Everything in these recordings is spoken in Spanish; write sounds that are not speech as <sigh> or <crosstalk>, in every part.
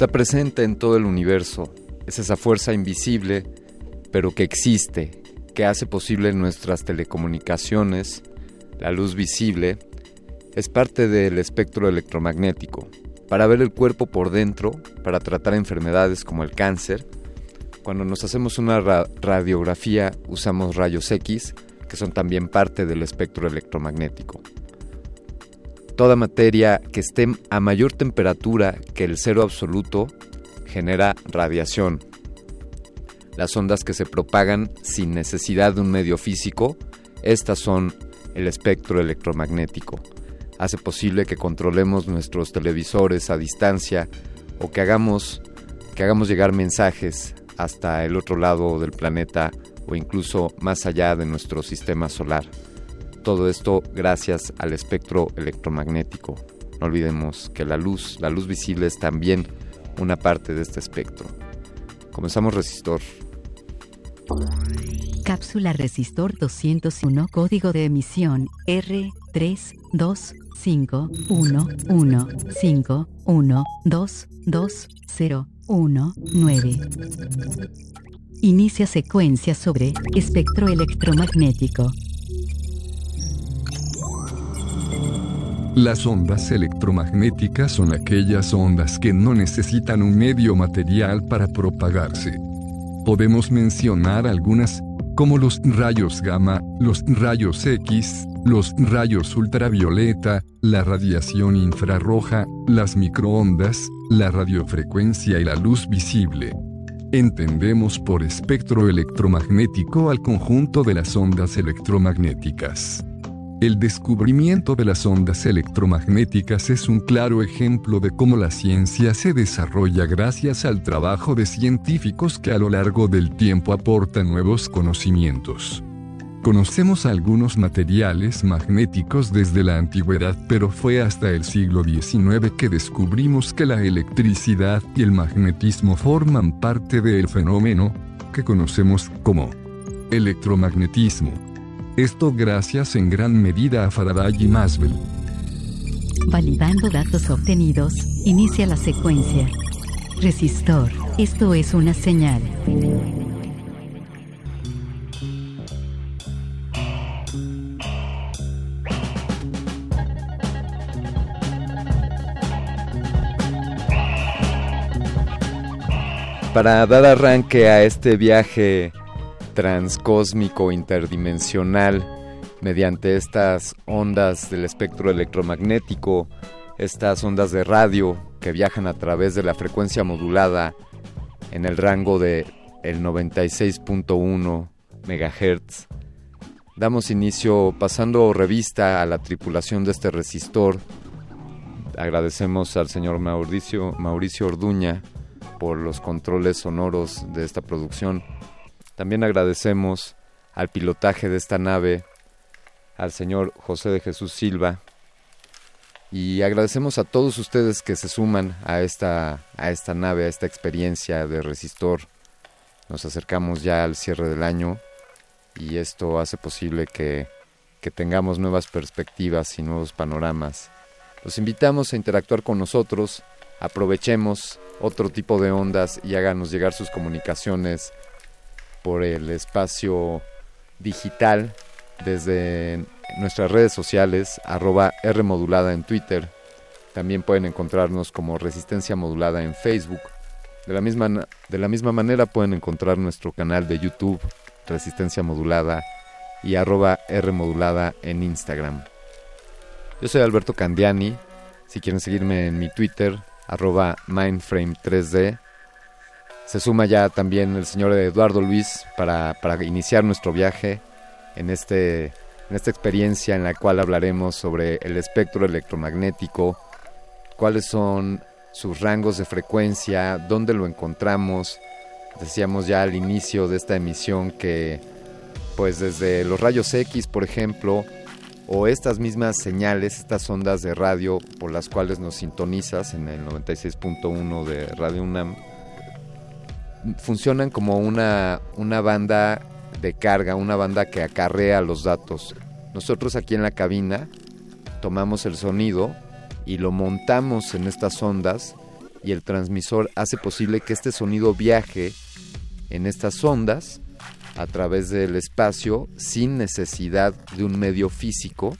Está presente en todo el universo. Es esa fuerza invisible, pero que existe, que hace posible nuestras telecomunicaciones, la luz visible, es parte del espectro electromagnético. Para ver el cuerpo por dentro, para tratar enfermedades como el cáncer, cuando nos hacemos una radiografía usamos rayos X, que son también parte del espectro electromagnético. Toda materia que esté a mayor temperatura que el cero absoluto genera radiación. Las ondas que se propagan sin necesidad de un medio físico, estas son el espectro electromagnético. Hace posible que controlemos nuestros televisores a distancia o que hagamos, que hagamos llegar mensajes hasta el otro lado del planeta o incluso más allá de nuestro sistema solar. Todo esto gracias al espectro electromagnético. No olvidemos que la luz, la luz visible es también una parte de este espectro. Comenzamos resistor. Cápsula resistor 201 código de emisión R32515122019. Inicia secuencia sobre espectro electromagnético. Las ondas electromagnéticas son aquellas ondas que no necesitan un medio material para propagarse. Podemos mencionar algunas, como los rayos gamma, los rayos X, los rayos ultravioleta, la radiación infrarroja, las microondas, la radiofrecuencia y la luz visible. Entendemos por espectro electromagnético al conjunto de las ondas electromagnéticas. El descubrimiento de las ondas electromagnéticas es un claro ejemplo de cómo la ciencia se desarrolla gracias al trabajo de científicos que a lo largo del tiempo aportan nuevos conocimientos. Conocemos algunos materiales magnéticos desde la antigüedad, pero fue hasta el siglo XIX que descubrimos que la electricidad y el magnetismo forman parte del fenómeno que conocemos como electromagnetismo. Esto gracias en gran medida a Faraday y Maxwell. Validando datos obtenidos, inicia la secuencia. Resistor, esto es una señal. Para dar arranque a este viaje transcósmico interdimensional mediante estas ondas del espectro electromagnético, estas ondas de radio que viajan a través de la frecuencia modulada en el rango de el 96.1 MHz. Damos inicio pasando revista a la tripulación de este resistor. Agradecemos al señor Mauricio, Mauricio Orduña por los controles sonoros de esta producción. También agradecemos al pilotaje de esta nave, al señor José de Jesús Silva, y agradecemos a todos ustedes que se suman a esta, a esta nave, a esta experiencia de resistor. Nos acercamos ya al cierre del año y esto hace posible que, que tengamos nuevas perspectivas y nuevos panoramas Los invitamos a interactuar con nosotros, aprovechemos otro tipo de ondas y háganos llegar sus comunicaciones por el espacio digital desde nuestras redes sociales, arroba Rmodulada en Twitter. También pueden encontrarnos como Resistencia Modulada en Facebook. De la misma, de la misma manera pueden encontrar nuestro canal de YouTube, Resistencia Modulada, y arroba Rmodulada en Instagram. Yo soy Alberto Candiani. Si quieren seguirme en mi Twitter, arroba Mindframe3D. Se suma ya también el señor Eduardo Luis para, para iniciar nuestro viaje en, este, en esta experiencia en la cual hablaremos sobre el espectro electromagnético, cuáles son sus rangos de frecuencia, dónde lo encontramos. Decíamos ya al inicio de esta emisión que pues desde los rayos X, por ejemplo, o estas mismas señales, estas ondas de radio por las cuales nos sintonizas en el 96.1 de Radio UNAM, funcionan como una, una banda de carga, una banda que acarrea los datos. Nosotros aquí en la cabina tomamos el sonido y lo montamos en estas ondas y el transmisor hace posible que este sonido viaje en estas ondas a través del espacio sin necesidad de un medio físico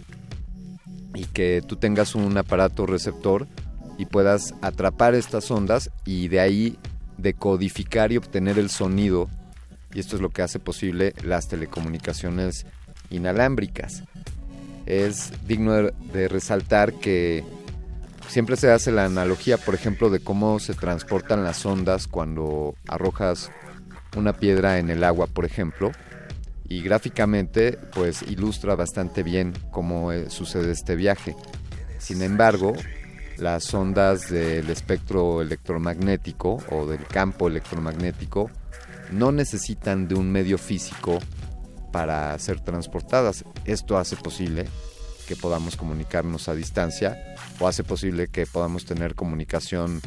y que tú tengas un aparato receptor y puedas atrapar estas ondas y de ahí decodificar y obtener el sonido y esto es lo que hace posible las telecomunicaciones inalámbricas. Es digno de, resaltar que siempre se hace la analogía, por ejemplo, de cómo se transportan las ondas cuando arrojas una piedra en el agua, por ejemplo, y gráficamente pues ilustra bastante bien cómo eh, sucede este viaje. Sin embargo, las ondas del espectro electromagnético o del campo electromagnético no necesitan de un medio físico para ser transportadas. Esto hace posible que podamos comunicarnos a distancia o hace posible que podamos tener comunicación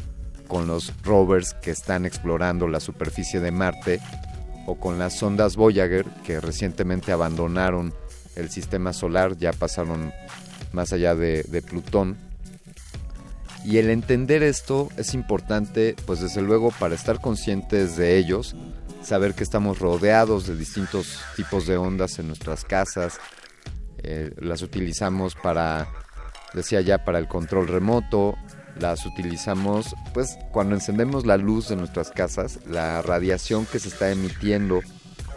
con los rovers que están explorando la superficie de Marte o con las sondas Voyager que recientemente abandonaron el sistema solar, ya pasaron más allá de, Plutón. Y el entender esto es importante, pues desde luego para estar conscientes de ellos, saber que estamos rodeados de distintos tipos de ondas en nuestras casas, eh, las utilizamos para, decía ya, para el control remoto, las utilizamos pues cuando encendemos la luz de nuestras casas, la radiación que se está emitiendo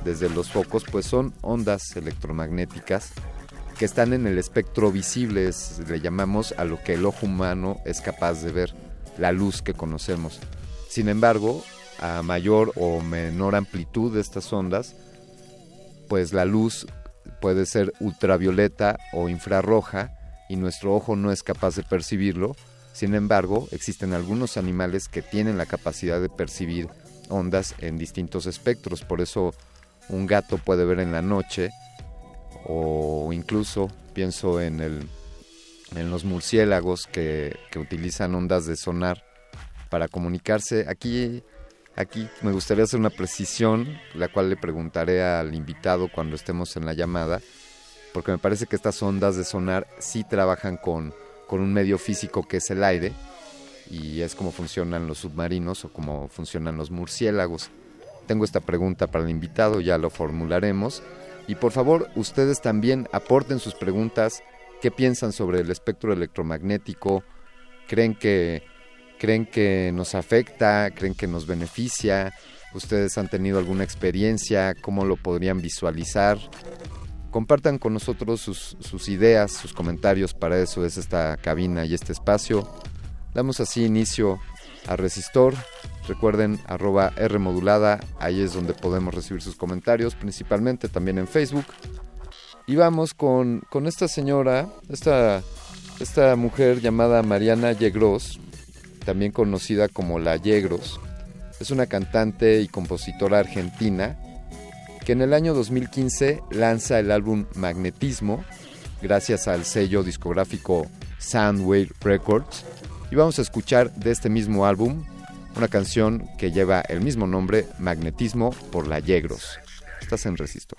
desde los focos pues son ondas electromagnéticas que están en el espectro visible, le llamamos a lo que el ojo humano es capaz de ver, la luz que conocemos. Sin embargo, a mayor o menor amplitud de estas ondas, pues la luz puede ser ultravioleta o infrarroja y nuestro ojo no es capaz de percibirlo sin embargo, existen algunos animales que tienen la capacidad de percibir ondas en distintos espectros, por eso un gato puede ver en la noche o incluso pienso en, el, en los murciélagos que, que utilizan ondas de sonar para comunicarse. Aquí, aquí me gustaría hacer una precisión, la cual le preguntaré al invitado cuando estemos en la llamada, porque me parece que estas ondas de sonar sí trabajan con con un medio físico que es el aire y es como funcionan los submarinos o como funcionan los murciélagos. Tengo esta pregunta para el invitado, ya lo formularemos. Y por favor, ustedes también aporten sus preguntas. ¿Qué piensan sobre el espectro electromagnético? ¿Creen que, creen que nos afecta? ¿Creen que nos beneficia? ¿Ustedes han tenido alguna experiencia? ¿Cómo lo podrían visualizar? compartan con nosotros sus, ideas, sus comentarios, para eso es esta cabina y este espacio. Damos así inicio a Resistor. Recuerden arroba R modulada, ahí es donde podemos recibir sus comentarios, principalmente también en Facebook. Y vamos con, esta señora, esta, esta mujer llamada Mariana Yegros, también conocida como La Yegros. Es una cantante y compositora argentina que en el año 2015 lanza el álbum Magnetismo, gracias al sello discográfico Soundwave Records. Y vamos a escuchar de este mismo álbum una canción que lleva el mismo nombre, Magnetismo por la Yegros. Estás en Resistor.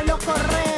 Déjalo correr.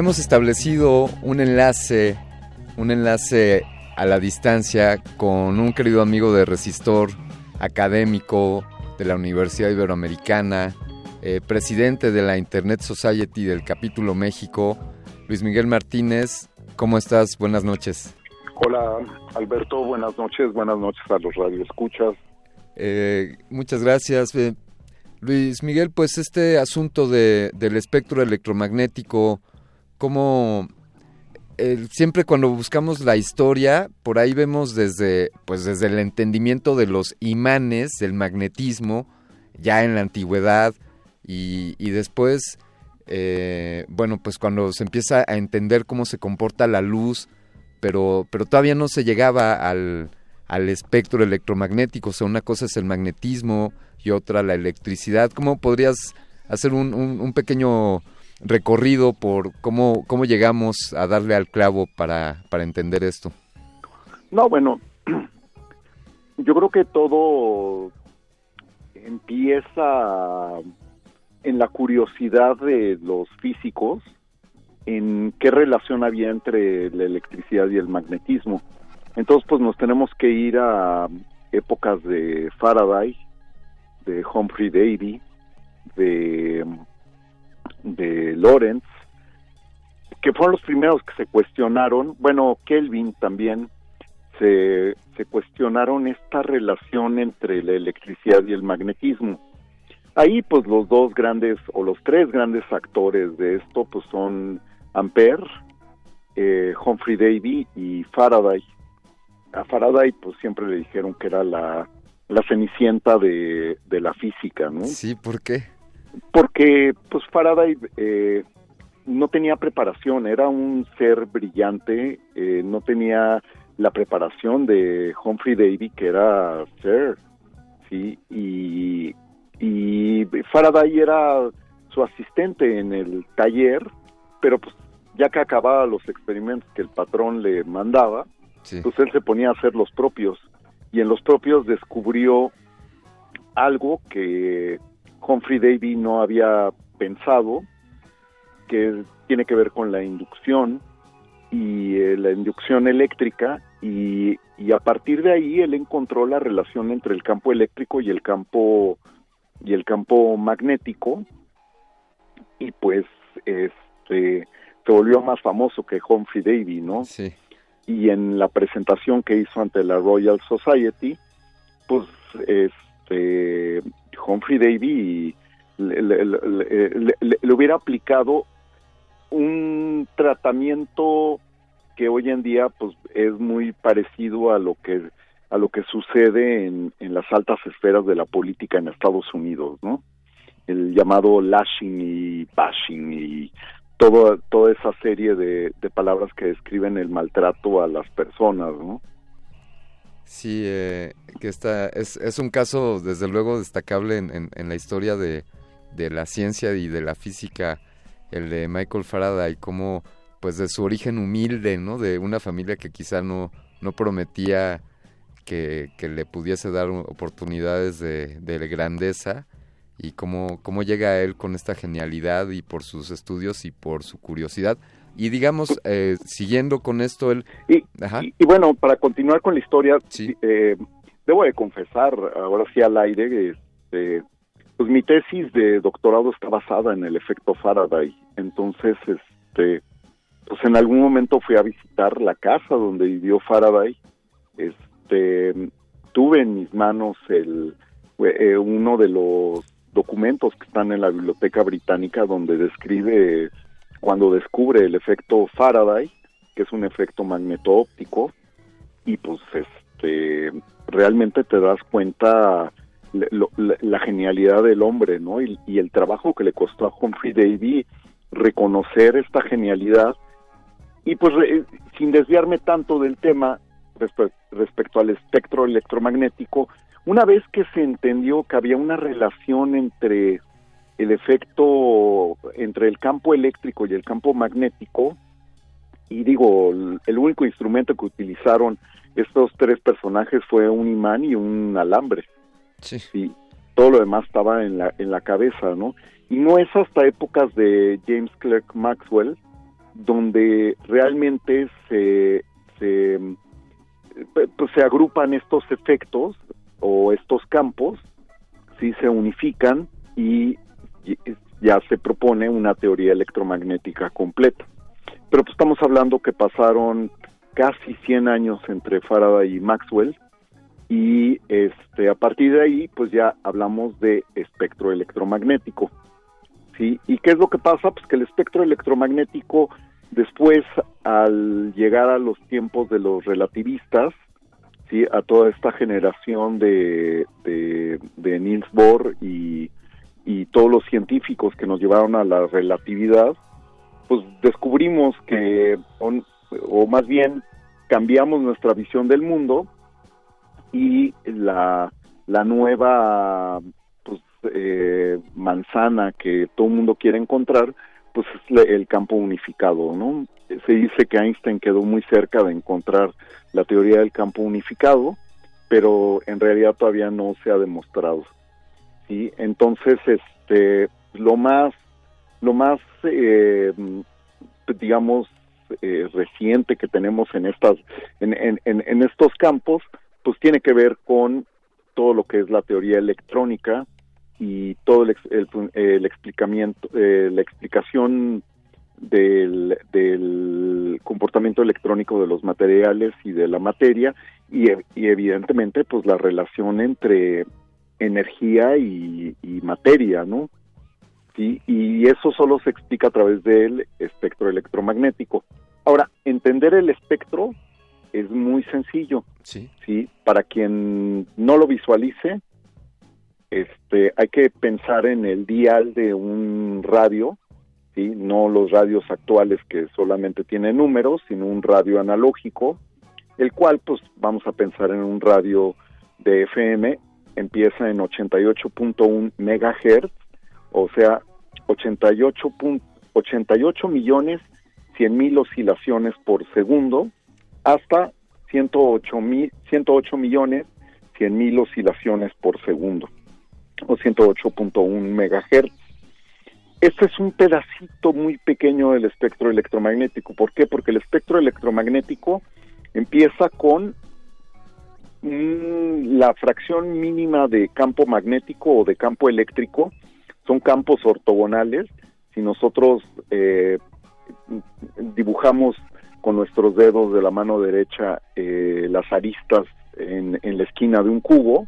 Hemos establecido un enlace, un enlace a la distancia con un querido amigo de Resistor, académico de la Universidad Iberoamericana, eh, presidente de la Internet Society del capítulo México, Luis Miguel Martínez. ¿Cómo estás? Buenas noches. Hola Alberto, buenas noches, buenas noches a los radioescuchas. Eh, muchas gracias. Eh, Luis Miguel, pues este asunto de, del espectro electromagnético, como siempre cuando buscamos la historia, por ahí vemos desde, pues desde el entendimiento de los imanes, del magnetismo, ya en la antigüedad, y, después, eh, bueno, pues cuando se empieza a entender cómo se comporta la luz, pero, pero todavía no se llegaba al, al espectro electromagnético, o sea, una cosa es el magnetismo y otra la electricidad. ¿Cómo podrías hacer un pequeño recorrido por cómo, cómo llegamos a darle al clavo para, para entender esto? No, bueno, <clears throat> yo creo que todo empieza en la curiosidad de los físicos en qué relación había entre la electricidad y el magnetismo. Entonces, pues nos tenemos que ir a épocas de Faraday, de Humphrey Davy, de, de Lorentz, que fueron los primeros que se cuestionaron, bueno, Kelvin también, se, se cuestionaron esta relación entre la electricidad y el magnetismo. Ahí pues los dos grandes o los tres grandes actores de esto pues son Ampere, eh, Humphrey Davy y Faraday. A Faraday pues siempre le dijeron que era la, la cenicienta de, de la física, ¿no? Sí, ¿por qué? Porque pues Faraday eh, no tenía preparación, era un ser brillante, eh, no tenía la preparación de Humphrey Davy que era ser, sí, y, y Faraday era su asistente en el taller, pero pues ya que acababa los experimentos que el patrón le mandaba, pues él se ponía a hacer los propios y en los propios descubrió algo que Humphrey Davy no había pensado, que tiene que ver con la inducción y eh, la inducción eléctrica y, y, a partir de ahí él encontró la relación entre el campo eléctrico y el campo y el campo magnético y pues este se volvió más famoso que Humphrey Davy, ¿no? Sí. Y en la presentación que hizo ante la Royal Society, pues este Humphrey Davy le, le, hubiera aplicado un tratamiento que hoy en día pues es muy parecido a lo que a lo que sucede en, las altas esferas de la política en Estados Unidos, ¿no? El llamado lashing y bashing y todo, toda esa serie de, de palabras que describen el maltrato a las personas, ¿no? Sí, eh, que está, es, es un caso desde luego destacable en, en, la historia de, de, la ciencia y de la física, el de Michael Faraday, como pues de su origen humilde, ¿no? De una familia que quizá no, no prometía que, que le pudiese dar oportunidades de, de grandeza y cómo, cómo llega él con esta genialidad y por sus estudios y por su curiosidad. Y digamos, eh, siguiendo con esto. Y, y, bueno, para continuar con la historia, eh, debo de confesar, ahora sí al aire, este, pues mi tesis de doctorado está basada en el efecto Faraday. Entonces, este, pues en algún momento fui a visitar la casa donde vivió Faraday. Este, tuve en mis manos el eh, uno de los documentos que están en la Biblioteca Británica donde describe cuando descubre el efecto Faraday, que es un efecto magneto-óptico, y pues este realmente te das cuenta la, genialidad del hombre, ¿no? Y, el trabajo que le costó a Humphrey Davy reconocer esta genialidad y pues sin desviarme tanto del tema respecto al espectro electromagnético, una vez que se entendió que había una relación entre el efecto, entre el campo eléctrico y el campo magnético, y digo, el único instrumento que utilizaron estos tres personajes fue un imán y un alambre. Sí. Y todo lo demás estaba en la, en la cabeza, ¿no? Y no es hasta épocas de James Clerk Maxwell donde realmente se, se, pues se agrupan estos efectos o estos campos sí se unifican y ya se propone una teoría electromagnética completa. Pero pues estamos hablando que pasaron casi 100 años entre Faraday y Maxwell y este a partir de ahí pues ya hablamos de espectro electromagnético. ¿Sí? ¿Y qué es lo que pasa? Pues que el espectro electromagnético después al llegar a los tiempos de los relativistas ¿sí? a toda esta generación de, de, Niels Bohr y, y todos los científicos que nos llevaron a la relatividad, pues descubrimos que, o, más bien cambiamos nuestra visión del mundo y la, la nueva pues, eh, manzana que todo el mundo quiere encontrar, pues es el campo unificado, ¿no? Se dice que Einstein quedó muy cerca de encontrar la teoría del campo unificado, pero en realidad todavía no se ha demostrado. ¿Sí? Entonces, este, lo más, lo más, eh, digamos, eh, reciente que tenemos en estas, en, en, en, estos campos, pues tiene que ver con todo lo que es la teoría electrónica y todo el, el, el explicamiento, eh, la explicación del, comportamiento electrónico de los materiales y de la materia y, evidentemente pues la relación entre energía y, materia, ¿no? y eso solo se explica a través del espectro electromagnético. Ahora, entender el espectro es muy sencillo. Sí. Sí, para quien no lo visualice, este, hay que pensar en el dial de un radio, ¿sí? no los radios actuales que solamente tienen números, sino un radio analógico, el cual pues vamos a pensar en un radio de FM, empieza en 88.1 megahertz, o sea, 88, 88 millones 100 mil oscilaciones por segundo, hasta 108, mil, 108 millones 100 mil oscilaciones por segundo o 108.1 megahertz. Este es un pedacito muy pequeño del espectro electromagnético. ¿Por qué? Porque el espectro electromagnético empieza con la fracción mínima de campo magnético o de campo eléctrico. Son campos ortogonales. Si nosotros eh, dibujamos con nuestros dedos de la mano derecha eh, las aristas en, la esquina de un cubo,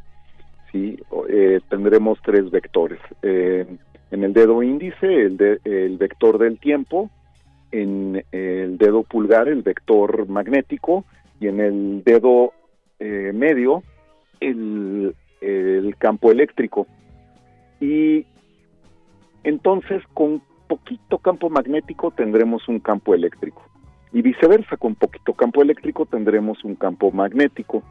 ¿sí? Eh, tendremos tres vectores. Eh, en el dedo índice, el, el vector del tiempo, en el dedo pulgar, el vector magnético, y en el dedo medio, el, el campo eléctrico. Y entonces, con poquito campo magnético tendremos un campo eléctrico y viceversa, con poquito campo eléctrico tendremos un campo magnético.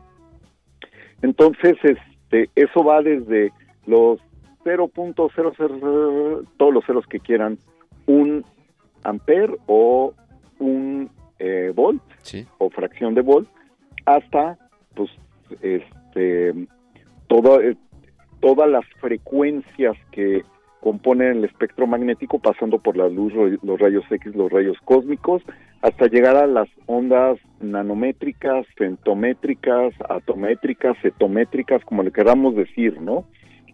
Entonces, este, eso va desde los 0.00, todos los ceros que quieran, un amper o un eh, volt o fracción de volt, hasta pues este eh, todas las frecuencias que componen el espectro magnético pasando por la luz, los rayos X, los rayos cósmicos, hasta llegar a las ondas nanométricas, femtométricas, atométricas, cetométricas, como le queramos decir, ¿no?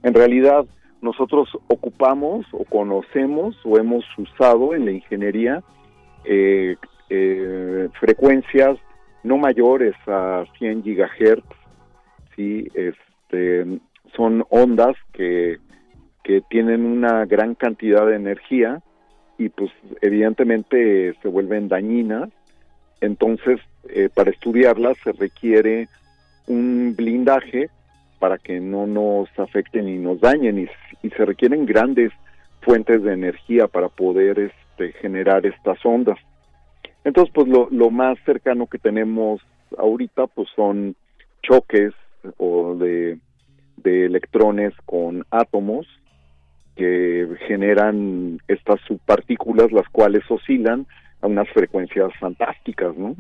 En realidad, nosotros ocupamos o conocemos o hemos usado en la ingeniería eh, eh, frecuencias no mayores a 100 gigahertz, ¿sí? Este, son ondas que que tienen una gran cantidad de energía y pues evidentemente se vuelven dañinas. Entonces, eh, para estudiarlas se requiere un blindaje para que no nos afecten y nos dañen y, se requieren grandes fuentes de energía para poder este, generar estas ondas. Entonces, pues lo, lo más cercano que tenemos ahorita pues son choques o de, de electrones con átomos que generan estas subpartículas, las cuales oscilan a unas frecuencias fantásticas, ¿no?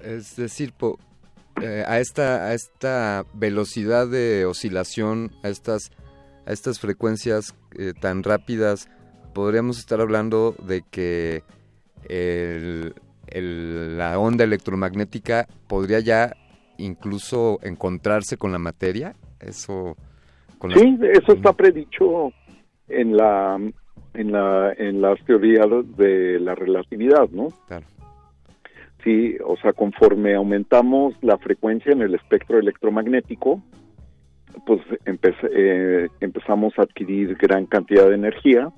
Es decir, eh, a esta a esta velocidad de oscilación, a estas a estas frecuencias eh, tan rápidas, podríamos estar hablando de que la onda electromagnética podría ya incluso encontrarse con la materia. Eso. sí, eso está predicho en la en la en las teorías de la relatividad, ¿no? Claro. Sí, o sea, conforme aumentamos la frecuencia en el espectro electromagnético, pues eh, empezamos a adquirir gran cantidad de energía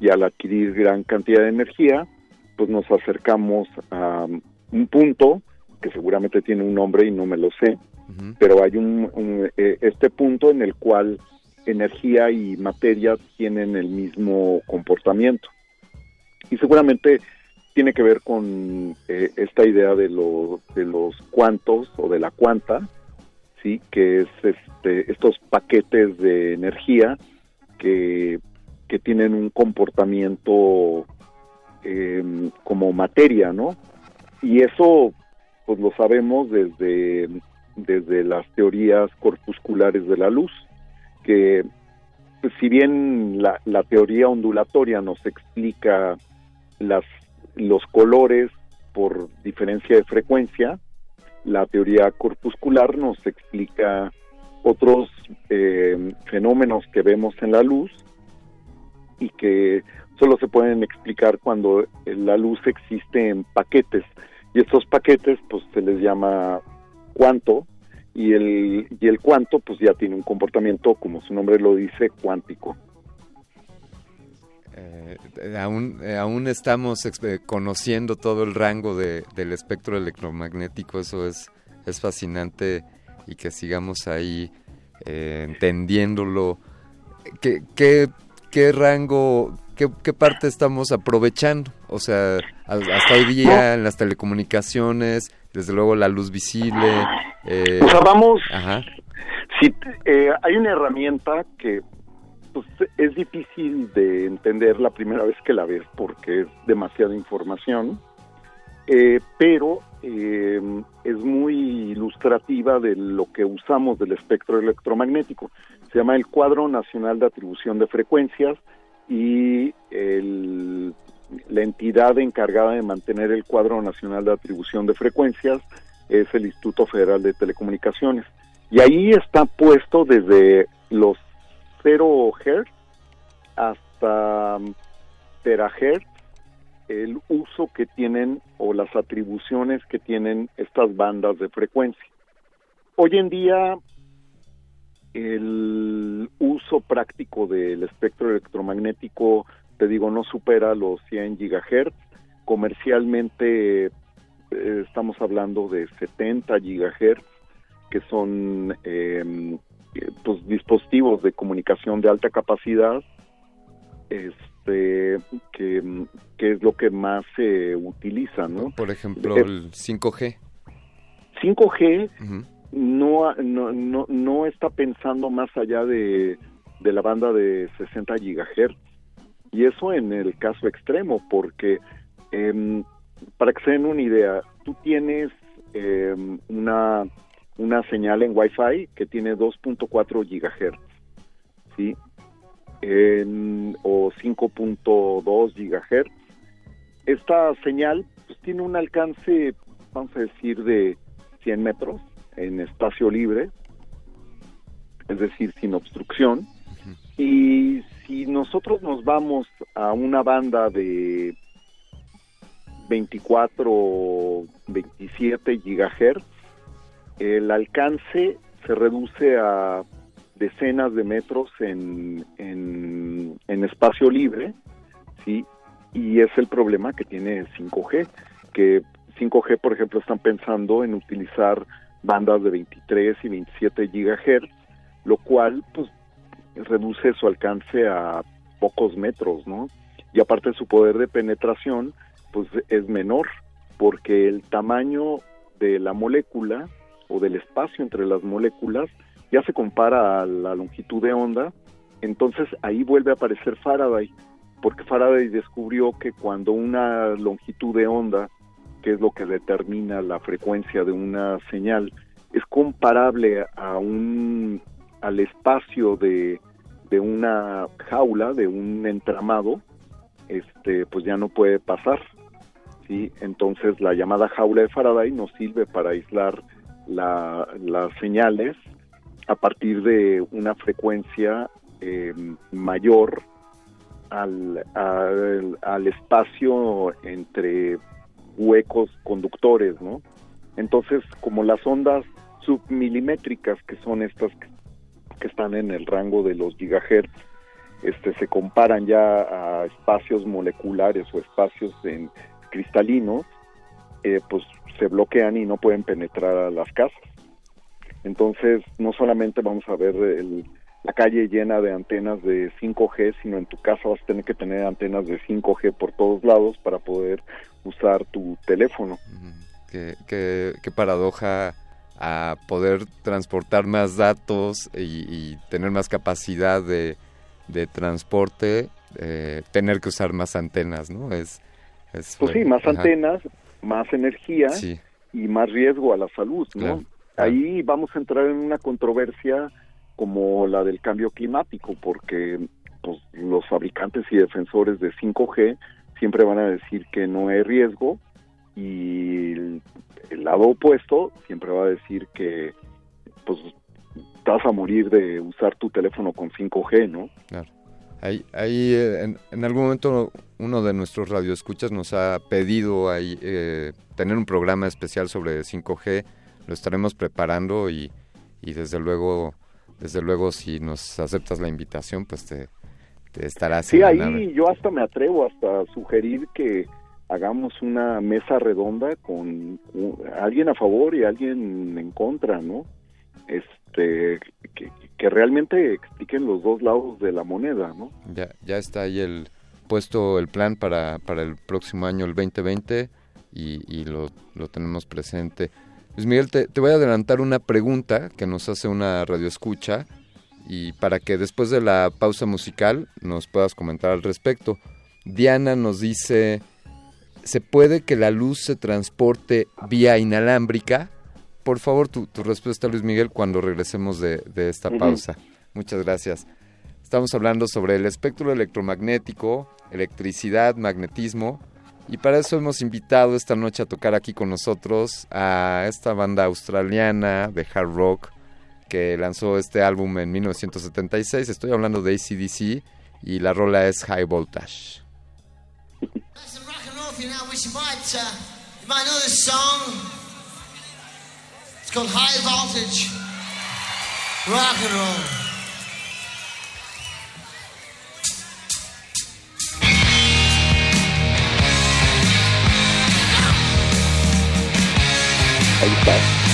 y al adquirir gran cantidad de energía, pues nos acercamos a un punto que seguramente tiene un nombre y no me lo sé, pero hay un, eh, este punto en el cual energía y materia tienen el mismo comportamiento. Y seguramente tiene que ver con eh, esta idea de, de los cuantos o de la cuanta, sí, que es este, estos paquetes de energía que, que tienen un comportamiento em, como materia, ¿no? Y eso, pues lo sabemos desde, desde las teorías corpusculares de la luz que pues, si bien la, teoría ondulatoria nos explica las, los colores por diferencia de frecuencia, la teoría corpuscular nos explica otros eh, fenómenos que vemos en la luz y que solo se pueden explicar cuando la luz existe en paquetes y estos paquetes pues se les llama cuanto y el y el cuanto pues ya tiene un comportamiento como su nombre lo dice cuántico. Eh, aún, eh, aún estamos conociendo todo el rango de, del espectro electromagnético, eso es, es fascinante y que sigamos ahí eh, entendiéndolo. ¿Qué, qué, qué rango, qué, qué, parte estamos aprovechando? O sea, hasta hoy día en las telecomunicaciones, desde luego la luz visible. Eh, o sea, vamos... Ajá. Si, hay una herramienta que pues, es difícil de entender la primera vez que la ves porque es demasiada información, eh, pero eh, es muy ilustrativa de lo que usamos del espectro electromagnético. Se llama el Cuadro Nacional de Atribución de Frecuencias y la entidad encargada de mantener el Cuadro Nacional de Atribución de Frecuencias es el Instituto Federal de Telecomunicaciones. Y ahí está puesto desde los 0 Hz hasta um, terahertz el uso que tienen o las atribuciones que tienen estas bandas de frecuencia. Hoy en día el uso práctico del espectro electromagnético, te digo, no supera los 100 gigahertz. Comercialmente eh, estamos hablando de 70 gigahertz, que son eh, pues, dispositivos de comunicación de alta capacidad, este, que, es lo que más se utiliza, ¿no? Por ejemplo, el 5G. 5G no, no, no, está pensando más allá de, de la banda de 60 gigahertz. Y eso en el caso extremo, porque em, para que se den una idea, tú tienes em, una una señal en Wi-Fi que tiene 2.4 gigahertz, ¿sí? o 5.2 gigahertz. Esta señal pues, tiene un alcance, vamos a decir, de 100 metros en espacio libre, es decir, sin obstrucción. Y si nosotros nos vamos a una banda de 24 27 gigahertz, el alcance se reduce a decenas de metros en, en, espacio libre, ¿sí? Y es el problema que tiene 5G, que 5G, por ejemplo, están pensando en utilizar bandas de 23 y 27 gigahertz, lo cual, pues, reduce su alcance a pocos metros, ¿no? Y aparte su poder de penetración, pues, es menor, porque el tamaño de la molécula o del espacio entre las moléculas ya se compara a la longitud de onda, entonces ahí vuelve a aparecer Faraday, porque Faraday descubrió que cuando una longitud de onda, es lo que determina la frecuencia de una señal, es comparable a un al espacio de, de una jaula, de un entramado, este pues ya no puede pasar. ¿sí? Entonces la llamada jaula de Faraday nos sirve para aislar las señales a partir de una frecuencia eh, mayor al, al, espacio entre huecos conductores, ¿no? Entonces, como las ondas submilimétricas, que son estas que, están en el rango de los gigahertz, este, se comparan ya a espacios moleculares o espacios en cristalinos, eh, pues se bloquean y no pueden penetrar a las casas. Entonces, no solamente vamos a ver la calle llena de antenas de 5G, sino en tu casa vas a tener que tener antenas de 5G por todos lados para poder usar tu teléfono. Qué, paradoja a poder transportar más datos y, tener más capacidad de, transporte, eh, tener que usar más antenas, ¿no? Es, pues sí, más antenas, más energía y más riesgo a la salud, ¿no? Ahí vamos a entrar en una controversia como la del cambio climático, porque pues, los fabricantes y defensores de 5G siempre van a decir que no hay riesgo y el, lado opuesto siempre va a decir que pues vas a morir de usar tu teléfono con 5G, ¿no? Ahí, ahí eh, en, algún momento uno de nuestros radioescuchas nos ha pedido ahí, eh, tener un programa especial sobre 5G. Lo estaremos preparando y, y desde luego, desde luego si nos aceptas la invitación, pues te, te estarás. Sí, ahí yo hasta me atrevo hasta sugerir que hagamos una mesa redonda con alguien a favor y alguien en contra, ¿no? Este, que, que realmente expliquen los dos lados de la moneda, ¿no? Ya, ya está ahí el puesto el plan para, para el próximo año, el 2020, y, y lo, lo, tenemos presente. Luis Miguel, te, te, voy a adelantar una pregunta que nos hace una radioescucha y para que después de la pausa musical nos puedas comentar al respecto. Diana nos dice, ¿se puede que la luz se transporte vía inalámbrica? por favor tu, respuesta, Luis Miguel, cuando regresemos de, esta pausa. Muchas gracias. Estamos hablando sobre el espectro electromagnético, electricidad, magnetismo, y para eso hemos invitado esta noche a tocar aquí con nosotros a esta banda australiana de hard rock que lanzó este álbum en 1976. Estoy hablando de ACDC y la rola es High Voltage. Rock and roll. Ahí está.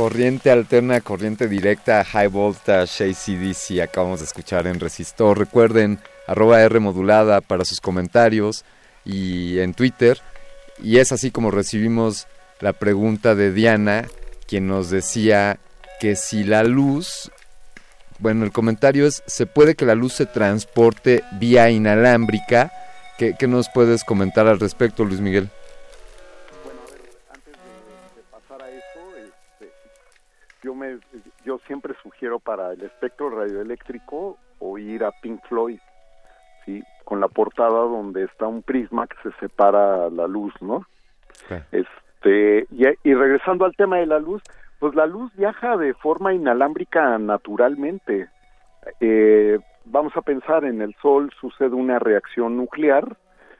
Corriente alterna, corriente directa, high voltage, ACDC, acabamos de escuchar en Resistor. Recuerden, arroba R modulada para sus comentarios y en Twitter. Y es así como recibimos la pregunta de Diana, quien nos decía que si la luz, bueno, el comentario es, ¿se puede que la luz se transporte vía inalámbrica? ¿Qué, qué nos puedes comentar al respecto, Luis Miguel? Yo me yo siempre sugiero para el espectro radioeléctrico oír a Pink Floyd sí con la portada donde está un prisma que se separa la luz no este y, y, regresando al tema de la luz pues la luz viaja de forma inalámbrica naturalmente. Eh, vamos a pensar en el sol sucede una reacción nuclear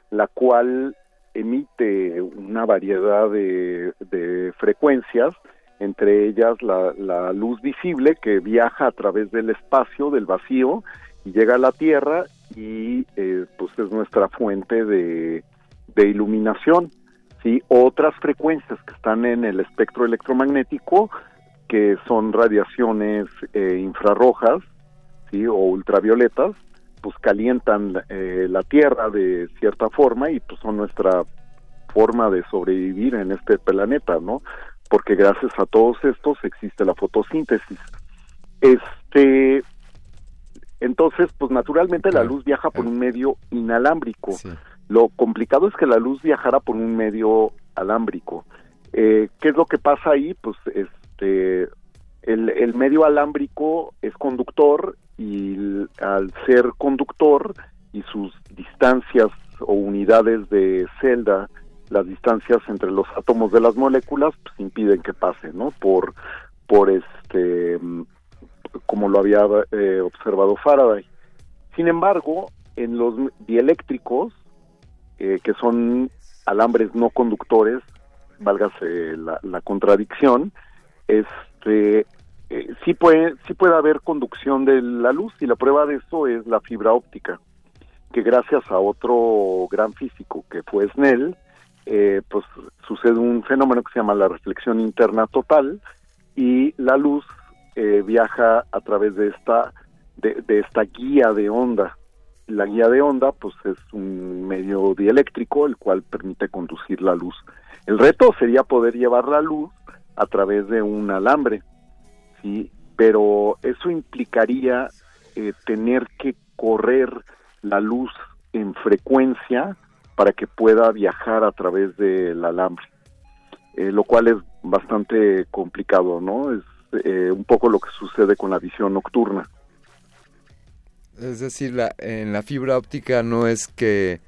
la cual emite una variedad de, de frecuencias entre ellas la, luz visible que viaja a través del espacio, del vacío, y llega a la Tierra y eh, pues es nuestra fuente de, de iluminación. ¿sí? Otras frecuencias que están en el espectro electromagnético, que son radiaciones eh, infrarrojas ¿sí? o ultravioletas, pues calientan eh, la Tierra de cierta forma y pues son nuestra forma de sobrevivir en este planeta, ¿no? Porque gracias a todos estos existe la fotosíntesis. Este, entonces, pues naturalmente la luz viaja por un medio inalámbrico. Lo complicado es que la luz viajara por un medio alámbrico. Eh, ¿Qué es lo que pasa ahí? Pues este, el, el medio alámbrico es conductor y al ser conductor y sus distancias o unidades de celda las distancias entre los átomos de las moléculas pues, impiden que pase, ¿no? Por, por este, como lo había eh, observado Faraday. Sin embargo, en los dieléctricos, eh, que son alambres no conductores, válgase la, contradicción, este, eh, sí puede, sí puede haber conducción de la luz y la prueba de eso es la fibra óptica, que gracias a otro gran físico que fue Snell, eh, pues sucede un fenómeno que se llama la reflexión interna total y la luz eh, viaja a través de esta de, esta guía de onda. La guía de onda pues es un medio dieléctrico el cual permite conducir la luz. El reto sería poder llevar la luz a través de un alambre sí pero eso implicaría eh, tener que correr la luz en frecuencia para que pueda viajar a través del alambre, eh, lo cual es bastante complicado, ¿no? Es eh, un poco lo que sucede con la visión nocturna. Es decir, la, en la fibra óptica no es que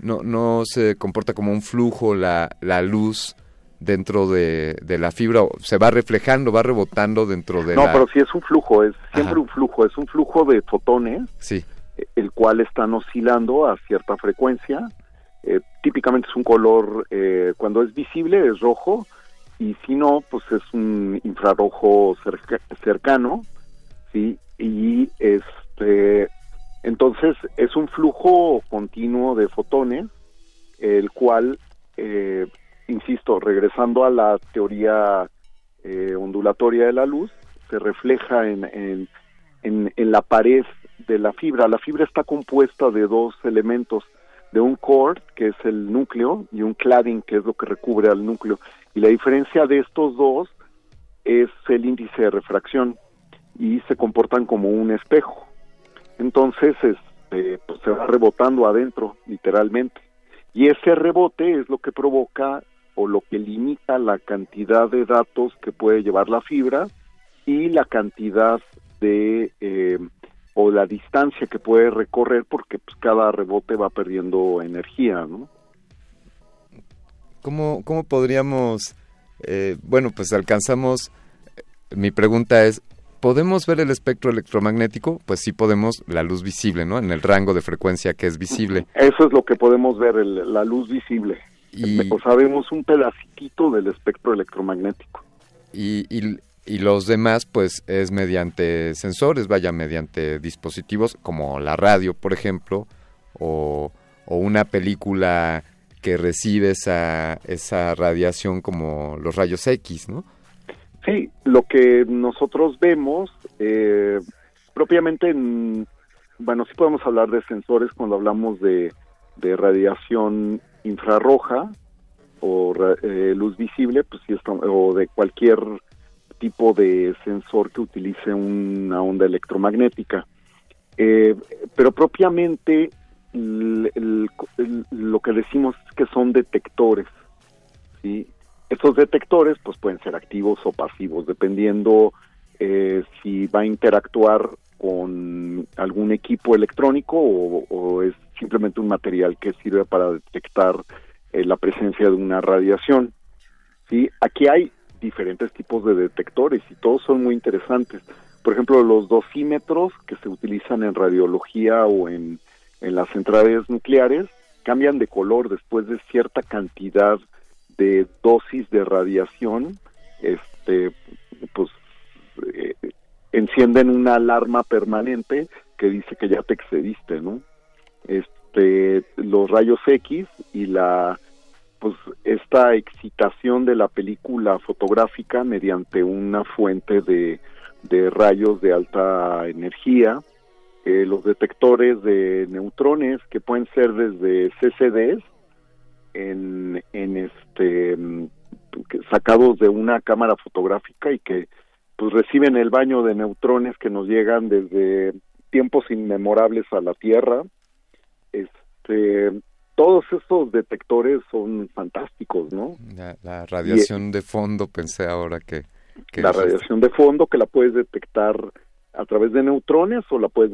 no, no se comporta como un flujo la, la luz dentro de, de, la fibra, se va reflejando, va rebotando dentro de no, pero sí es un flujo, es siempre un flujo, es un flujo de fotones, sí. el cual están oscilando a cierta frecuencia eh, típicamente es un color, eh, cuando es visible es rojo y si no, pues es un infrarrojo cercano, ¿sí? Y este, entonces es un flujo continuo de fotones, el cual, eh, insisto, regresando a la teoría ondulatoria de la luz, se refleja en, en, en la pared de la fibra. La fibra está compuesta de dos elementos, de un core, que es el núcleo, y un cladding, que es lo que recubre al núcleo. Y la diferencia de estos dos es el índice de refracción y se comportan como un espejo. Entonces, este, pues se va rebotando adentro, literalmente. Y ese rebote es lo que provoca o lo que limita la cantidad de datos que puede llevar la fibra y la cantidad de eh, o la distancia que puede recorrer porque pues, cada rebote va perdiendo energía, ¿no? ¿Cómo, cómo podríamos, eh, bueno, pues alcanzamos, mi pregunta es, ¿podemos ver el espectro electromagnético? Pues sí podemos, la luz visible, ¿no? En el rango de frecuencia que es visible. Eso es lo que podemos ver, la luz visible. Y, o sabemos un pedacito del espectro electromagnético. Y, y, y los demás pues es mediante sensores, vaya, mediante dispositivos como la radio, por ejemplo, o, una película que recibe esa, esa radiación como los rayos X, ¿no? Sí, lo que nosotros vemos, eh, propiamente, en, bueno, sí podemos hablar de sensores cuando hablamos de, radiación infrarroja o eh, luz visible, pues sí, o de cualquier tipo de sensor que utilice una onda electromagnética. Eh, pero propiamente lo que decimos es que son detectores. ¿sí? Estos detectores pues pueden ser activos o pasivos, dependiendo eh, si va a interactuar con algún equipo electrónico o, es simplemente un material que sirve para detectar eh, la presencia de una radiación. ¿sí? Aquí hay diferentes tipos de detectores y todos son muy interesantes. Por ejemplo, los dosímetros que se utilizan en radiología o en, en las centrales nucleares cambian de color después de cierta cantidad de dosis de radiación, este, pues eh, encienden una alarma permanente que dice que ya te excediste, ¿no? Este, los rayos X y la pues esta excitación de la película fotográfica mediante una fuente de, de rayos de alta energía, eh, los detectores de neutrones que pueden ser desde CCDs en, en este sacados de una cámara fotográfica y que pues reciben el baño de neutrones que nos llegan desde tiempos inmemorables a la Tierra. Este, todos estos detectores son fantásticos, ¿no? La, radiación de fondo, pensé ahora que... la radiación de fondo que la puedes detectar a través de neutrones o la puedes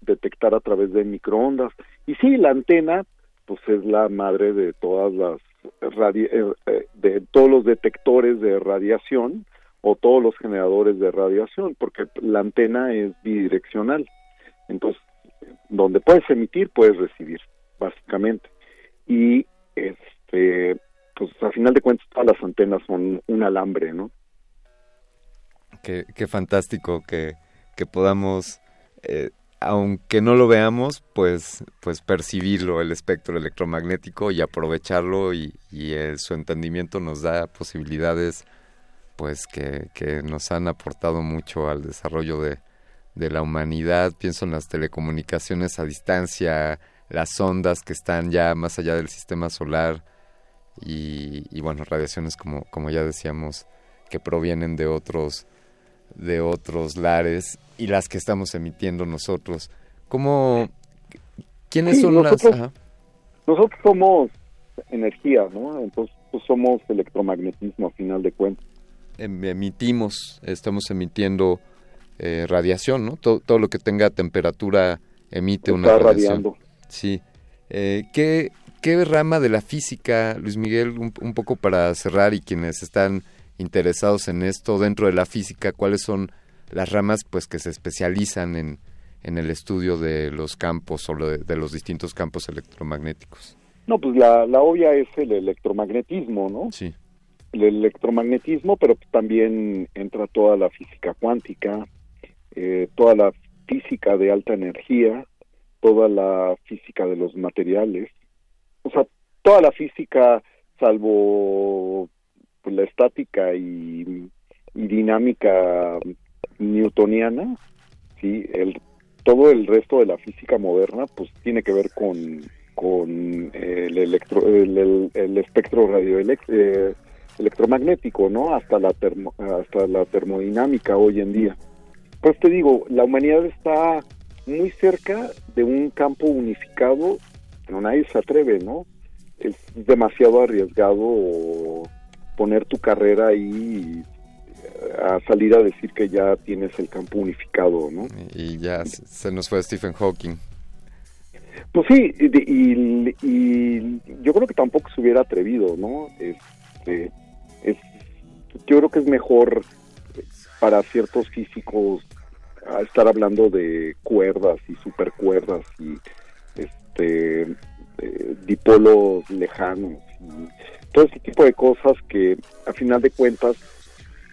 detectar a través de microondas. Y sí, la antena, pues es la madre de todas las eh, eh, de todos los detectores de radiación o todos los generadores de radiación, porque la antena es bidireccional. Entonces, donde puedes emitir, puedes recibir, básicamente y este pues a final de cuentas todas las antenas son un alambre, ¿no? Qué, qué fantástico que, que podamos, eh, aunque no lo veamos, pues, pues percibirlo, el espectro electromagnético y aprovecharlo y, y eh, su entendimiento nos da posibilidades pues que, que nos han aportado mucho al desarrollo de, de la humanidad. Pienso en las telecomunicaciones a distancia, las ondas que están ya más allá del sistema solar y, bueno, radiaciones como, como ya decíamos que provienen de otros de otros lares y las que estamos emitiendo nosotros. ¿Cómo quiénes son nosotros, las Nosotros somos energía, ¿no? Entonces pues, somos electromagnetismo a final de cuentas. Em, emitimos, estamos emitiendo eh, radiación, ¿no? Todo, todo, lo que tenga temperatura emite una radiación. Sí. Eh, ¿qué, ¿qué, rama de la física, Luis Miguel, un, poco para cerrar y quienes están interesados en esto dentro de la física, cuáles son las ramas pues que se especializan en, en el estudio de los campos o de, los distintos campos electromagnéticos? No, pues la, la obvia es el electromagnetismo, ¿no? Sí. El electromagnetismo, pero también entra toda la física cuántica, eh, toda la física de alta energía, toda la física de los materiales, o sea, toda la física salvo pues, la estática y, dinámica newtoniana, sí, el todo el resto de la física moderna pues tiene que ver con con el electro el, espectro radio eh, electromagnético, ¿no? Hasta la hasta la termodinámica hoy en día. Pues te digo, la humanidad está muy cerca de un campo unificado, pero nadie se atreve, ¿no? Es demasiado arriesgado poner tu carrera ahí a salir a decir que ya tienes el campo unificado, ¿no? Y ya se nos fue Stephen Hawking. Pues sí, y, y, yo creo que tampoco se hubiera atrevido, ¿no? Este, es, yo creo que es mejor para ciertos físicos a estar hablando de cuerdas y supercuerdas y este eh, dipolos lejanos y todo ese tipo de cosas que a final de cuentas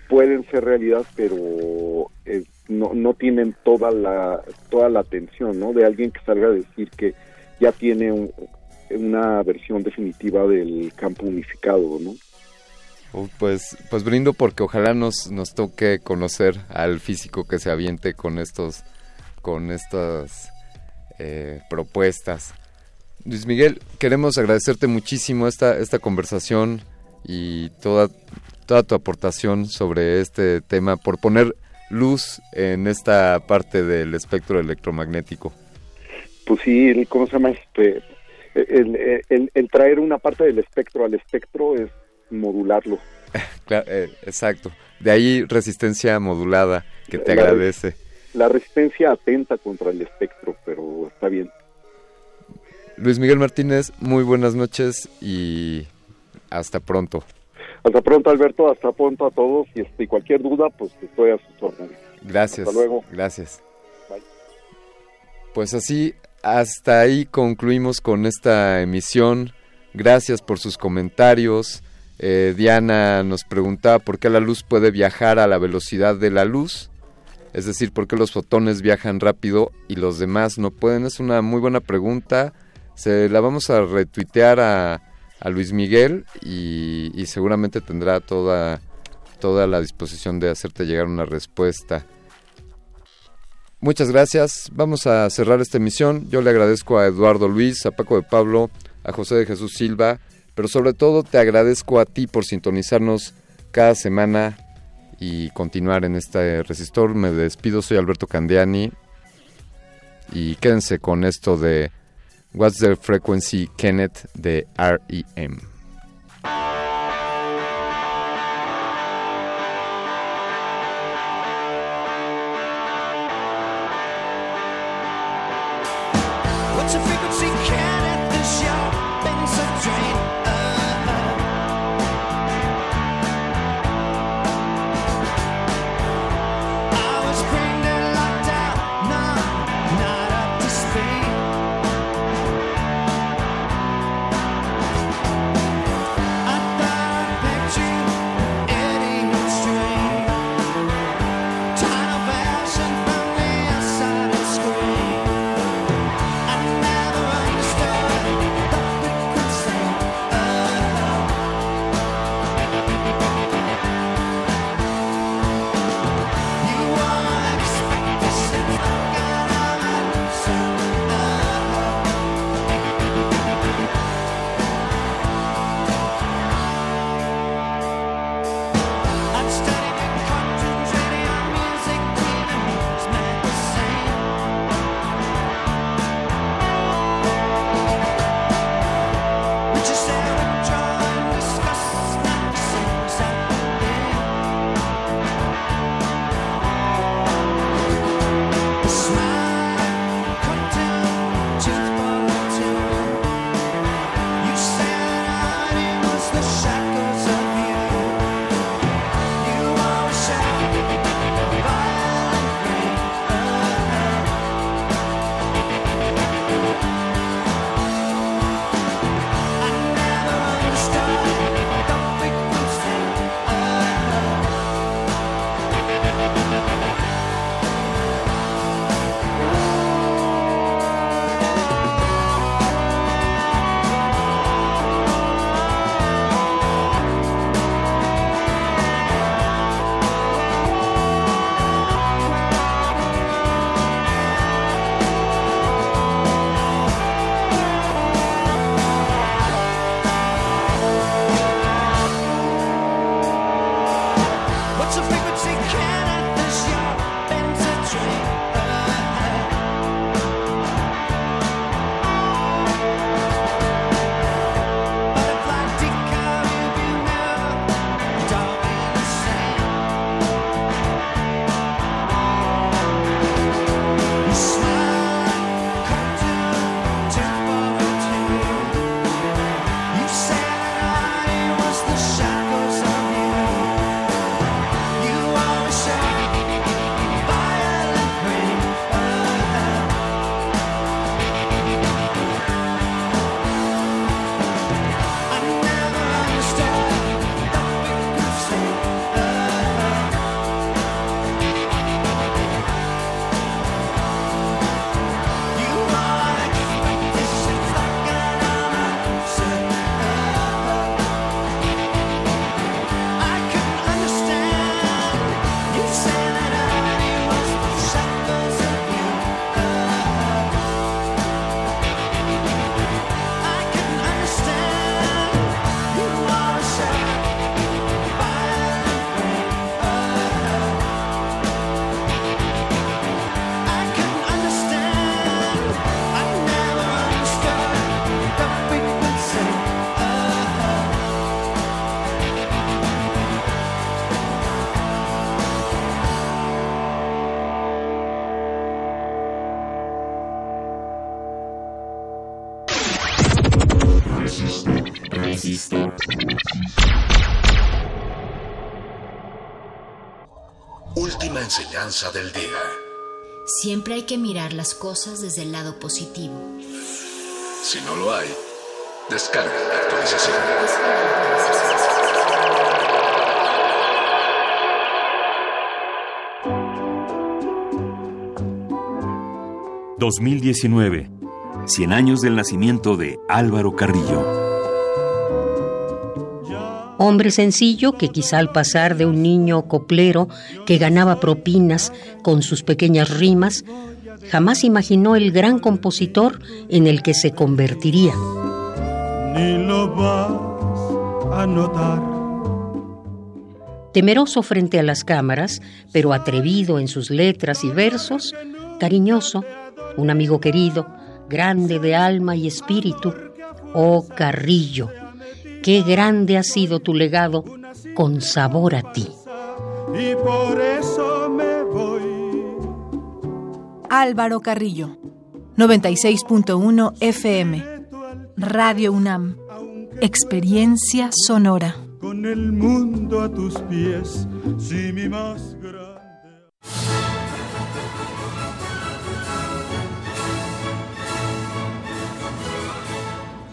pueden ser realidad pero eh, no, no tienen toda la toda la atención no de alguien que salga a decir que ya tiene una versión definitiva del campo unificado no pues, pues brindo porque ojalá nos, nos toque conocer al físico que se aviente con estos, con estas eh, propuestas. Luis Miguel, queremos agradecerte muchísimo esta, esta conversación y toda, toda tu aportación sobre este tema por poner luz en esta parte del espectro electromagnético. Pues sí, ¿cómo se llama? Este, el, traer una parte del espectro al espectro es modularlo. <laughs> Eh, exacto. De ahí resistencia modulada, que te agradece. La resistencia atenta contra el espectro, pero está bien. Luis Miguel Martínez, muy buenas noches y hasta pronto. Hasta pronto, Alberto. Hasta pronto a todos. Y este, cualquier duda, pues estoy a sus órdenes. Gracias. Hasta luego. Gracias. Pues así, hasta ahí concluimos con esta emisión. Gracias por sus comentarios. Eh, Diana nos preguntaba por qué la luz puede viajar a la velocidad de la luz. Es decir, por qué los fotones viajan rápido y los demás no pueden. Es una muy buena pregunta. Se la vamos a retuitear a, Luis Miguel y, y, seguramente tendrá toda, toda la disposición de hacerte llegar una respuesta. Muchas gracias. Vamos a cerrar esta emisión. Yo le agradezco a Eduardo Luis, a Paco de Pablo, a José de Jesús Silva, pero sobre todo te agradezco a ti por sintonizarnos cada semana y continuar en este resistor. Me despido, soy Alberto Candiani y quédense con esto de What's the Frequency Kenneth de REM. Enseñanza del día. Siempre hay que mirar las cosas desde el lado positivo. Si no lo hay, descarga la actualización. 2019. 100 años del nacimiento de Álvaro Carrillo. Hombre sencillo que quizá al pasar de un niño coplero que ganaba propinas con sus pequeñas rimas, jamás imaginó el gran compositor en el que se convertiría. Ni lo vas a notar. Temeroso frente a las cámaras, pero atrevido en sus letras y versos, cariñoso, un amigo querido, grande de alma y espíritu, oh Carrillo, qué grande ha sido tu legado con sabor a ti. Y por eso me voy. Álvaro Carrillo, 96.1 FM, Radio UNAM, Experiencia Sonora. Con el mundo a tus pies, si mi más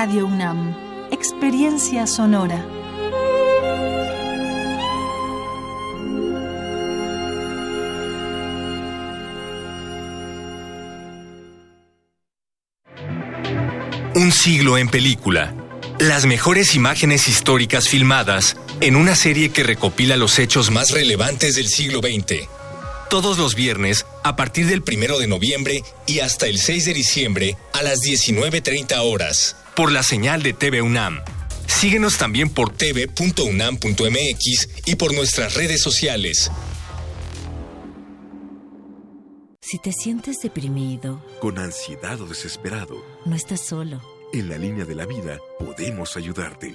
Radio UNAM, Experiencia Sonora. Un siglo en película. Las mejores imágenes históricas filmadas en una serie que recopila los hechos más relevantes del siglo XX. Todos los viernes, a partir del primero de noviembre y hasta el 6 de diciembre, a las 19.30 horas por la señal de TV UNAM. Síguenos también por tv.unam.mx y por nuestras redes sociales. Si te sientes deprimido, con ansiedad o desesperado, no estás solo. En la línea de la vida podemos ayudarte.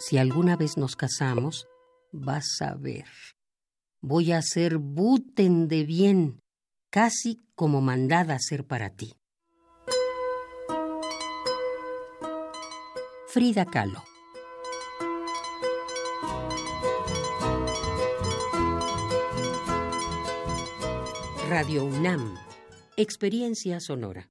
Si alguna vez nos casamos, vas a ver. Voy a hacer buten de bien, casi como mandada a ser para ti. Frida Kahlo. Radio UNAM. Experiencia sonora.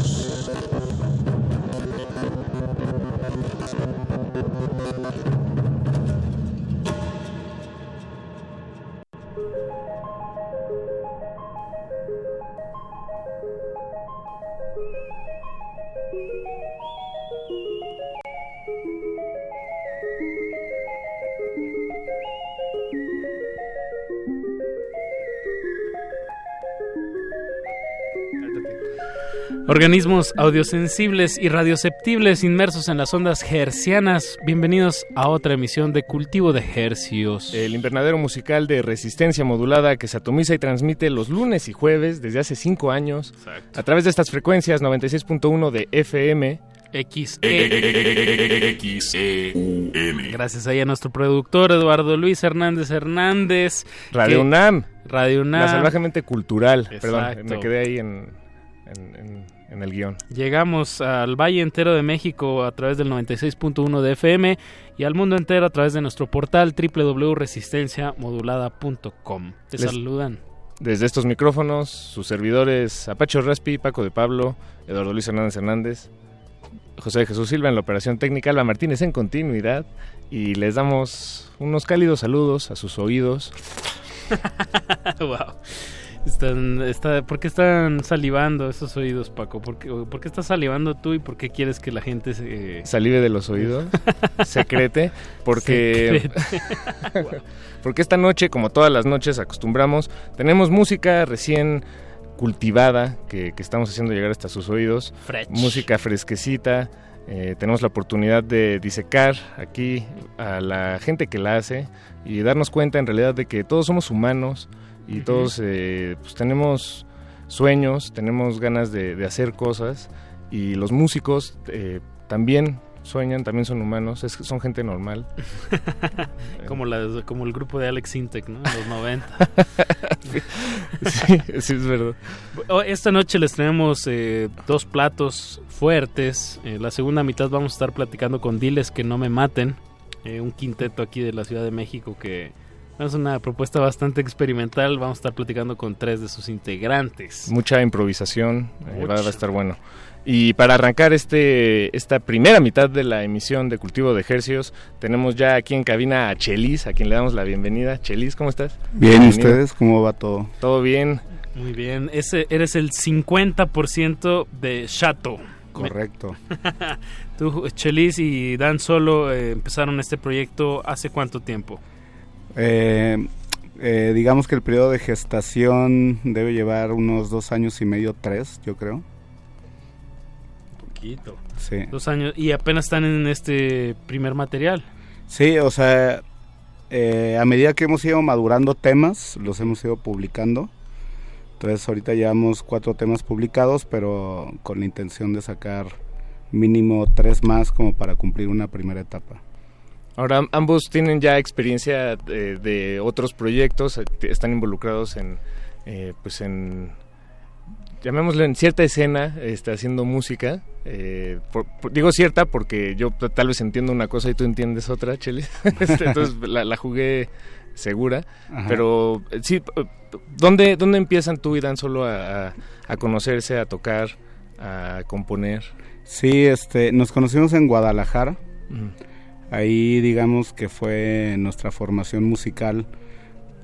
Organismos audiosensibles y radioceptibles inmersos en las ondas hercianas. Bienvenidos a otra emisión de Cultivo de Hercios. El invernadero musical de resistencia modulada que se atomiza y transmite los lunes y jueves desde hace cinco años a través de estas frecuencias 96.1 de FM. XE. Gracias ahí a nuestro productor Eduardo Luis Hernández Hernández. Radio que- UNAM. Radio UNAM. La salvajemente cultural. Perdón, me quedé ahí en, en- en- en el guion. Llegamos al Valle entero de México a través del 96.1 de FM y al mundo entero a través de nuestro portal www.resistenciamodulada.com. Te Les- saludan. Desde estos micrófonos, sus servidores Apacho Raspi, Paco de Pablo, Eduardo Luis Hernández Hernández, José Jesús Silva en la operación técnica, Alba Martínez en continuidad y les damos unos cálidos saludos a sus oídos. <laughs> wow. Están, está, ¿Por qué están salivando esos oídos, Paco? ¿Por qué, por qué estás salivando tú y por qué quieres que la gente se... Salive de los oídos, <laughs> secrete, porque Secrete. <laughs> porque esta noche, como todas las noches acostumbramos, tenemos música recién cultivada que, que estamos haciendo llegar hasta sus oídos, Fresh. música fresquecita. eh, tenemos la oportunidad de disecar aquí a la gente que la hace y darnos cuenta en realidad de que todos somos humanos y todos eh, pues tenemos sueños, tenemos ganas de, de hacer cosas y los músicos eh, también sueñan, también son humanos, es- son gente normal. <laughs> como, la, como el grupo de Alex Intec, ¿no? En los 90. <laughs> sí, sí, es verdad. Esta noche les tenemos eh, dos platos fuertes. Eh, la segunda mitad vamos a estar platicando con Diles que no me maten. eh, un quinteto aquí de la Ciudad de México que es una propuesta bastante experimental. Vamos a estar platicando con tres de sus integrantes. Mucha improvisación, eh, va, a estar bueno. Y para arrancar este esta primera mitad de la emisión de Cultivo de Ejercios, tenemos ya aquí en cabina a Chelis, a quien le damos la bienvenida. Chelis, ¿cómo estás? Bien, Bienvenido. ¿ustedes cómo va todo? Todo bien. Muy bien, ese eres el 50% de Chato. Correcto. <laughs> Tú, Chelis y Dan Solo eh, empezaron este proyecto hace cuánto tiempo? Eh, eh, digamos que el periodo de gestación debe llevar unos dos años y medio, tres, yo creo. Poquito. Sí. Dos años. Y apenas están en este primer material. Sí, o sea, eh, a medida que hemos ido madurando temas, los hemos ido publicando. Entonces ahorita llevamos cuatro temas publicados, pero con la intención de sacar mínimo tres más como para cumplir una primera etapa. Ahora ambos tienen ya experiencia de, de otros proyectos, eh, están involucrados en, eh, pues en, llamémoslo en cierta escena, este, haciendo música. eh, por- por- digo cierta porque yo tal vez entiendo una cosa y tú entiendes otra, Chele. <laughs> Este, entonces la, la jugué segura. Ajá. Pero eh, sí, ¿dónde, ¿dónde empiezan tú y Dan solo a, a- conocerse, a tocar, a componer? Sí, este, nos conocimos en Guadalajara. Ahí digamos que fue nuestra formación musical.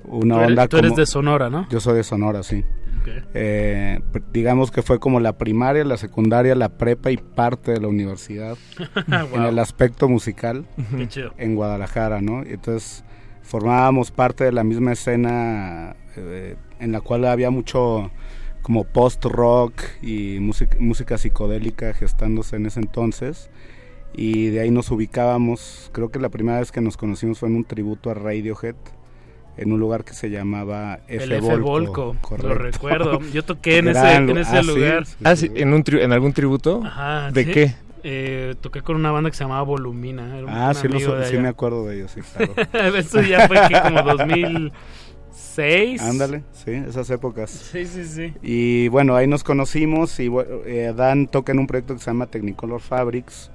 Una Tú eres- onda tú eres como- de Sonora, ¿no? Yo soy de Sonora, sí. Eh, digamos que fue como la primaria, la secundaria, la prepa y parte de la universidad <laughs> en el aspecto musical en Guadalajara, ¿no? Entonces formábamos parte de la misma escena eh, en la cual había mucho como post-rock y música, música psicodélica gestándose en ese entonces. Y de ahí nos ubicábamos, creo que la primera vez que nos conocimos fue en un tributo a Radiohead, en un lugar que se llamaba F. El F. Volco, Volco, lo recuerdo. Yo toqué en <laughs> ese, en ah, lugar. sí, Ah, sí. sí, ¿en, un tri- ¿en algún tributo? Ajá, ¿De sí. qué? Eh, toqué con una banda que se llamaba Volumina. era un Ah, sí, lo amigo so- de sí me acuerdo de ellos, sí, <laughs> claro. Eso ya fue que como 2006. Ándale, sí, esas épocas. Sí, sí, sí. Y bueno, ahí nos conocimos y eh, Dan toca en un proyecto que se llama Technicolor Fabrics,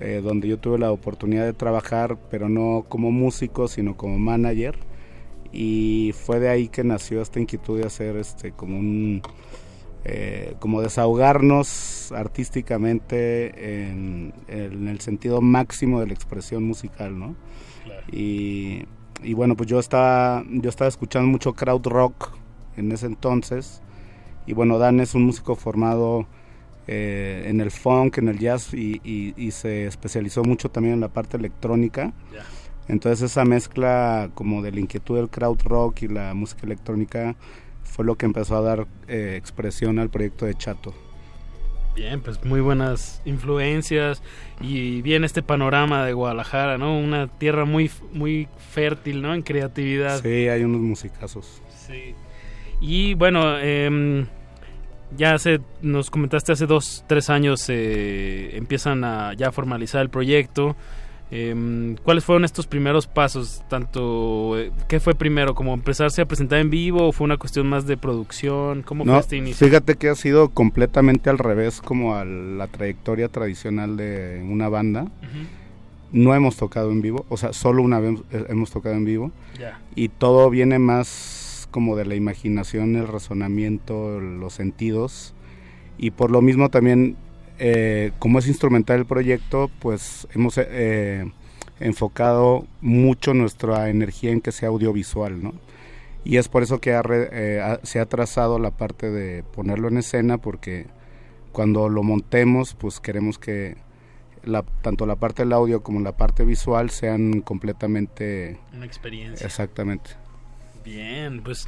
eh, donde yo tuve la oportunidad de trabajar, pero no como músico, sino como manager. Y fue de ahí que nació esta inquietud de hacer este como un eh, como desahogarnos artísticamente en, en el sentido máximo de la expresión musical, ¿no? Y, y bueno, pues yo estaba, yo estaba escuchando mucho crowd rock en ese entonces. Y bueno, Dan es un músico formado eh, en el funk, en el jazz y, y- y se especializó mucho también en la parte electrónica. Entonces esa mezcla como de la inquietud del crowd rock y la música electrónica fue lo que empezó a dar eh, expresión al proyecto de Chato. Bien, pues muy buenas influencias y bien este panorama de Guadalajara, ¿no? Una tierra muy muy fértil, ¿no? En creatividad. Sí, hay unos musicazos. Sí. Y bueno, eh, ya hace, nos comentaste hace dos, tres años eh, empiezan a ya formalizar el proyecto. Eh, ¿Cuáles fueron estos primeros pasos? Tanto, eh, ¿qué fue primero? ¿Como empezarse a presentar en vivo o fue una cuestión más de producción? ¿Cómo No, fue este inicio? fíjate que ha sido completamente al revés como a la trayectoria tradicional de una banda. No hemos tocado en vivo, o sea, solo una vez eh, hemos tocado en vivo. Y todo viene más como de la imaginación, el razonamiento, los sentidos. Y por lo mismo también, eh, como es instrumental el proyecto, pues hemos eh, enfocado mucho nuestra energía en que sea audiovisual, ¿no? Y es por eso que ha re- eh, ha- se ha trazado la parte de ponerlo en escena, porque cuando lo montemos, pues queremos que la, tanto la parte del audio como la parte visual sean completamente... Una experiencia. Exactamente. Bien, pues,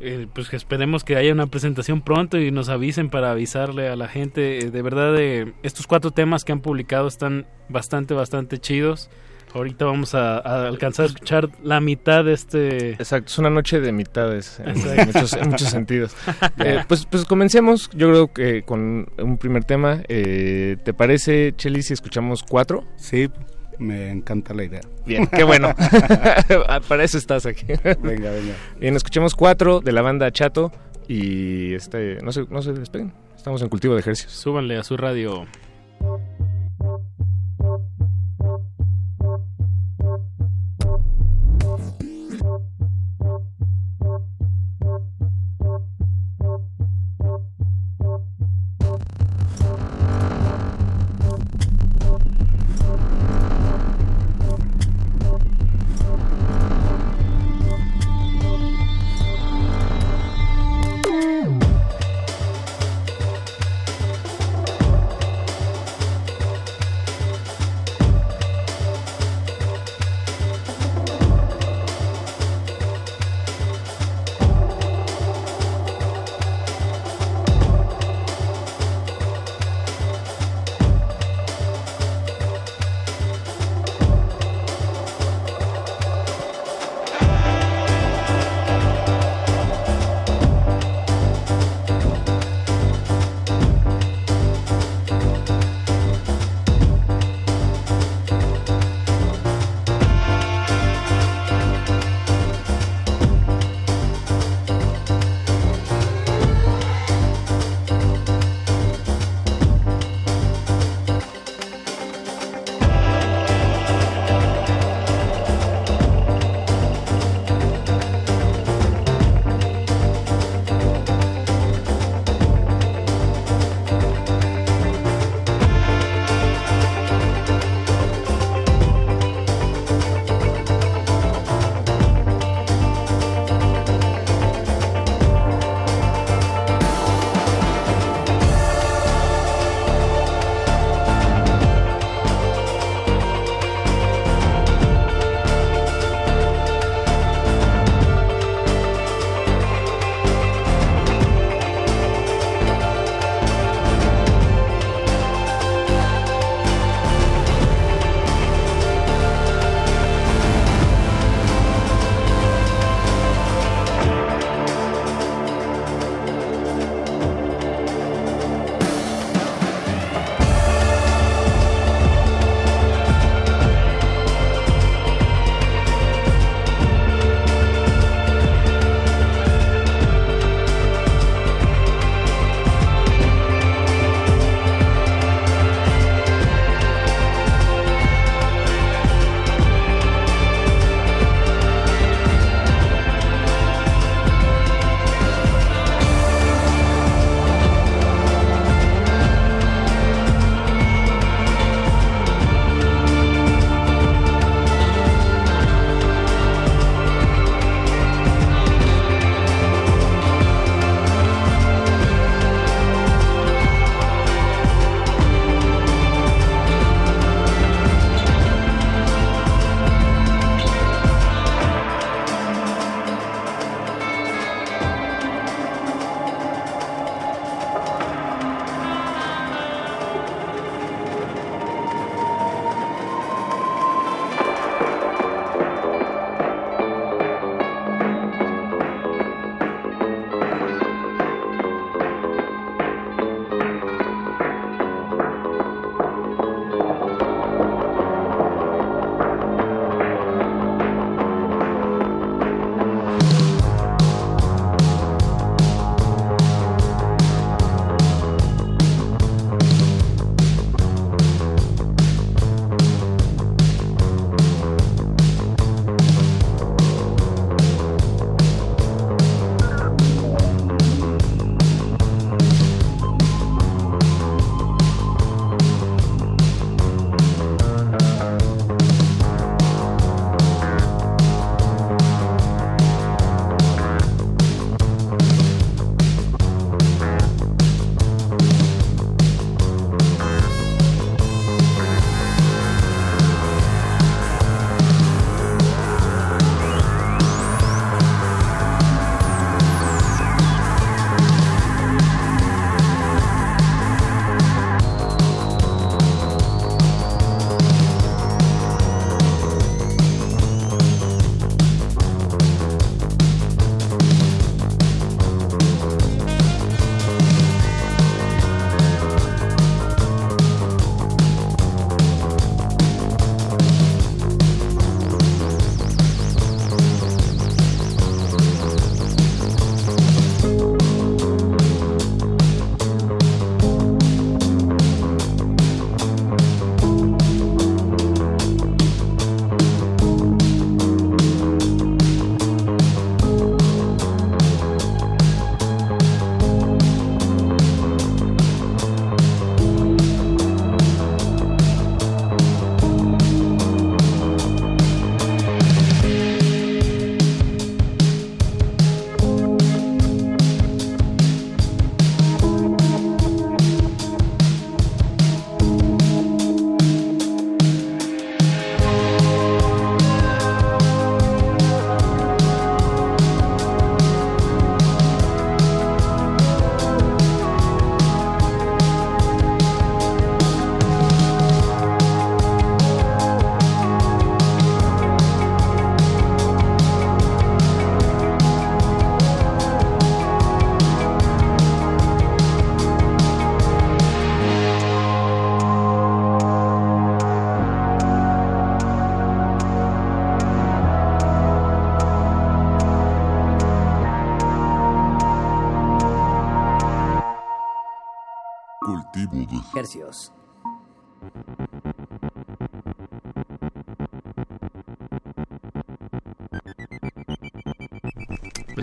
eh, pues que esperemos que haya una presentación pronto y nos avisen para avisarle a la gente. Eh, de verdad, eh, estos cuatro temas que han publicado están bastante, bastante chidos. Ahorita vamos a, a alcanzar a escuchar la mitad de este... Exacto, es una noche de mitades en muchos, en muchos sentidos. <laughs> Eh, pues, pues comencemos, yo creo que con un primer tema. Eh, ¿Te parece, Cheli, si escuchamos cuatro? Sí, me encanta la idea. Bien, qué bueno. <laughs> Para eso estás aquí. Venga, venga. Bien, escuchemos cuatro de la banda Chato y este, no se, no se despeguen. Estamos en cultivo de ejercicios. Súbanle a su radio.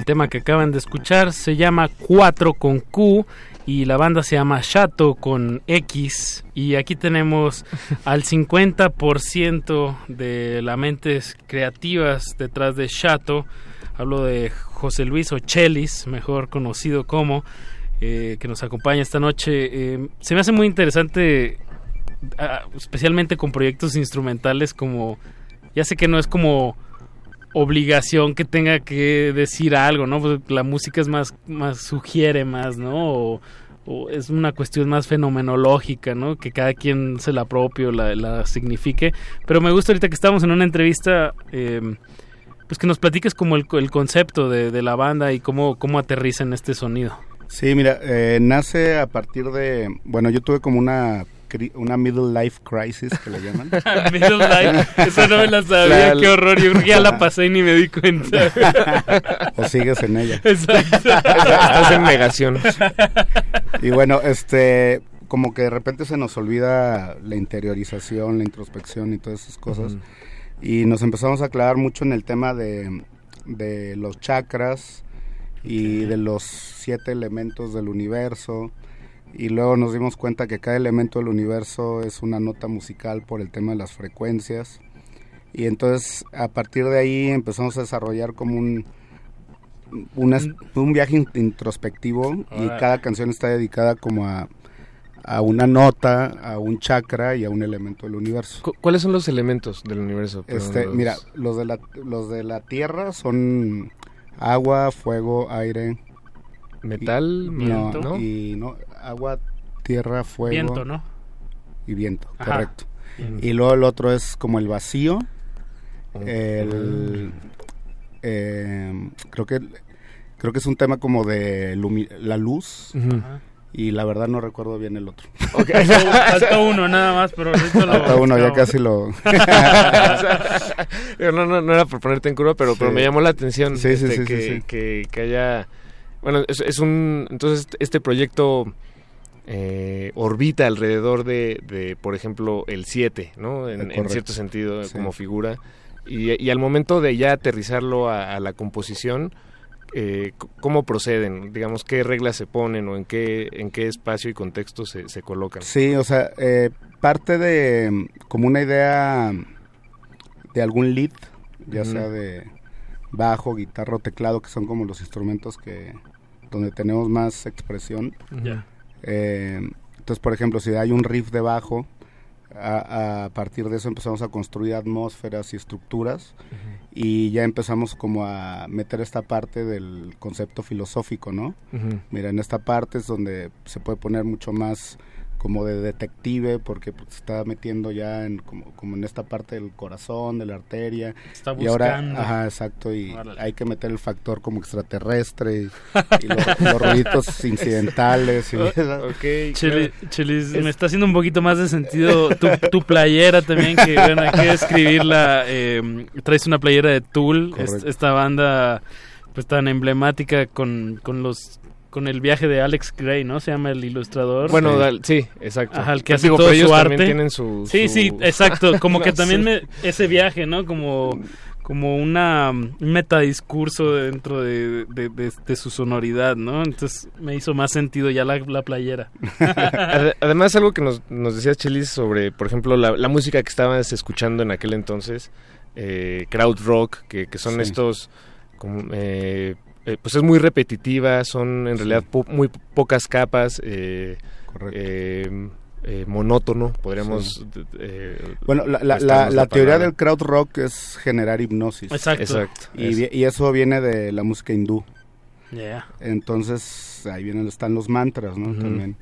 El tema que acaban de escuchar se llama 4 con Q y la banda se llama Chato con X y aquí tenemos <laughs> al 50% de las mentes creativas detrás de Chato. Hablo de José Luis Ochelis, mejor conocido como, eh, que nos acompaña esta noche. Eh, se me hace muy interesante, ah, especialmente con proyectos instrumentales como, ya sé que no es como obligación que tenga que decir algo, ¿no? Pues la música es más, más sugiere más, ¿no? O, es una cuestión más fenomenológica, ¿no? Que cada quien se la apropie la, la signifique. Pero me gusta ahorita que estamos en una entrevista, eh, pues que nos platiques como el, el concepto de, de, la banda y cómo, cómo aterriza en este sonido. Sí, mira, eh, nace a partir de, bueno, yo tuve como una una middle life crisis que le llaman. <laughs> middle life, eso no me la sabía, la, qué horror. Yo creo que ya la pasé y ni me di cuenta. <laughs> o sigues en ella. Exacto. Estás en negación. y bueno, este, como que de repente se nos olvida la interiorización, la introspección y todas esas cosas. Uh -huh. Y nos empezamos a aclarar mucho en el tema de, de los chakras y okay. de los siete elementos del universo y luego nos dimos cuenta que cada elemento del universo es una nota musical por el tema de las frecuencias y entonces a partir de ahí empezamos a desarrollar como un una, un viaje introspectivo y cada canción está dedicada como a, a una nota, a un chakra y a un elemento del universo. ¿Cuáles son los elementos del universo? Este, los... Mira, los de, la, los de la Tierra son agua, fuego, aire, metal, y, ¿no? Y no, agua, tierra, fuego. Viento, ¿no? Y viento, Ajá. correcto. Y luego el otro es como el vacío. El, eh, creo que creo que es un tema como de la luz. Uh -huh. Y la verdad no recuerdo bien el otro. Okay. <laughs> Falta uno nada más, pero Falta uno, ya casi lo... <laughs> no, no, no era por ponerte en curva, pero, Sí. pero me llamó la atención Sí, sí, este, sí, que. Que, que haya... Bueno, es, es un... Entonces este proyecto eh, orbita alrededor de, de, por ejemplo, el 7, ¿no? En, cierto sentido, Sí. como figura. Y, y al momento de ya aterrizarlo a, a la composición, eh, ¿cómo proceden? Digamos, ¿qué reglas se ponen o en qué, en qué espacio y contexto se, se colocan? Sí, o sea, eh, parte de mm, como una idea de algún lead, ya sea de bajo, guitarra o teclado, que son como los instrumentos que donde tenemos más expresión. Ya. Eh, entonces, por ejemplo, si hay un riff de bajo, a, a partir de eso empezamos a construir atmósferas y estructuras y ya empezamos como a meter esta parte del concepto filosófico, ¿no? Mira, en esta parte es donde se puede poner mucho más como de detective porque pues, se está metiendo ya en como, como en esta parte del corazón, de la arteria. Está y ahora, buscando. ajá, exacto, y Órale. hay que meter el factor como extraterrestre y, <laughs> y los, los ruiditos incidentales. Y, <laughs> ok. Chili- Chilis, me está haciendo un poquito más de sentido tu, tu playera también, que bueno, hay que escribirla. eh, traes una playera de Tool, es- esta banda pues tan emblemática con, con los con el viaje de Alex Gray, ¿no? Se llama el ilustrador. Bueno, Sí. exacto. Ajá, el que Pues hace digo, todo pero ellos su también arte. tienen su- Sí, su- sí, <laughs> exacto. Como que <laughs> también me- ese viaje, ¿no? Como, como una, un metadiscurso dentro de, de, de- de su sonoridad, ¿no? Entonces me hizo más sentido ya la, la playera. <laughs> Ade- Además, algo que nos, nos decía Chelis sobre, por ejemplo, la, la música que estabas escuchando en aquel entonces, eh, crowd rock, que, que son Sí. estos, como, eh, eh, pues es muy repetitiva, son en realidad po- muy pocas capas, eh, eh, eh, monótono, podríamos... Sí. eh, Bueno, la, la, la, la teoría del crowd rock es generar hipnosis. Exacto. Exacto. Y, Es- y eso viene de la música hindú. Yeah. Entonces, ahí vienen, están los mantras, ¿no? También.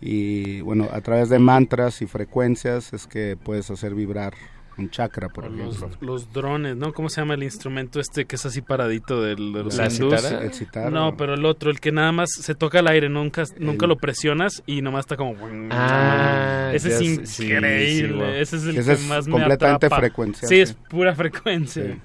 Y bueno, a través de mantras y frecuencias es que puedes hacer vibrar un chakra, por Los, ejemplo. los drones, ¿no? ¿Cómo se llama el instrumento este que es así paradito del, de los ¿La? El citar. No, pero el otro, el que nada más se toca el aire, nunca, nunca lo presionas y nomás está como... Ah, ese es sí, increíble, sí, wow. ese es el Ese que es más me completamente atrapa. frecuencia, Sí, sí. es pura frecuencia. Sí,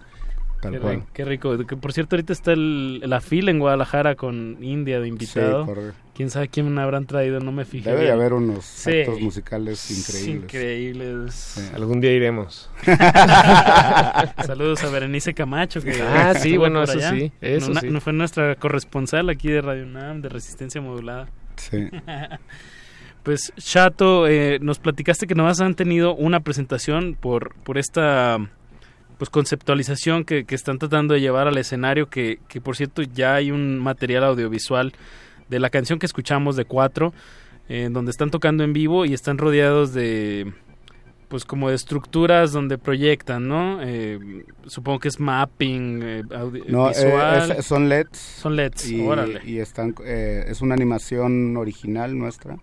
tal qué, cual. qué rico. Que, por cierto, ahorita está el, la fila en Guadalajara con India de invitado. Sí. Quién sabe quién habrán traído, no me fijé. Debe de haber unos Sí. actos musicales increíbles. Increíbles. Sí. Algún día iremos. <laughs> Saludos a Berenice Camacho. Que Ah, sí, bueno, eso allá. sí, eso sí. no fue nuestra corresponsal aquí de Radio UNAM, de Resistencia Modulada. Sí. <laughs> Pues Chato, eh, nos platicaste que nomás han tenido una presentación por, por esta pues conceptualización que, que están tratando de llevar al escenario, que, que por cierto ya hay un material audiovisual de la canción que escuchamos de cuatro, eh, donde están tocando en vivo y están rodeados de pues como de estructuras donde proyectan, ¿no? Eh, supongo que es mapping eh, No, eh, visual. es- son LEDs. Son LEDs, y, órale. y están, eh, es una animación original nuestra.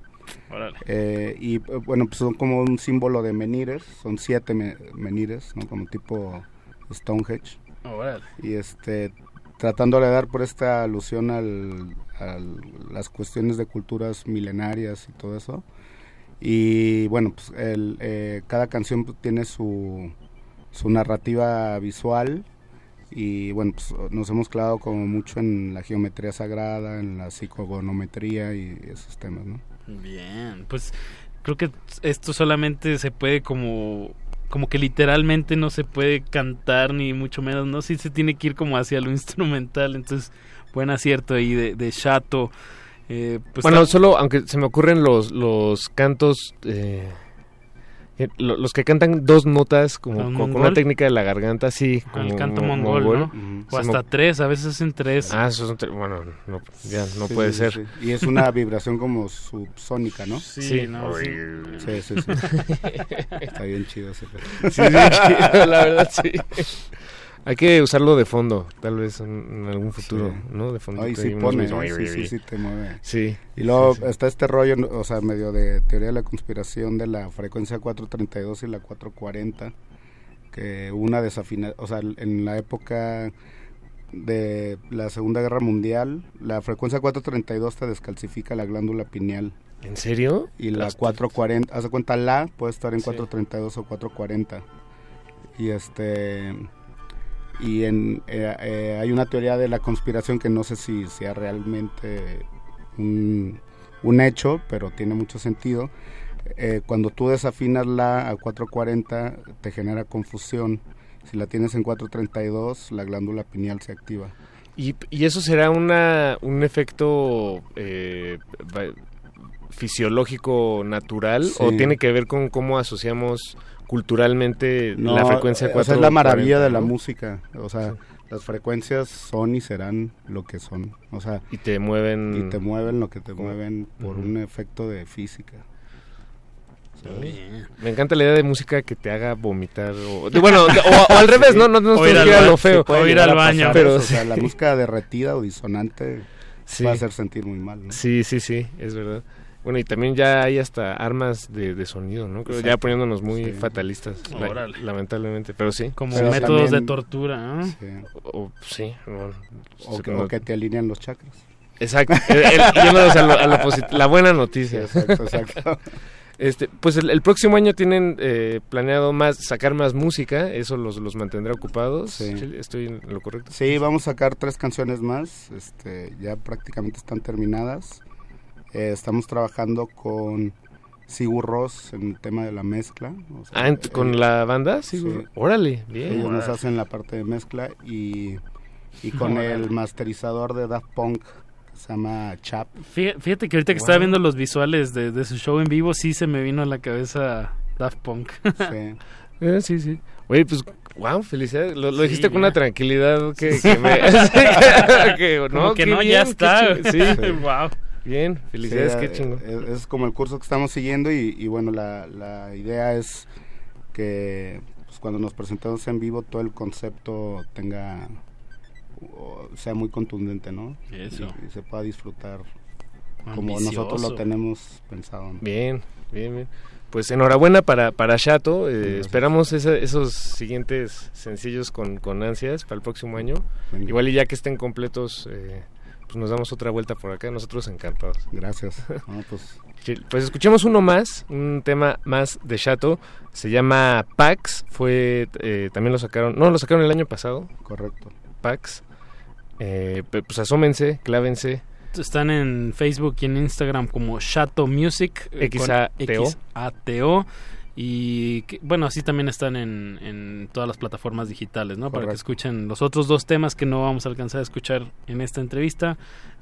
Órale. Eh, y bueno, pues son como un símbolo de menires, son siete me- menires, ¿no? Como tipo Stonehenge. Órale. Y este, tratándole de dar por esta alusión al, las cuestiones de culturas milenarias y todo eso. Y bueno, pues el, eh, cada canción tiene su, su narrativa visual y bueno, pues nos hemos clavado como mucho en la geometría sagrada, en la psicogonometría y esos temas, ¿no? Bien, pues creo que esto solamente se puede como como que literalmente no se puede cantar ni mucho menos, no sí se tiene que ir como hacia lo <laughs> instrumental, entonces buen acierto ahí de, de Chato. Eh, pues bueno, solo aunque se me ocurren los, los cantos, eh, eh, lo- los que cantan dos notas como ¿Al con, con una técnica de la garganta, sí. al como canto mo- mongol, ¿no? O Se hasta me- tres, a veces hacen tres. Ah, eso son tre- bueno, no, ya no Sí, puede sí, ser. sí. Y es una vibración como subsónica, ¿no? Sí, Sí. no, sí. Sí, sí, sí. <laughs> Está bien chido ese. Sí, es bien chido, la verdad, sí. Hay que usarlo de fondo, tal vez en, algún futuro, Sí. ¿no? De fondo. Ay, sí pone, sí, sí, sí te mueve. Sí. Y luego Sí, sí. está este rollo, o sea, medio de teoría de la conspiración de la frecuencia 432 y la 440, que una desafina, o sea, en la época de la Segunda Guerra Mundial, la frecuencia 432 te descalcifica la glándula pineal. ¿En serio? Y la Las- 440, haz de cuenta la puede estar en Sí. 432 o 440. Y este y en eh, eh, hay una teoría de la conspiración que no sé si sea realmente un, un hecho, pero tiene mucho sentido. Eh, cuando tú desafinas la a 440 te genera confusión. Si la tienes en 432, la glándula pineal se activa. ¿Y, y eso será una, un efecto fisiológico natural Sí. o tiene que ver con cómo asociamos culturalmente la No, frecuencia eh, 440? o sea, es la maravilla de la ¿no? música. O sea, las frecuencias son y serán lo que son. O sea, Y te mueven... y te mueven lo que te mueven por un efecto de física. Me encanta la idea de música que te haga vomitar o, de- bueno, o, o al revés, no, no, no <laughs> O ir estoy al lo feo. sí, puede llegar a pasar pero o sea, sí. la música derretida o disonante Sí. va a hacer sentir muy mal. ¿no? Sí, sí, sí, es verdad. Bueno, y también ya hay hasta armas de, de sonido, ¿no? Ya poniéndonos muy Sí. fatalistas, la- lamentablemente, pero sí. Como Pero métodos de tortura, ¿no? Sí. O, o- sí, bueno, O, que, no- o que te alinean los chakras. Exacto, el- a lo- a lo la buena noticia. Sí, exacto, exacto. <laughs> Este, pues el, el próximo año tienen eh, planeado más sacar más música, eso los, los mantendrá ocupados. Sí. Sí, ¿Estoy en lo correcto? Sí, vamos a sacar tres canciones más, este, ya prácticamente están terminadas. Eh, estamos trabajando con Sigur Ross en el tema de la mezcla. o sea, Ah, ¿con eh, la banda? Sí, sí. órale, bien. Ellos nos hacen la parte de mezcla y, y con Órale. el masterizador de Daft Punk se llama Chap. Fí- Fíjate que ahorita que Wow. estaba viendo los visuales de, de su show en vivo, sí se me vino a la cabeza Daft Punk. Sí. <laughs> Eh, sí, sí. Oye, pues, wow, felicidades. Lo, lo Sí, dijiste con una tranquilidad que, que me... <laughs> que, <laughs> Como que qué no, bien, ya está. Sí, wow. Bien, felicidades, Sí, qué eh, chingo. Es, es como el curso que estamos siguiendo y, y bueno, la, la idea es que pues, cuando nos presentemos en vivo todo el concepto tenga o sea muy contundente, ¿no? Eso. Y, y se pueda disfrutar como Ambicioso. nosotros lo tenemos pensado. ¿no? Bien, bien, bien. Pues enhorabuena para, para Chato. eh, esperamos esa- esos siguientes sencillos con, con ansias para el próximo año. Venga. Igual y ya que estén completos, eh, pues nos damos otra vuelta por acá. Nosotros encantados. Gracias. <laughs> Pues, Pues escuchemos uno más, un tema más de Chato. Se llama Pax. Fue, eh, también lo sacaron, no, lo sacaron el año pasado. correcto. Pax. Eh, pues asómense, clávense. están en Facebook y en Instagram como Shato Music. eh, XATO. XATO. Y que- bueno, así también están en, en todas las plataformas digitales, ¿no? Para que escuchen los otros dos temas que no vamos a alcanzar a escuchar en esta entrevista.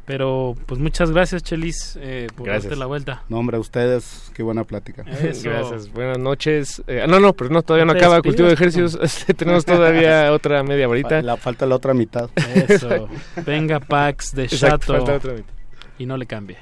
Pero pues muchas gracias, Chelis, eh, por Gracias. darte la vuelta. No, hombre, a ustedes, qué buena plática. Eso. Gracias, buenas noches. Eh, no, no, pero no, todavía no acaba despides, Cultivo de. Ejercicios. <laughs> Este, tenemos todavía <laughs> otra media horita. La falta la otra mitad. Eso. Venga, Pax de Exacto, falta otra mitad. Y no le cambie.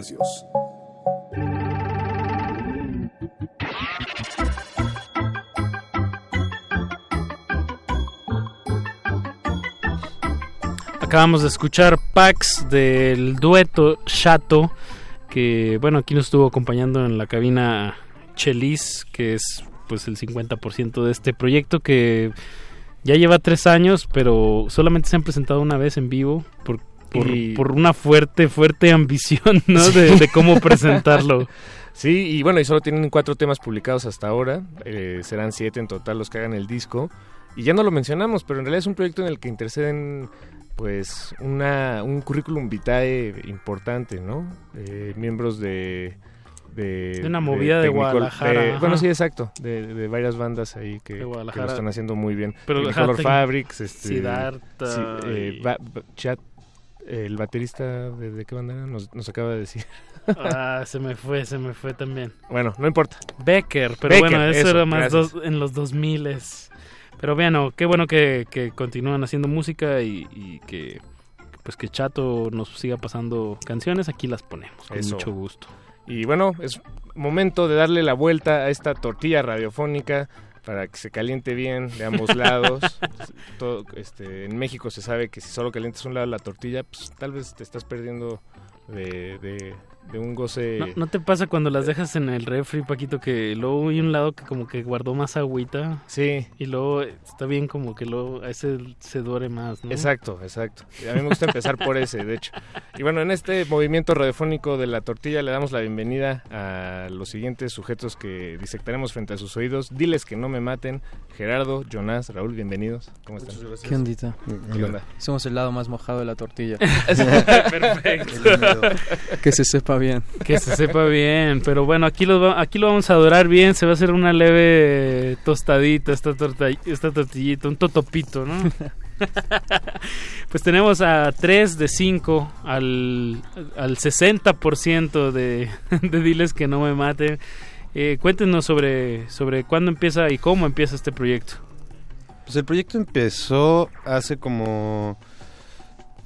MHz. Acabamos de escuchar Pax del dueto Chato, que bueno, aquí nos estuvo acompañando en la cabina Chelis, que es pues el 50% de este proyecto que ya lleva tres años, pero solamente se han presentado una vez en vivo por, Y- por una fuerte, fuerte <laughs> ambición, ¿no? De, de cómo presentarlo. <laughs> Sí, y bueno, y solo tienen cuatro temas publicados hasta ahora. eh, serán siete en total los que hagan el disco. Y ya no lo mencionamos, pero en realidad es un proyecto en el que interceden pues una, un currículum vitae importante, ¿no? Eh, miembros de... De, De una movida de Guadalajara, de- ajá. bueno, sí, exacto. De, de varias bandas ahí que, que lo están haciendo muy bien. Pero, ajá, Tec- Fabrics, este, Siddhartha sí, eh, y- Ba- Ba- Chat, el baterista de, de qué banda? Nos, nos acaba de decir. <laughs> Ah, se me fue, se me fue también. Bueno, no importa. Becker, pero Becker, bueno, eso, eso, era más dos- en los 2000 Pero bueno, qué bueno que, que continúan haciendo música y, y que pues que Chato nos siga pasando canciones, aquí las ponemos con Eso. mucho gusto. Y bueno, es momento de darle la vuelta a esta tortilla radiofónica para que se caliente bien de ambos lados. <laughs> Todo, este, en México se sabe que si solo calientas un lado la tortilla, pues tal vez te estás perdiendo de, de- de un goce... ¿No, no te pasa cuando las dejas en el refri, Paquito, que luego hay un lado que como que guardó más agüita? Sí. Y luego está bien como que luego a ese se duere más, ¿no? Exacto, exacto. Y A mí me gusta empezar por ese, de hecho. Y bueno, en este movimiento radiofónico de la tortilla le damos la bienvenida a los siguientes sujetos que disectaremos frente a sus oídos. Diles que no me maten. Gerardo, Jonás, Raúl, bienvenidos. ¿Cómo están? ¿Qué ondita? ¿Qué onda? Somos el lado más mojado de la tortilla. <laughs> Perfecto. <laughs> <laughs> que se sepa bien. Que se sepa bien, pero bueno, aquí lo, va- aquí lo vamos a adorar bien, se va a hacer una leve tostadita, esta, torta, esta tortillita, un totopito, ¿no? <laughs> pues tenemos a 3 de 5 al, al 60% de, de diles que no me maten. Eh, cuéntenos sobre, sobre cuándo empieza y cómo empieza este proyecto. Pues el proyecto empezó hace como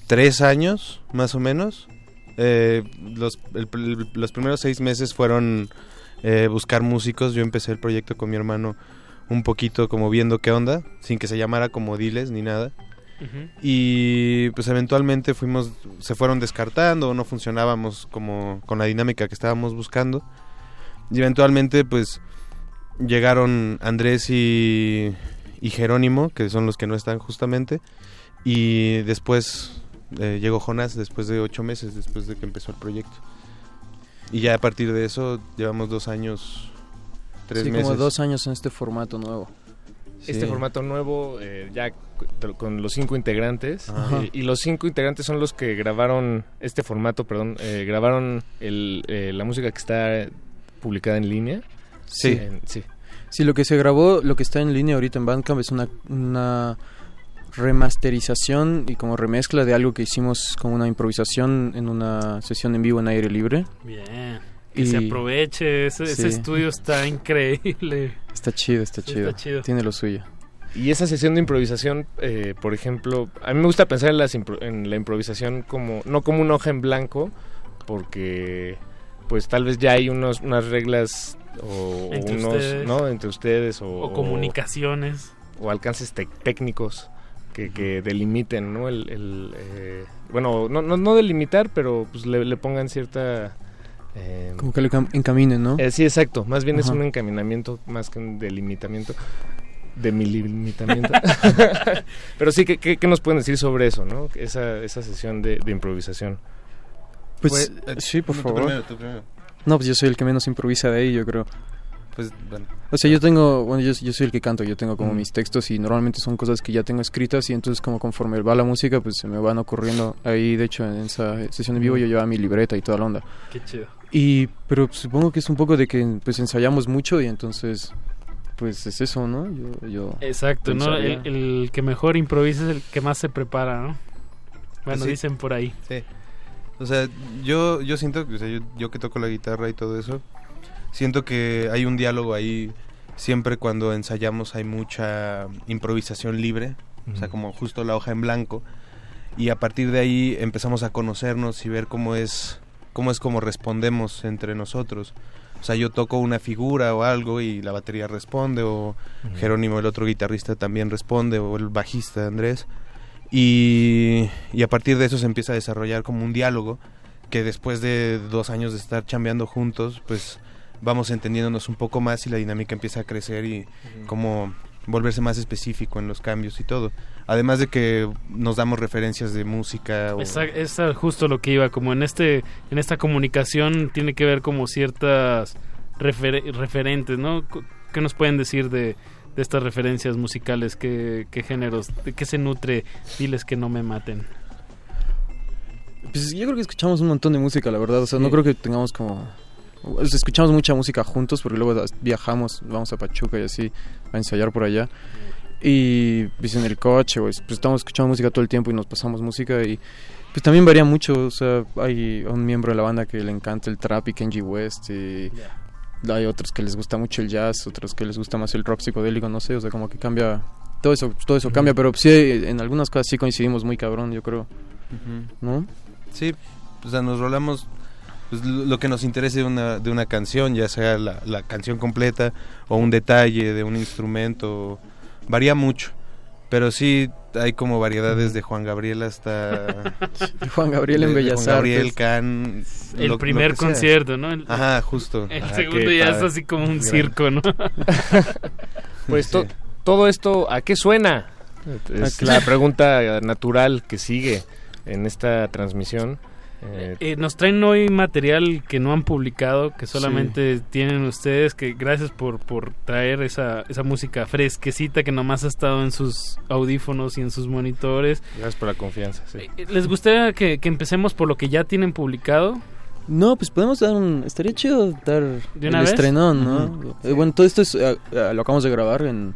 tres años, más o menos. Eh, los, el- los primeros seis meses fueron eh, buscar músicos. Yo empecé el proyecto con mi hermano un poquito como viendo qué onda, sin que se llamara como Diles ni nada. Y pues eventualmente fuimos, se fueron descartando, no funcionábamos como con la dinámica que estábamos buscando. Y eventualmente pues llegaron Andrés y, y Jerónimo, que son los que no están justamente. Y después eh, llegó Jonás, después de ocho meses, después de que empezó el proyecto. Y ya a partir de eso llevamos dos años, tres sí, meses. como dos años en este formato nuevo. Este Sí. formato nuevo, eh, ya con los cinco integrantes. Eh, y los cinco integrantes son los que grabaron, este formato, perdón, eh, grabaron el, eh, la música que está publicada en línea. Sí. En- sí. Sí, lo que se grabó, lo que está en línea ahorita en Bandcamp es una, una remasterización y como remezcla de algo que hicimos como una improvisación en una sesión en vivo en aire libre. Bien. Que Y- se aproveche, ese, estudio está increíble. Está chido, está Sí, chido. está chido. Tiene lo suyo. Y esa sesión de improvisación, eh, por ejemplo, a mí me gusta pensar en, las impro- en la improvisación como no como una hoja en blanco, porque pues tal vez ya hay unos, unas reglas o, o Entre unos, ustedes. ¿no? Entre ustedes o, O comunicaciones. o alcances tec- técnicos que, que delimiten, ¿no? El, el, eh, bueno, no, no, no delimitar, pero pues le, le pongan cierta... eh, Como que lo encam- encaminen, ¿no? eh, sí, exacto. Más bien es un encaminamiento más que un delimitamiento. De mi limitamiento. <laughs> <laughs> Pero sí, ¿qué, qué, qué nos pueden decir sobre eso, no? Esa, esa sesión de, de improvisación. Pues Pues, eh, sí, por tú favor. primero, tú primero. No, pues yo soy el que menos improvisa de ahí, yo creo. Pues, bueno. O sea, yo tengo, bueno, yo, yo soy el que canto, yo tengo como Mm. mis textos y normalmente son cosas que ya tengo escritas y entonces como conforme va la música, pues se me van ocurriendo. Ahí, de hecho, en esa sesión en vivo yo llevaba mi libreta y toda la onda. Qué chido. Y, pero supongo que es un poco de que pues ensayamos mucho y entonces, pues es eso, ¿no? Yo, yo Exacto, ¿no? El, el que mejor improvisa es el que más se prepara, ¿no? Bueno, Sí. dicen por ahí. Sí. O sea, yo, yo siento que, o sea, yo, yo que toco la guitarra y todo eso, siento que hay un diálogo ahí. Siempre cuando ensayamos hay mucha improvisación libre, o sea, como justo la hoja en blanco. Y a partir de ahí empezamos a conocernos y ver cómo es cómo es como respondemos entre nosotros. O sea, yo toco una figura o algo y la batería responde, o Jerónimo, el otro guitarrista, también responde, o el bajista Andrés. Y, y a partir de eso se empieza a desarrollar como un diálogo que después de dos años de estar chambeando juntos, pues vamos entendiéndonos un poco más y la dinámica empieza a crecer y como volverse más específico en los cambios y todo. Además de que nos damos referencias de música. O... Es, es justo lo que iba, como en este en esta comunicación tiene que ver como ciertas refer referentes, ¿no? ¿Qué nos pueden decir de, de estas referencias musicales? ¿Qué, ¿Qué géneros? ¿De qué se nutre? Diles que no me maten. Pues yo creo que escuchamos un montón de música, la verdad. O sea, no creo que tengamos como escuchamos mucha música juntos porque luego viajamos, vamos a Pachuca y así a ensayar por allá. Y pues en el coche, pues, pues estamos escuchando música todo el tiempo y nos pasamos música y pues también varía mucho, o sea, hay un miembro de la banda que le encanta el trap y Kenji West y hay otros que les gusta mucho el jazz, otros que les gusta más el rock psicodélico, no sé, o sea, como que cambia todo eso, todo eso cambia, pero sí en algunas cosas sí coincidimos muy cabrón, yo creo. ¿No? Sí, o sea, nos rolamos pues, lo que nos interese de una, de una canción, ya sea la, la canción completa o un detalle de un instrumento, varía mucho. Pero sí hay como variedades de Juan Gabriel hasta Juan Gabriel en Bellas Juan Gabriel Can el primer concierto no el, ajá justo. el segundo ya es así como un circo no <laughs> pues to, todo esto a qué suena es la pregunta natural que sigue en esta transmisión eh, eh, nos traen hoy material que no han publicado, que solamente tienen ustedes, que gracias por, por traer esa, esa música fresquecita que nomás ha estado en sus audífonos y en sus monitores. Gracias por la confianza. Eh, ¿Les gustaría que, empecemos por lo que ya tienen publicado? No, pues podemos dar un... Estaría chido dar ¿De el estrenón, ¿no? bueno, todo esto es, lo acabamos de grabar en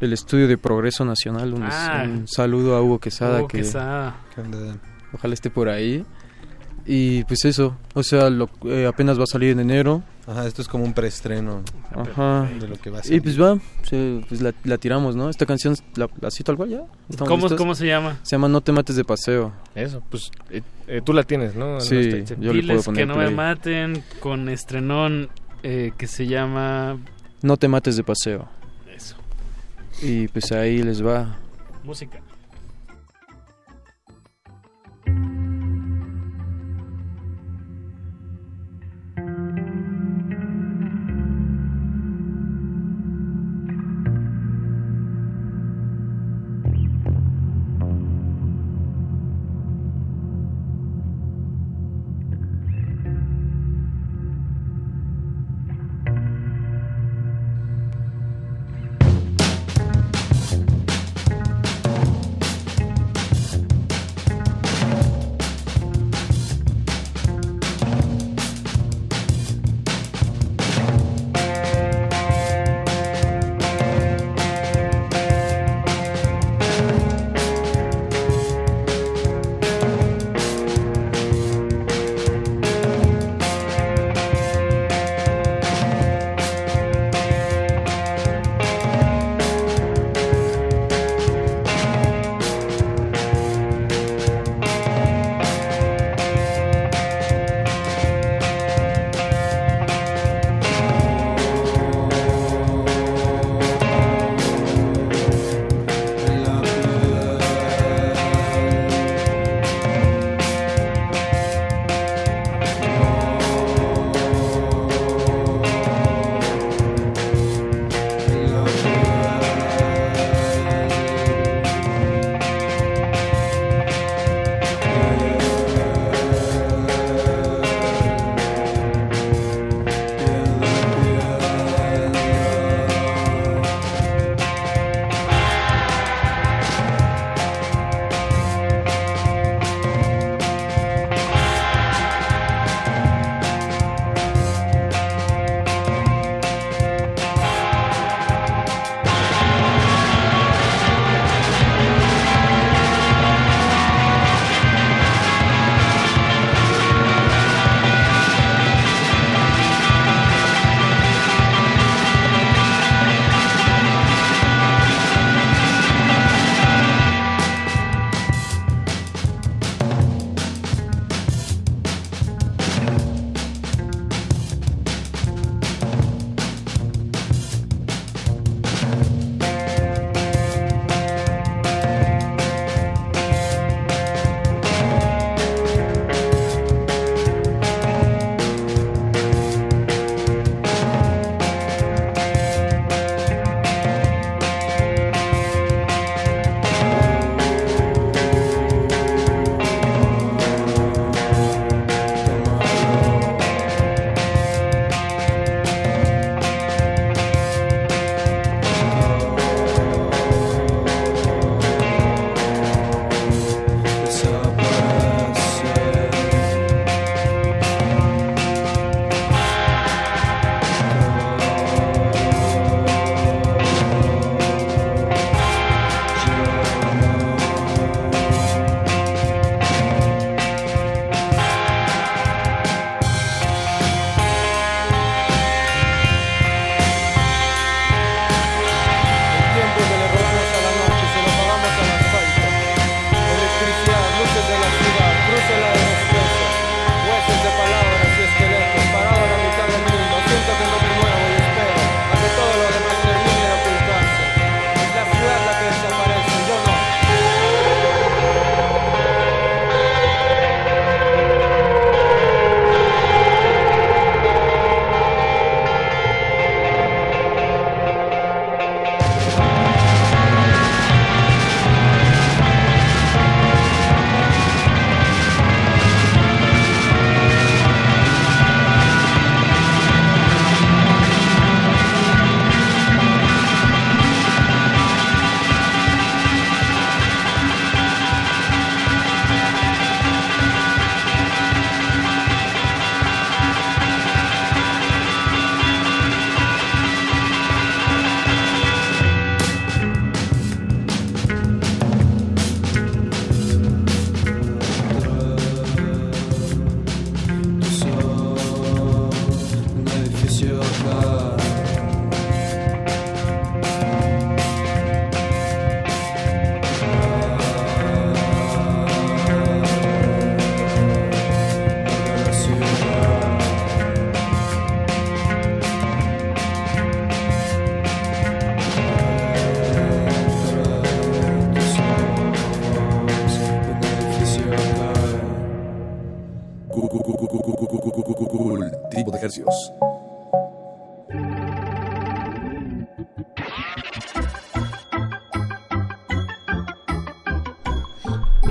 el estudio de Progreso Nacional. Un, ah. un saludo a Hugo Quesada. Hugo que, Quesada. Ojalá esté por ahí. Y pues eso, o sea, lo, eh, apenas va a salir en enero. Ajá, esto es como un preestreno Ajá. de lo que va a salir. Y pues va, pues la, tiramos, ¿no? Esta canción, ¿la, la cito al cual ya? ¿Cómo, ¿Cómo se llama? Se llama No te mates de paseo. Eso, pues eh, eh, tú la tienes, ¿no? Sí, yo le puedo poner que no me maten con estrenón que se llama... No te mates de paseo. Eso. Y pues ahí les va. Música.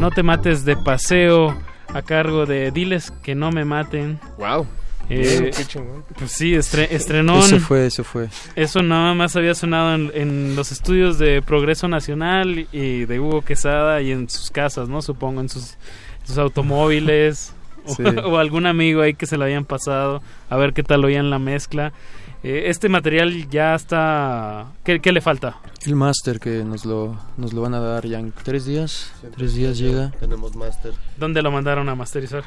No te mates de paseo a cargo de Diles que no me maten. Wow. Eh, pues sí, estre- estrenón. Eso fue, eso fue. Eso nada más había sonado en, en los estudios de Progreso Nacional y de Hugo Quesada y en sus casas, ¿no? Supongo, en sus, sus automóviles o- <laughs> algún amigo ahí que se lo habían pasado a ver qué tal oían la mezcla. Eh, este material ya está... ¿Qué, qué le falta? El máster que nos lo, nos lo van a dar ya en tres días. Tres días llega. Tenemos máster. ¿Dónde lo mandaron a masterizar?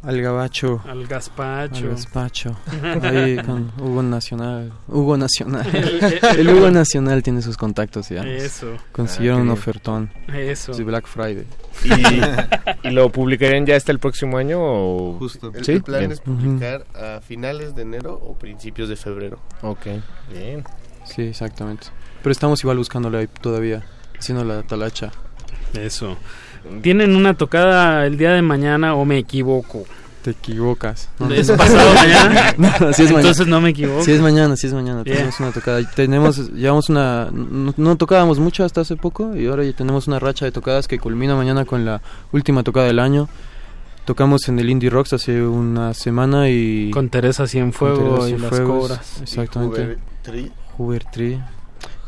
Al gabacho. Al gazpacho. Al gazpacho. <laughs> Ahí con Hugo Nacional. Hugo Nacional. <laughs> El- El, el- Hugo Nacional tiene sus contactos ya. Eso. Consiguieron Ah, un ofertón. Eso. Sí, Black Friday. ¿Y, y lo publicarían ya hasta el próximo año o...? Justo. El, ¿Sí? el plan Bien. es publicar a finales de enero o principios de febrero. Ok, bien. Sí, exactamente. Pero estamos igual buscándole ahí todavía. Haciendo la talacha. Eso. ¿Tienen una tocada el día de mañana o me equivoco? Te equivocas. ¿Es pasado <laughs> mañana? No, es mañana. Entonces no me equivoco. Sí es mañana, sí es mañana. Tenemos una tocada. Tenemos, llevamos una... No, no tocábamos mucho hasta hace poco y ahora ya tenemos una racha de tocadas que culmina mañana con la última tocada del año. Tocamos en el Indie Rocks hace una semana y... Con Teresa Cienfuegos Teresa y las Cobras. Exactamente. Y Hoover Tree. Hoover Tree.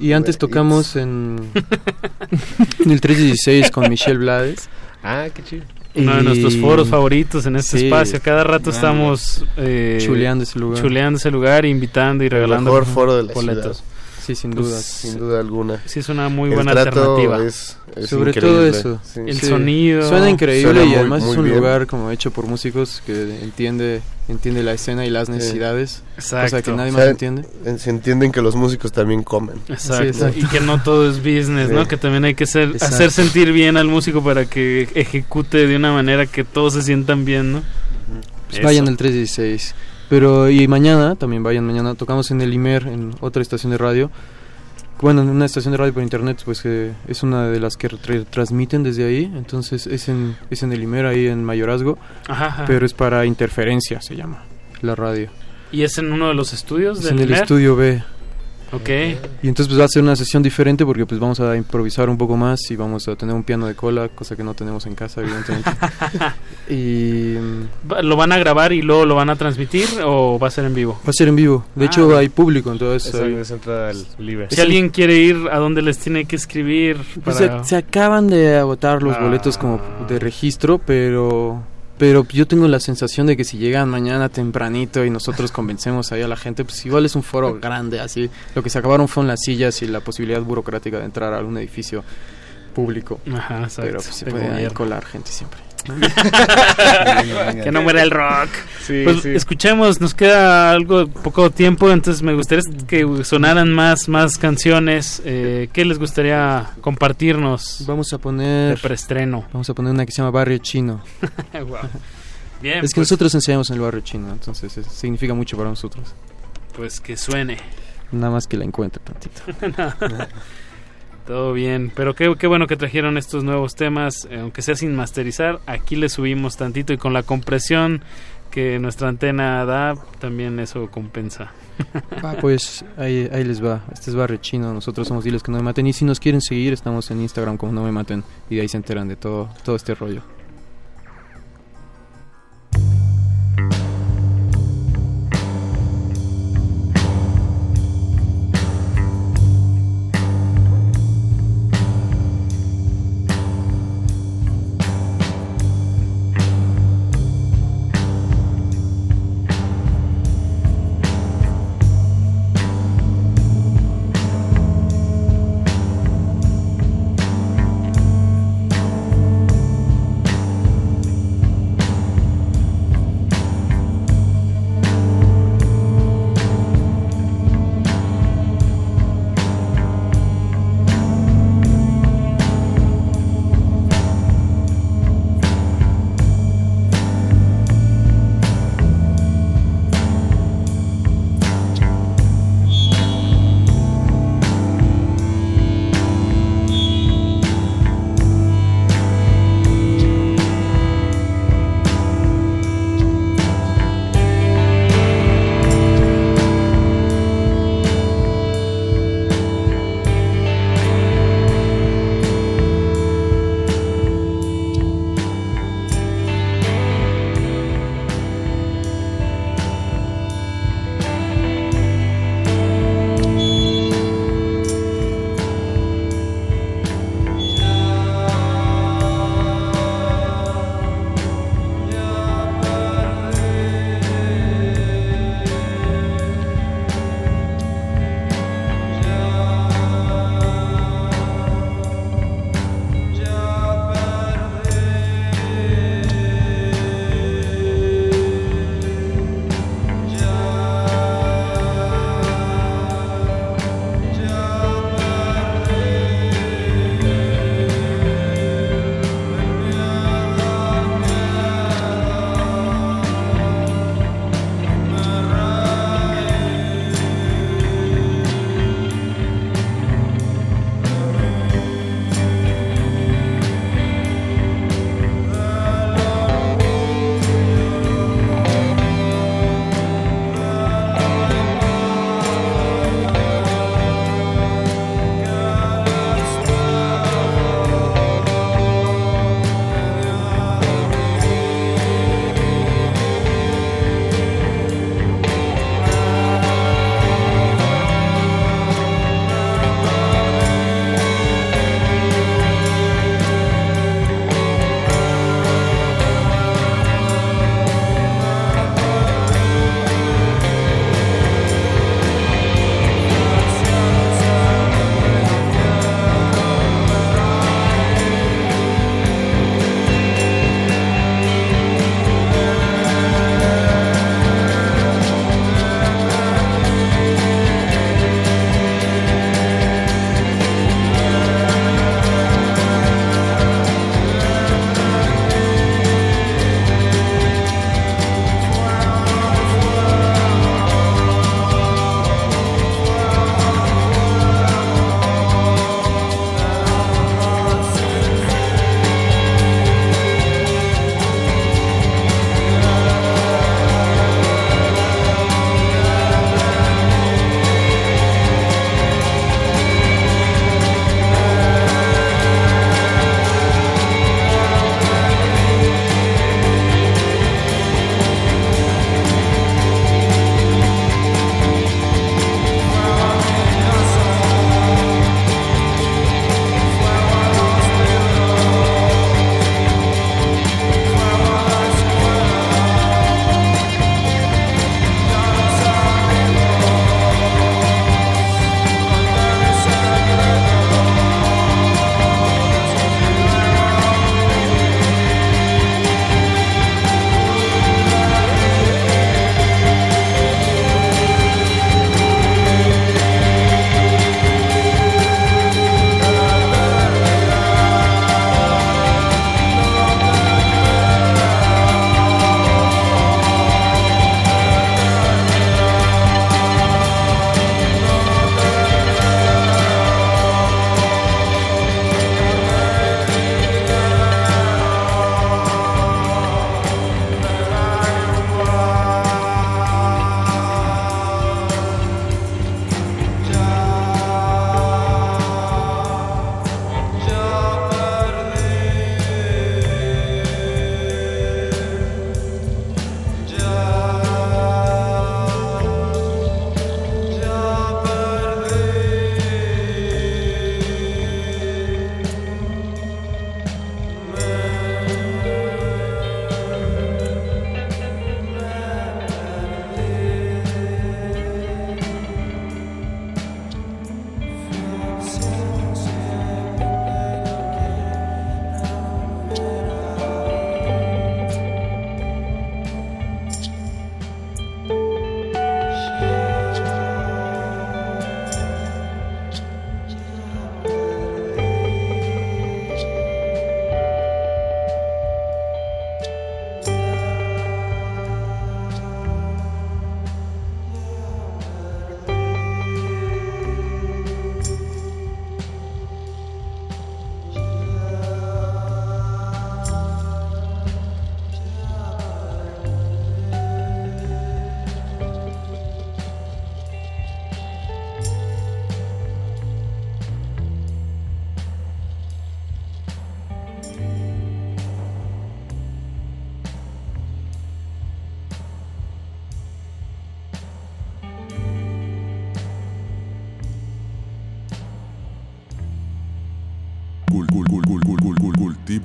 Y antes tocamos en, <laughs> en el 316 con Michelle Blades. Ah, qué chido. Uno de nuestros foros favoritos en este Sí. espacio. Cada rato estamos eh, Chuleando ese lugar. chuleando ese lugar, invitando y regalando mejor foro de la boletos. ciudad. Sí, sin Pues, duda. Sin duda alguna. Sí, es una muy El buena trato alternativa. es- es Sobre increíble. todo eso. Sí. El Sí. sonido. Suena increíble Suena y muy- además muy es un bien. lugar como hecho por músicos que entiende entiende la escena y las necesidades. Cosa que Exacto. nadie O más sea, entiende. en- Se entienden que los músicos también comen. Exacto. Sí, exacto. Y que no todo es business, Sí. ¿no? Que también hay que ser, Exacto. hacer sentir bien al músico para que ejecute de una manera que todos se sientan bien, ¿no? Pues Eso. vayan al 316. Pero y mañana, también vayan mañana, tocamos en el IMER, en otra estación de radio. Bueno, en una estación de radio por internet, pues que es una de las que transmiten desde ahí. Entonces es en, es en el IMER, ahí en Mayorazgo. Ajá, ajá. Pero es para interferencia, se llama, la radio. ¿Y es en uno de los estudios Es del en el IMER? estudio B. Ok. Y entonces pues va a ser una sesión diferente porque pues vamos a improvisar un poco más y vamos a tener un piano de cola, cosa que no tenemos en casa evidentemente. <laughs> y ¿Lo van a grabar y luego lo van a transmitir o va a ser en vivo? va a ser en vivo. De Ah, hecho bien. hay público, entonces hay- es entrada al libre. Si alguien quiere ir, ¿a dónde les tiene que escribir? Pues Para... se, se acaban de agotar los Ah. boletos como de registro, pero pero yo tengo la sensación de que si llegan mañana tempranito y nosotros convencemos ahí a la gente, pues igual es un foro grande, así. Lo que se acabaron fueron las sillas y la posibilidad burocrática de entrar a algún edificio público. Ajá, exacto. Pero pues, se de puede ahí colar gente siempre. <laughs> que no muera el rock. Sí, pues sí. escuchemos, nos queda algo poco tiempo, entonces me gustaría que sonaran más, más canciones. Eh, ¿Qué les gustaría compartirnos Vamos a de poner preestreno? vamos a poner una que se llama Barrio Chino. <laughs> <laughs> Bien, es que pues, nosotros ensayamos en el Barrio Chino, entonces es- significa mucho para nosotros. pues que suene. Nada más que la encuentre tantito. Todo bien, pero qué, qué bueno que trajeron estos nuevos temas, eh, aunque sea sin masterizar, aquí le subimos tantito y con la compresión que nuestra antena da, también eso compensa. Pues ahí, ahí les va. Este es Barrio Chino. Nosotros somos Diles que no me maten. Y si nos quieren seguir, estamos en Instagram como no me maten. Y ahí se enteran de todo, todo este rollo.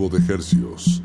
De hercios.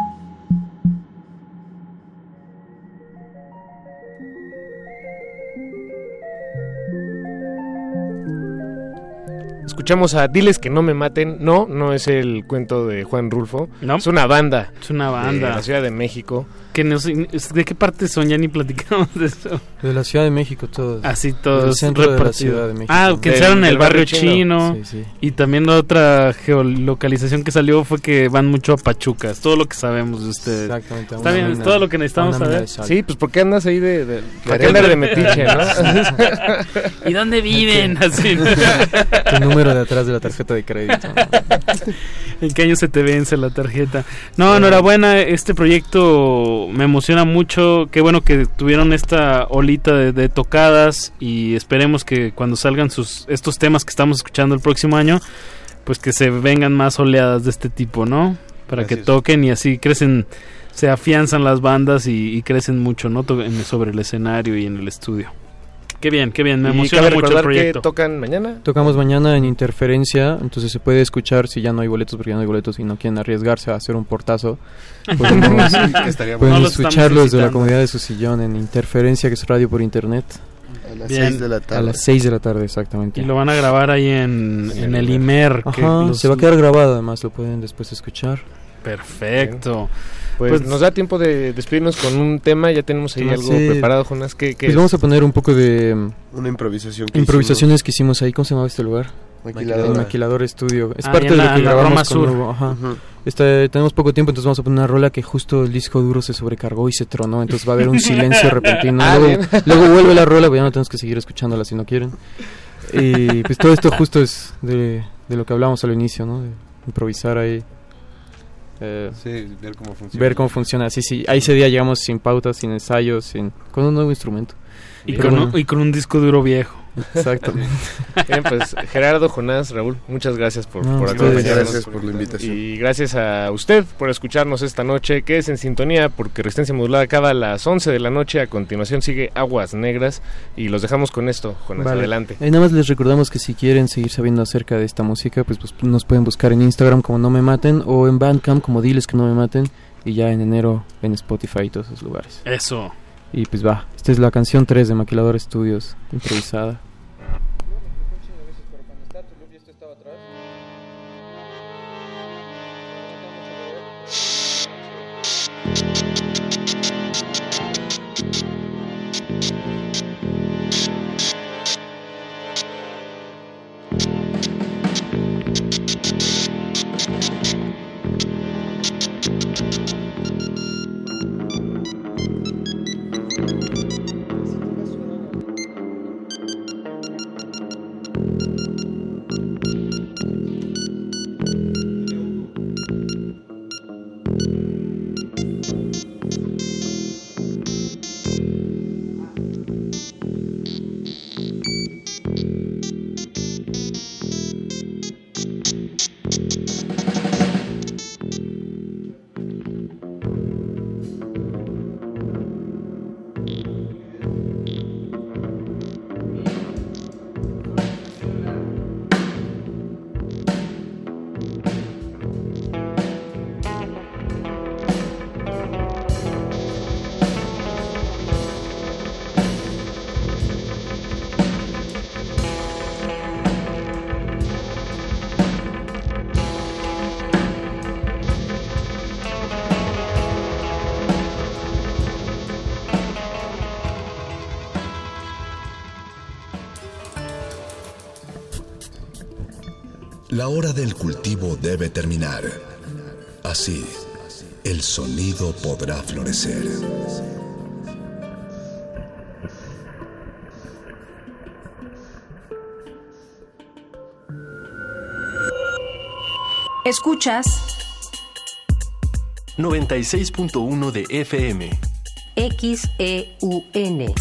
Escuchamos a Diles que no me maten. No, no es el cuento de Juan Rulfo. No. Es una banda. Es una banda. De la Ciudad de México. Que no sé, ¿De qué parte son? Ya ni platicamos de eso. De la Ciudad de México, todos. Así todos. Del centro de la. Ciudad de México. Ah, que en el barrio chino. chino. Sí, sí. Y también otra geolocalización que salió fue que van mucho a Pachuca. Es todo lo que sabemos de ustedes. Exactamente. Está bien, es todo lo que necesitamos saber. de. Sí, pues ¿por qué andas ahí de... de ¿Para qué Queriendo- andar de metiche, no? <laughs> ¿Y dónde viven? <laughs> Así. Tu número de atrás de la tarjeta de crédito. <laughs> ¿En qué año se te vence la tarjeta? No, enhorabuena, este proyecto me emociona mucho. Qué bueno que tuvieron esta de, de tocadas y esperemos que cuando salgan sus estos temas que estamos escuchando el próximo año, pues que se vengan más oleadas de este tipo, ¿no? Para que Así toquen y así crecen, se afianzan las bandas y, y crecen mucho, ¿no? Sobre el escenario y en el estudio. Qué bien, qué bien, me Y emociona cabe mucho el recordar que proyecto. tocan mañana. Tocamos mañana en Interferencia, entonces se puede escuchar si ya no hay boletos, porque ya no hay boletos y no quieren arriesgarse a hacer un portazo. <laughs> Podemos, Sí, que pueden. No escucharlo desde la comodidad de su sillón en Interferencia, que es radio por internet, A las Bien. 6 de la a tarde. las 6 de la tarde exactamente. Y lo van a grabar ahí en, en el IMER. que Ajá, los- se va a quedar grabado además, lo pueden después escuchar. Perfecto. Pues, Pues- nos da tiempo de despedirnos con un tema. Ya tenemos ahí Ah, algo sí. preparado, Jonas. ¿Qué, qué Pues es? vamos a poner un poco de mm, Una improvisación. que improvisaciones que hicimos ahí, ¿cómo se llamaba este lugar? Maquiladora. Maquilador Estudio. Es Ah, parte de la- lo que grabamos Roma con Sur. Hugo, ajá. Este, tenemos poco tiempo, entonces vamos a poner una rola que justo el disco duro se sobrecargó y se tronó, entonces va a haber un silencio <laughs> repentino. Ah, luego, luego vuelve la rola, pues ya no tenemos que seguir escuchándola si no quieren. Y pues todo esto justo es de, de lo que hablábamos al inicio, ¿no? De improvisar ahí. Eh, Sí, ver cómo funciona. ver cómo funciona. Sí, sí, ahí ese día llegamos sin pautas, sin ensayos, sin, con un nuevo instrumento. Y con, bueno. un, y con un disco duro viejo. Exactamente. <laughs> Bien, pues Gerardo, Jonás, Raúl, muchas gracias por, No, por acompañarnos. Gracias por la invitación. Y gracias a usted por escucharnos esta noche. Quédese en sintonía porque Resistencia Modulada acaba a las 11 de la noche. A continuación sigue Aguas Negras. Y los dejamos con esto, Jonás. Vale. Adelante. Eh, nada más les recordamos que si quieren seguir sabiendo acerca de esta música, pues, pues nos pueden buscar en Instagram como No Me Maten o en Bandcamp como Diles que No Me Maten y ya en enero en Spotify y todos esos lugares. Eso. Y pues va, esta es la canción 3 de Maquilador Studios, improvisada. Hora del cultivo debe terminar. Así, el sonido podrá florecer. Escuchas 96.1 de FM. XEUN.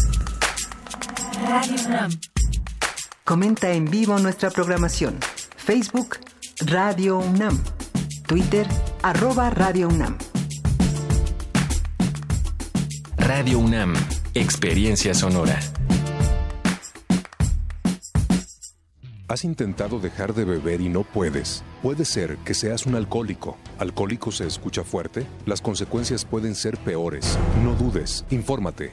Radio. Comenta en vivo nuestra programación. Facebook Radio UNAM. Twitter arroba Radio UNAM. Radio UNAM, Experiencia Sonora. ¿Has intentado dejar de beber y no puedes? Puede ser que seas un alcohólico. ¿Alcohólico se escucha fuerte? Las consecuencias pueden ser peores. No dudes, infórmate.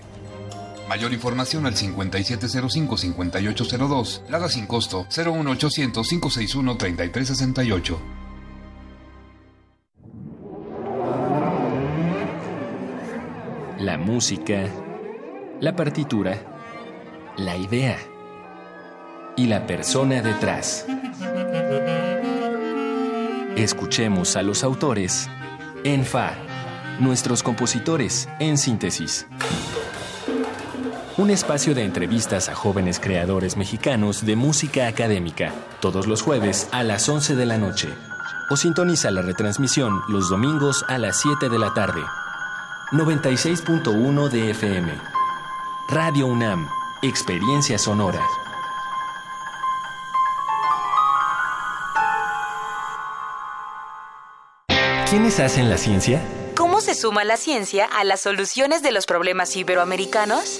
Mayor información al 5705-5802. Lada sin costo 01800-561-3368. La música, la partitura, la idea y la persona detrás. Escuchemos a los autores en Fa, nuestros compositores en síntesis. Un espacio de entrevistas a jóvenes creadores mexicanos de música académica, todos los jueves a las 11 de la noche. O sintoniza la retransmisión los domingos a las 7 de la tarde. 96.1 de FM. Radio UNAM, Experiencia Sonora. ¿Quiénes hacen la ciencia? ¿Cómo se suma la ciencia a las soluciones de los problemas iberoamericanos?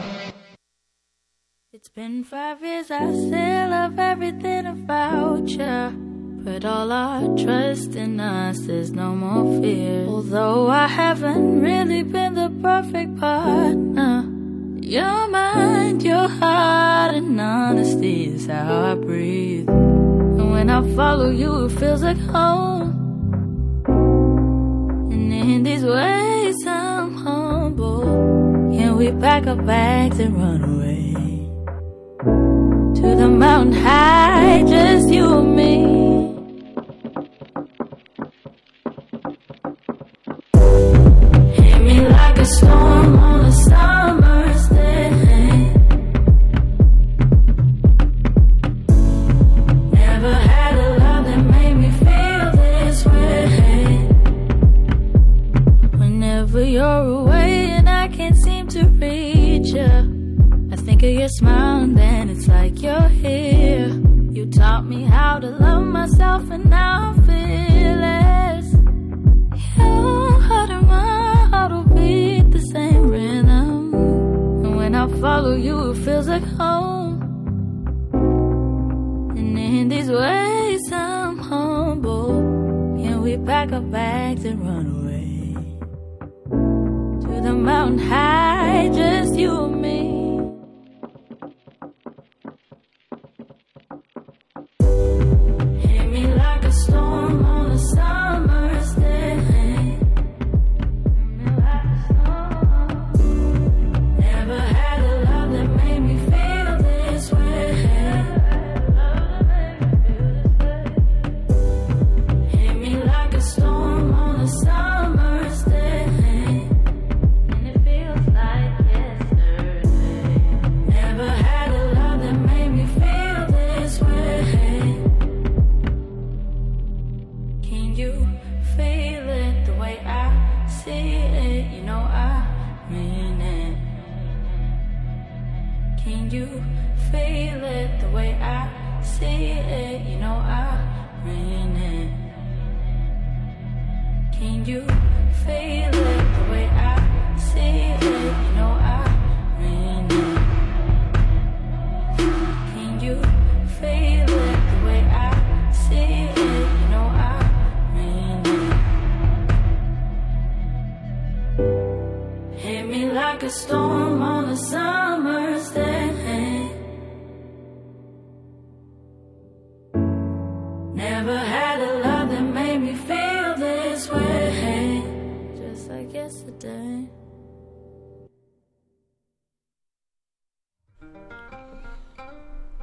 Been five years, I still love everything about you. Put all our trust in us, there's no more fear. Although I haven't really been the perfect partner, your mind, your heart, and honesty is how I breathe. And when I follow you, it feels like home. And in these ways, I'm humble. Can we pack our bags and run away? To the mountain high, just you and me. Hit me like a storm on a summer's to love myself and now I feel. Your heart and my heart will beat the same rhythm. And when I follow you, it feels like home. And in these ways, I'm humble. Can we pack our bags and run away? To the mountain high, just you and me.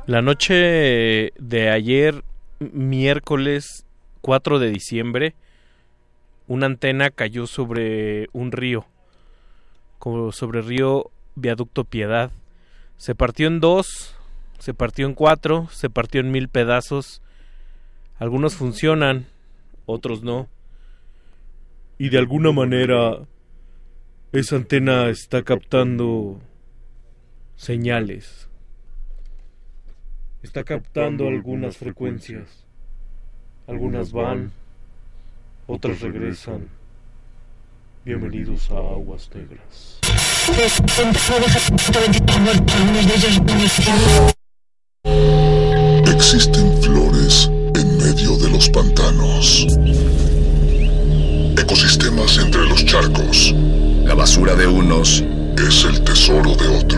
La noche de ayer, miércoles 4 de diciembre, una antena cayó sobre un río, como sobre el río Viaducto Piedad. Se partió en dos, se partió en cuatro, se partió en mil pedazos. Algunos funcionan, otros no. Y de alguna manera esa antena está captando señales. Está captando algunas frecuencias. Algunas van, otras regresan. Bienvenidos a Aguas Negras. Existen flores en medio de los pantanos. Ecosistemas entre los charcos. La basura de unos es el tesoro de otros.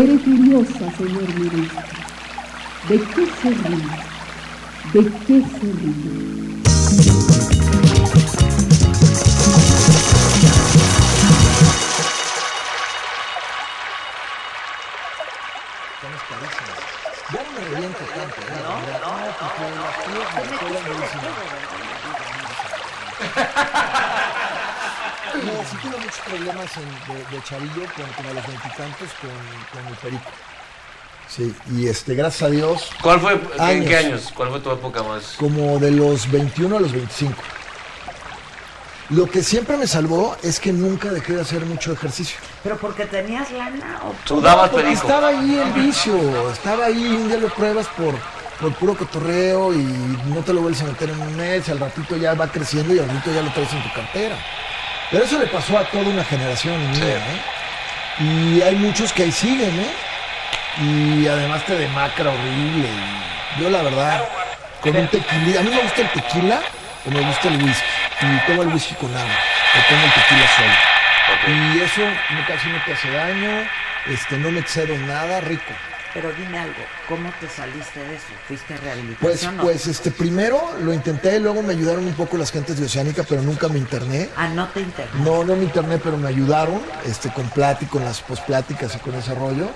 Seré curiosa, señor ministro. ¿De qué se ríe? ¿De qué se ríe? No me. ¿eh? Sí tuve muchos problemas en- de, de chavillo, con, como a los veintitantos, con, con el perico. Sí, y este, gracias a Dios. ¿Cuál fue, en qué años? ¿Cuál fue tu época más? Como de los 21 a los 25. Lo que siempre me salvó es que nunca dejé de hacer mucho ejercicio. ¿Pero porque tenías lana o Sudabas Porque perico. Estaba ahí el vicio, estaba ahí, un día lo pruebas por, por puro cotorreo y no te lo vuelves a meter en un mes, al ratito ya va creciendo y al ratito ya lo traes en tu cartera. Pero eso le pasó a toda una generación mía, ¿eh? Y hay muchos que ahí siguen, ¿eh? Y además te demacra horrible. y yo la verdad, con un tequila, a mí me gusta el tequila o me gusta el whisky. Y tomo el whisky con agua, o tomo el tequila solo. Y eso casi no te hace daño, este, no me excedo nada, rico. Pero dime algo, ¿cómo te saliste de eso? ¿Fuiste a Pues, rehabilitación o- pues este, primero lo intenté, luego me ayudaron un poco las gentes de Oceánica, pero nunca me interné. Ah, no te interné. No, no me interné, pero me ayudaron, este, con pláticas, con las pospláticas y con ese rollo.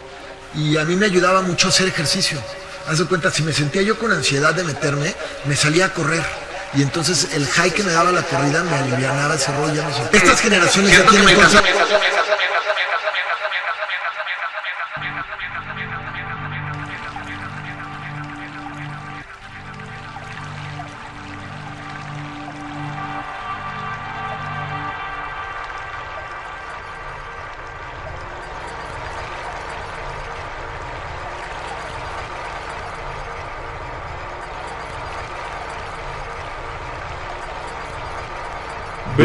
Y a mí me ayudaba mucho hacer ejercicio. Haz de cuenta, si me sentía yo con ansiedad de meterme, me salía a correr. Y entonces el high que me daba la corrida me alivianaba ese rollo. ya no sé. Estas generaciones ya tienen cosas...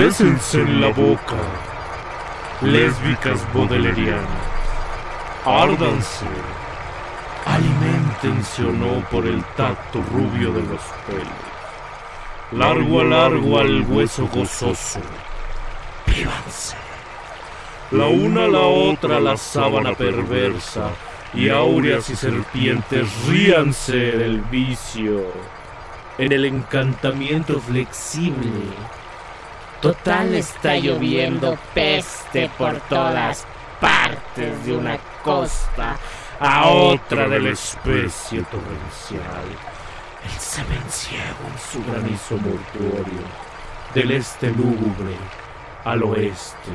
Bésense en la boca, lésbicas bodelerianas. Árdanse, alimentense o no por el tacto rubio de los pelos. Largo a largo al hueso gozoso. Vívanse. La una a la otra la sábana perversa, y áureas y serpientes ríanse del vicio. En el encantamiento flexible. Total está lloviendo peste por todas partes de una costa a otra de la especie torrencial. El semen ciego en su granizo mortuorio, del este lúgubre al oeste,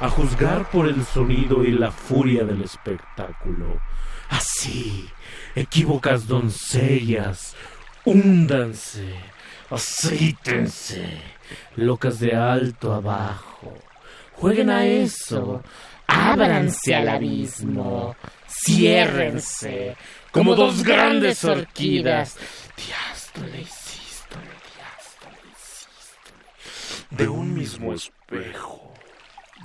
a juzgar por el sonido y la furia del espectáculo. Así, equívocas doncellas, húndanse, aceítense, locas de alto abajo. Jueguen a eso, ábranse al abismo, ciérrense como dos grandes orquídeas. Diástole y sístole, diástole y sístole. De un mismo espejo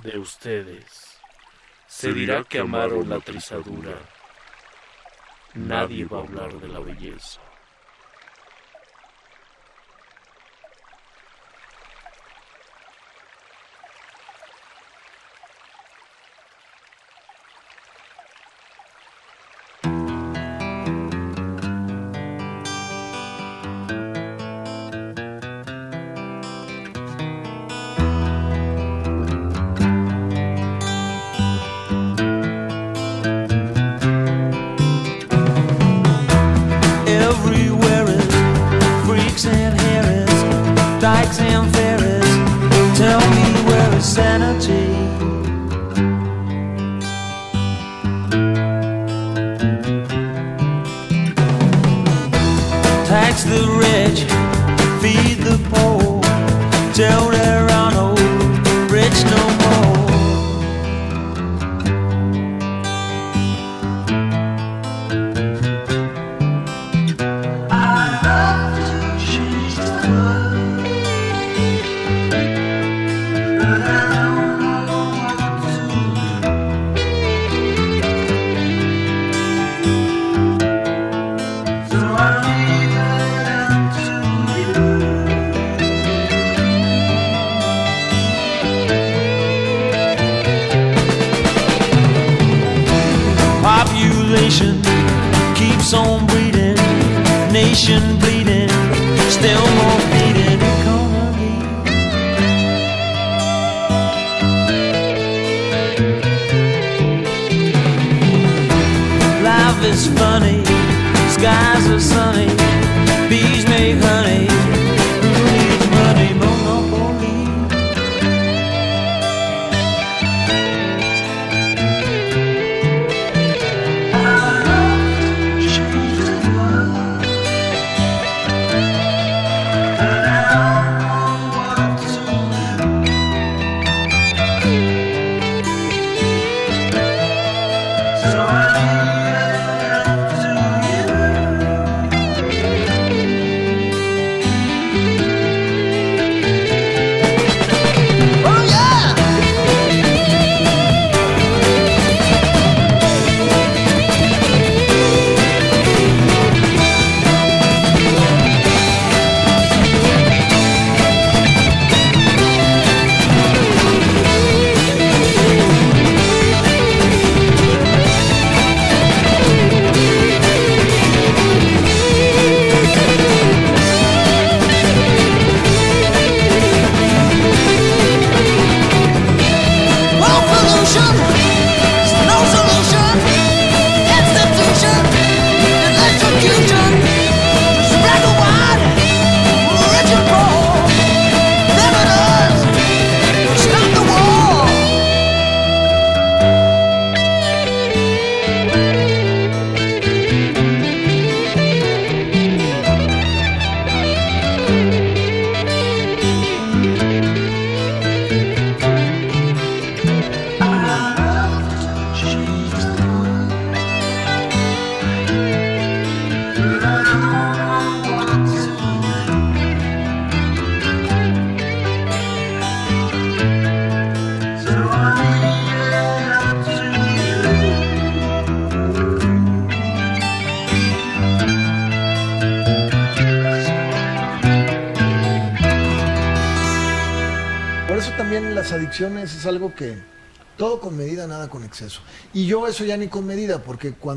de ustedes se dirá que amaron la trizadura. Nadie va a hablar de la belleza.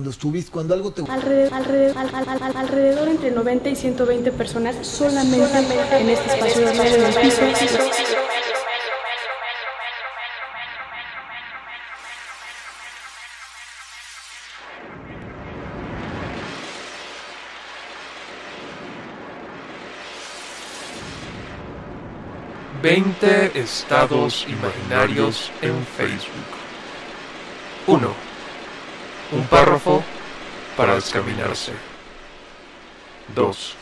Cuando estuviste, cuando algo te Alrededor, alrededor, al- al- al- alrededor entre 90 y 120 personas solamente en este espacio de radio en el piso. Veinte estados imaginarios en Facebook. 1. Un párrafo para descaminarse. 2.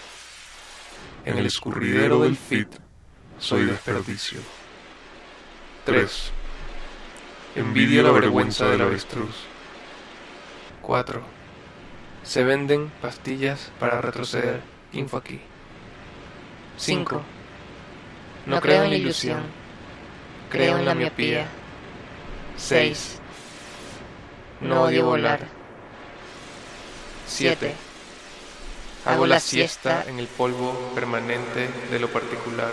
En el escurridero del feed soy desperdicio. 3. Envidia la vergüenza del avestruz. 4. Se venden pastillas para retroceder. Info aquí. 5. No creo en la ilusión. Creo en la miopía. 6. No odio volar. 7. Hago la siesta en el polvo permanente de lo particular.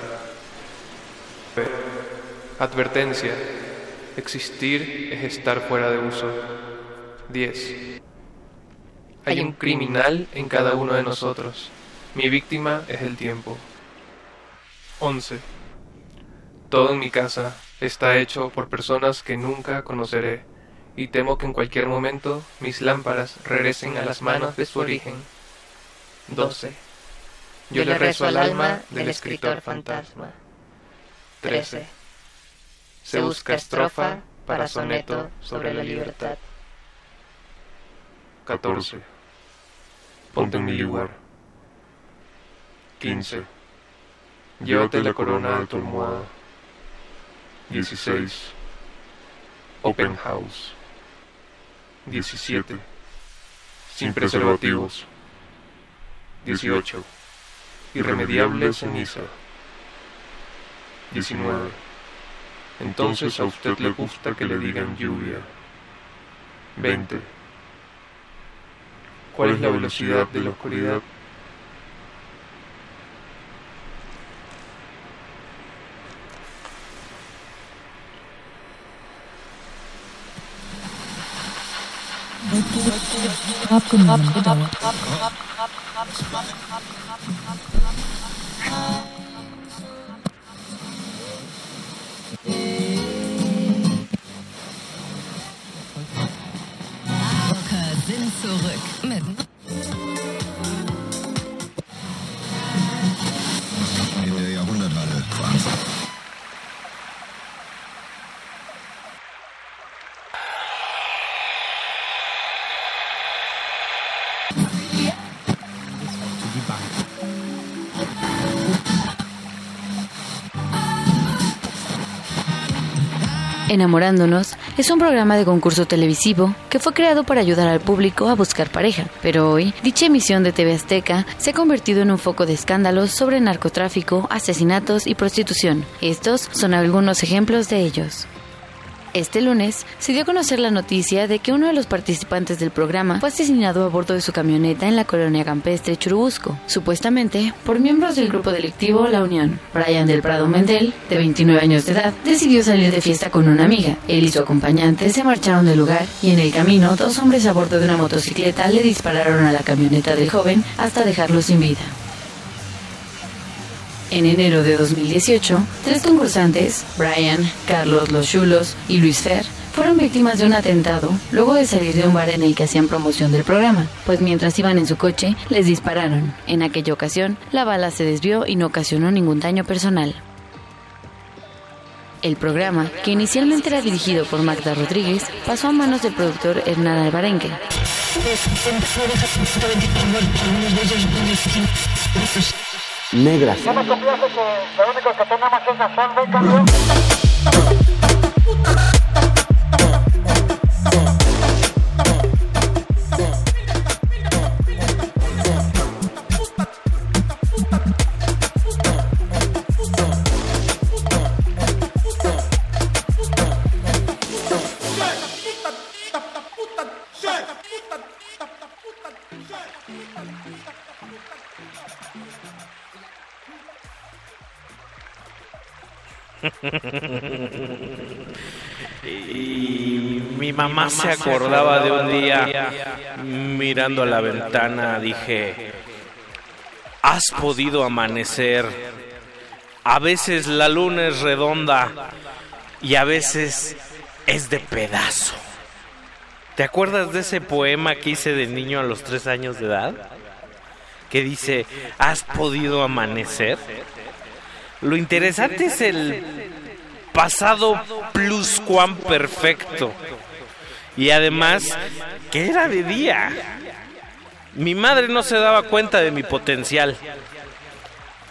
Advertencia. Existir es estar fuera de uso. 10. Hay un criminal en cada uno de nosotros. Mi víctima es el tiempo. 11. Todo en mi casa está hecho por personas que nunca conoceré y temo que en cualquier momento mis lámparas regresen a las manos de su origen. 12. Yo le rezo al alma del escritor fantasma. 13. Se busca estrofa para soneto sobre la libertad. 14. Ponte en mi lugar. 15. Llévate la corona de tu almohada. 16. Open House. 17. Sin preservativos. 18. Irremediable ceniza. 19. Entonces a usted le gusta que le digan lluvia. 20. ¿Cuál es la velocidad de la oscuridad? Abgenommen. Abgenommen. Rocker sind zurück mit Enamorándonos es un programa de concurso televisivo que fue creado para ayudar al público a buscar pareja, pero hoy dicha emisión de TV Azteca se ha convertido en un foco de escándalos sobre narcotráfico, asesinatos y prostitución. Estos son algunos ejemplos de ellos. Este lunes se dio a conocer la noticia de que uno de los participantes del programa fue asesinado a bordo de su camioneta en la colonia campestre Churubusco, supuestamente por miembros del grupo delictivo La Unión. Brian del Prado Mendel, de 29 años de edad, decidió salir de fiesta con una amiga. Él y su acompañante se marcharon del lugar y en el camino dos hombres a bordo de una motocicleta le dispararon a la camioneta del joven hasta dejarlo sin vida. En enero de 2018, tres concursantes, Brian, Carlos Los Chulos y Luis Fer, fueron víctimas de un atentado luego de salir de un bar en el que hacían promoción del programa, pues mientras iban en su coche, les dispararon. En aquella ocasión, la bala se desvió y no ocasionó ningún daño personal. El programa, que inicialmente era dirigido por Magda Rodríguez, pasó a manos del productor Hernán Alvarenque. Negras. Y mi mamá se acordaba de un día mirando a la ventana, dije, has podido amanecer. A veces la luna es redonda y a veces es de pedazo. ¿Te acuerdas de ese poema que hice de niño a los tres años de edad? Que dice, ¿has podido amanecer? Lo interesante es el pasado pluscuamperfecto. Y además, que era de día. Mi madre no se daba cuenta de mi potencial.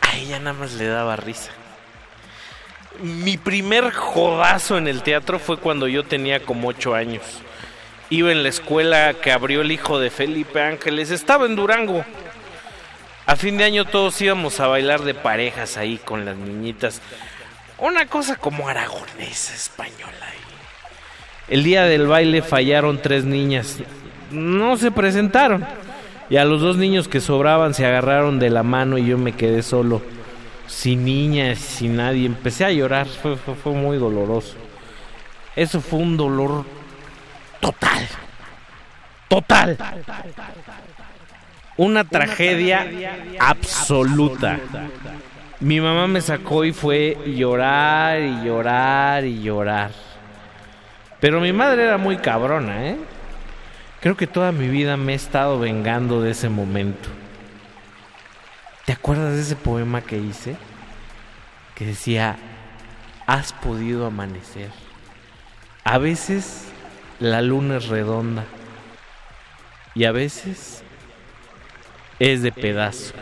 A ella nada más le daba risa. Mi primer jodazo en el teatro fue cuando yo tenía como ocho años. Iba en la escuela que abrió el hijo de Felipe Ángeles. Estaba en Durango. A fin de año todos íbamos a bailar de parejas ahí con las niñitas. Una cosa como aragonesa española. El día del baile fallaron tres niñas. No se presentaron. Y a los dos niños que sobraban se agarraron de la mano y yo me quedé solo. Sin niñas, sin nadie. Empecé a llorar. Fue, fue, fue muy doloroso. Eso fue un dolor total. Total. Una tragedia absoluta. Mi mamá me sacó y fue llorar y llorar y llorar. Pero mi madre era muy cabrona, ¿eh? Creo que toda mi vida me he estado vengando de ese momento. ¿Te acuerdas de ese poema que hice? Que decía, has podido amanecer. A veces la luna es redonda y a veces es de pedazo.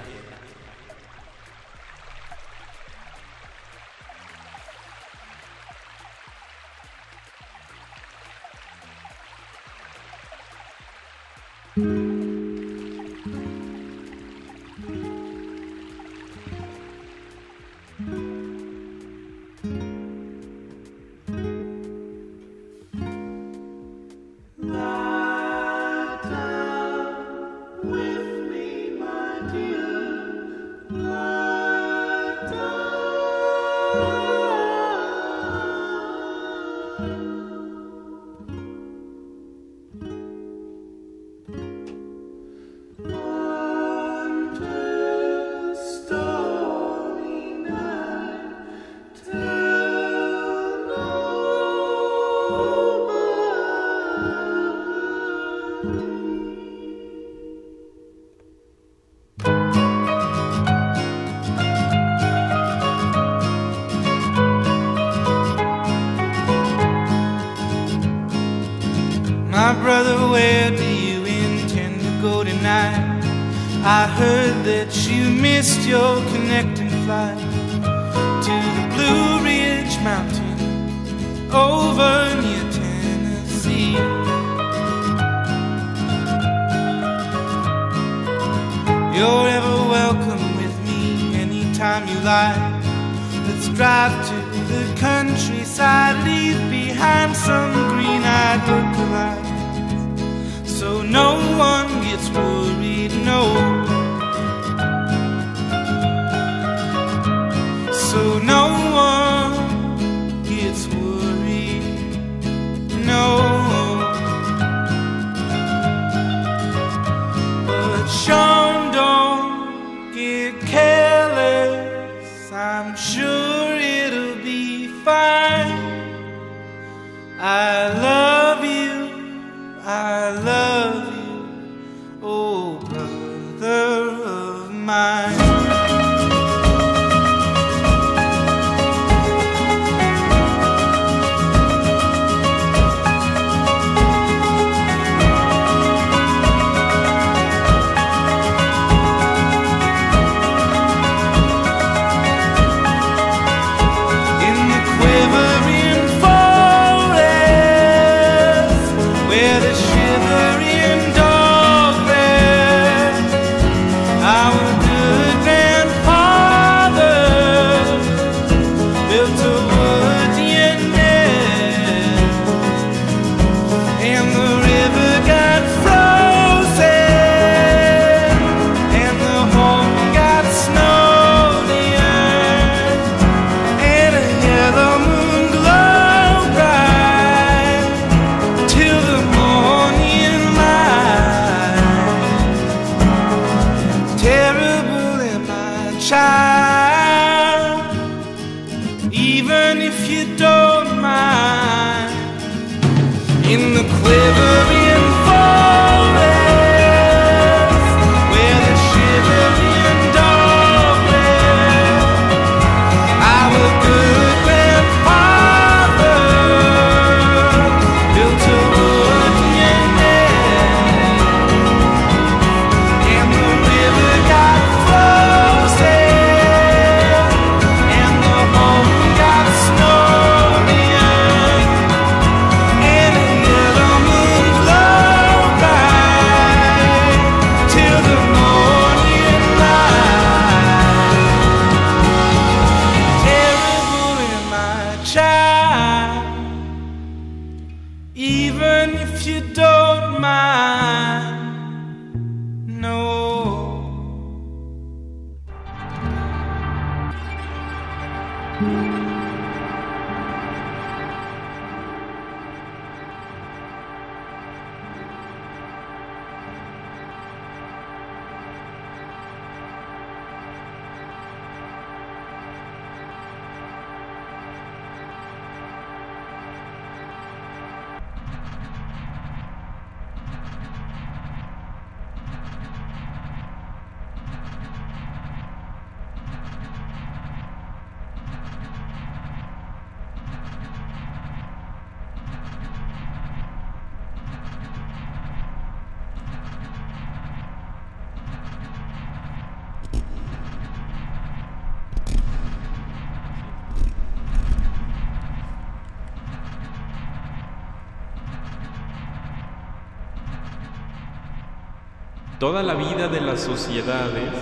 Toda la vida de las sociedades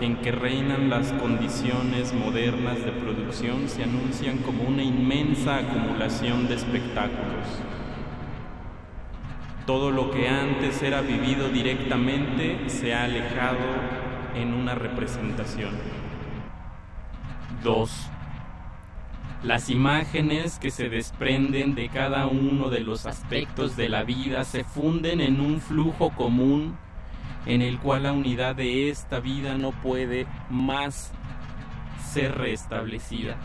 en que reinan las condiciones modernas de producción se anuncian como una inmensa acumulación de espectáculos. Todo lo que antes era vivido directamente se ha alejado en una representación. 2. Las imágenes que se desprenden de cada uno de los aspectos de la vida se funden en un flujo común en el cual la unidad de esta vida no puede más ser restablecida.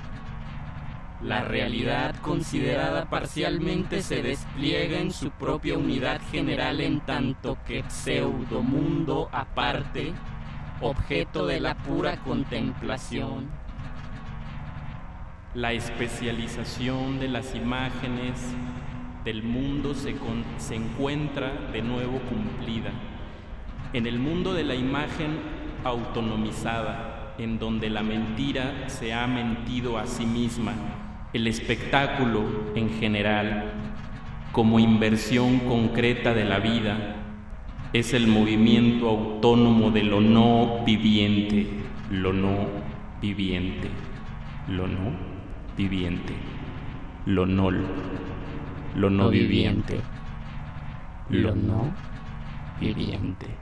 La realidad considerada parcialmente se despliega en su propia unidad general en tanto que pseudomundo aparte, objeto de la pura contemplación. La especialización de las imágenes del mundo se, se encuentra de nuevo cumplida en el mundo de la imagen autonomizada, en donde la mentira se ha mentido a sí misma, el espectáculo en general, como inversión concreta de la vida, es el movimiento autónomo de lo no viviente, lo no viviente, lo no viviente, lo no, lo no viviente, lo no viviente.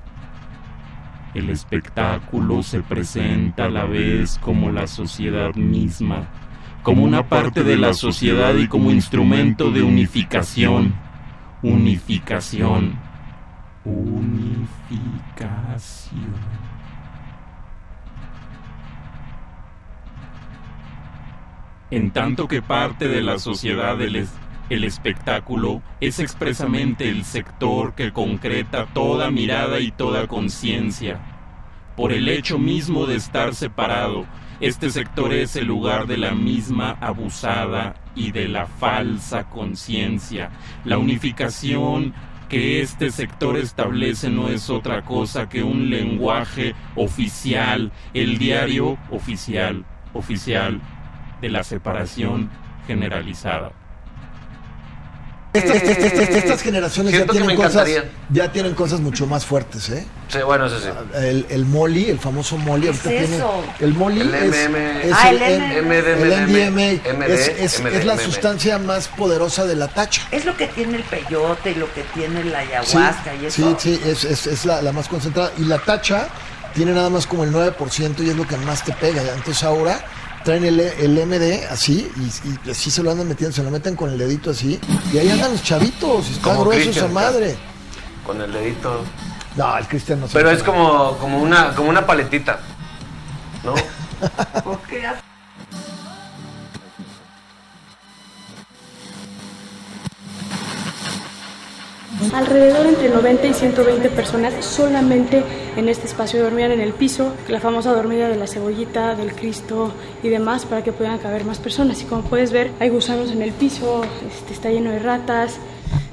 El espectáculo se presenta a la vez como la sociedad misma, como una parte de la sociedad y como instrumento de unificación. Unificación. Unificación. En tanto que parte de la sociedad el, el espectáculo es expresamente el sector que concreta toda mirada y toda conciencia. Por el hecho mismo de estar separado, este sector es el lugar de la misma abusada y de la falsa conciencia. La unificación que este sector establece no es otra cosa que un lenguaje oficial, el diario oficial, oficial de la separación generalizada. Estas, estas, estas generaciones ya tienen, cosas, ya tienen cosas mucho más fuertes, ¿eh? Sí, bueno, eso sí. El, el Molly, el famoso Molly. ¿Qué es eso? el Molly el es, MM, es ah, el, el MDMA. Es, es, es, la sustancia más poderosa de la tacha. Es lo que tiene el peyote y lo que tiene la ayahuasca sí, y eso. Sí, sí, es, es, es la, la, más concentrada. Y la tacha tiene nada más como el 9% y es lo que más te pega. Entonces ahora traen el, el MD así y, y, así se lo andan metiendo, se lo meten con el dedito así y ahí andan los chavitos, está grueso esa madre. Con el dedito. No, el Cristian no se Pero es como, como una como una paletita. ¿No? <laughs> ¿Por qué? Alrededor entre 90 y 120 personas solamente en este espacio dormían en el piso, la famosa dormida de la cebollita, del Cristo y demás para que puedan caber más personas. Y como puedes ver, hay gusanos en el piso, este, está lleno de ratas.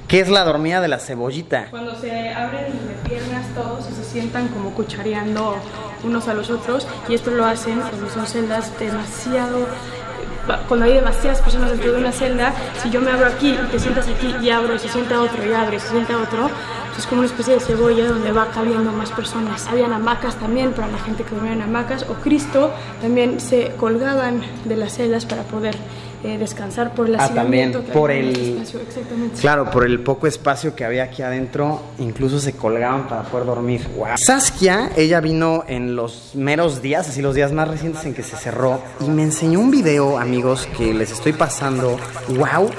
¿Qué es la dormida de la cebollita? Cuando se abren de piernas todos y se sientan como cuchareando unos a los otros y esto lo hacen cuando son celdas demasiado cuando hay demasiadas personas dentro de una celda, si yo me abro aquí y te sientas aquí y abro y se sienta otro y abro y se sienta otro, es como una especie de cebolla donde va cabiendo más personas. Habían hamacas también para la gente que dormía en hamacas o Cristo también se colgaban de las celdas para poder eh, descansar por el ah, también por el, espacio, exactamente. claro por el poco espacio que había aquí adentro incluso se colgaban para poder dormir wow. Saskia ella vino en los meros días así los días más recientes en que se cerró y me enseñó un video amigos que les estoy pasando wow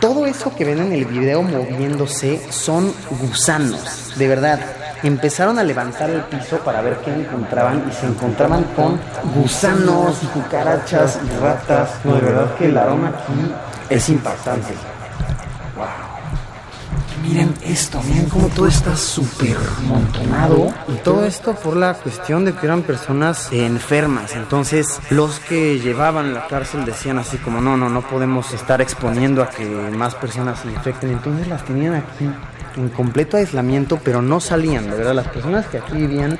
todo eso que ven en el video moviéndose son gusanos de verdad empezaron a levantar el piso para ver qué encontraban y se encontraban con gusanos y cucarachas y ratas. No, de verdad que el aroma aquí es impactante. Wow. Miren esto, miren cómo todo está súper montonado. Y todo esto por la cuestión de que eran personas enfermas. Entonces, los que llevaban la cárcel decían así como, no, no, no podemos estar exponiendo a que más personas se infecten. Entonces las tenían aquí en completo aislamiento, pero no salían, de verdad, las personas que aquí vivían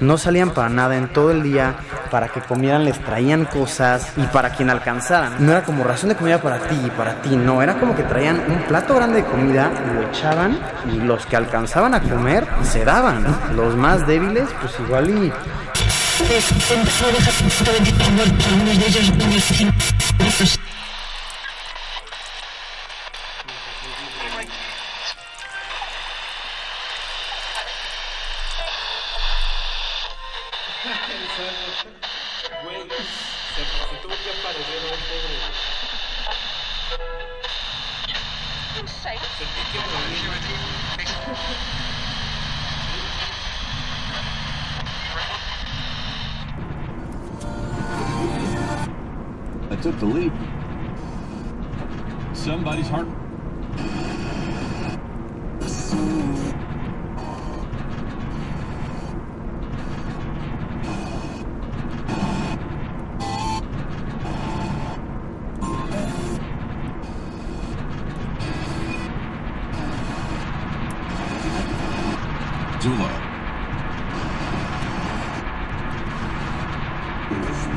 no salían para nada en todo el día, para que comieran les traían cosas y para quien alcanzaran. No era como ración de comida para ti y para ti, no, era como que traían un plato grande de comida lo echaban y los que alcanzaban a comer se daban. Los más débiles, pues igual y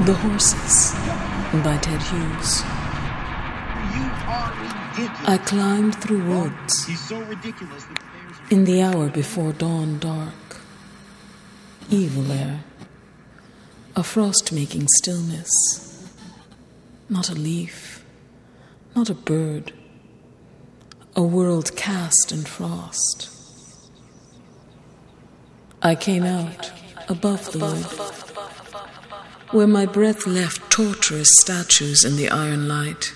The Horses by Ted Hughes. I climbed through woods in the hour before dawn dark. Evil air, a frost making stillness, not a leaf, not a bird, a world cast in frost. I came out above the wood, where my breath left torturous statues in the iron light,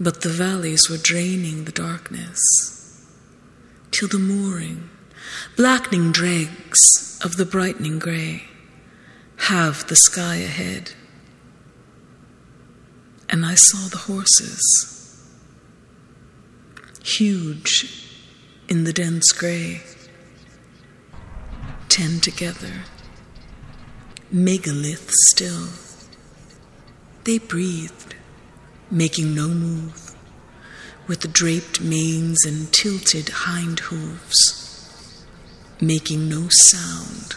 but the valleys were draining the darkness, till the mooring, blackening dregs of the brightening grey, halved the sky ahead. And I saw the horses, huge in the dense grey ten together, megalith still. They breathed, making no move, with draped manes and tilted hind hooves, making no sound.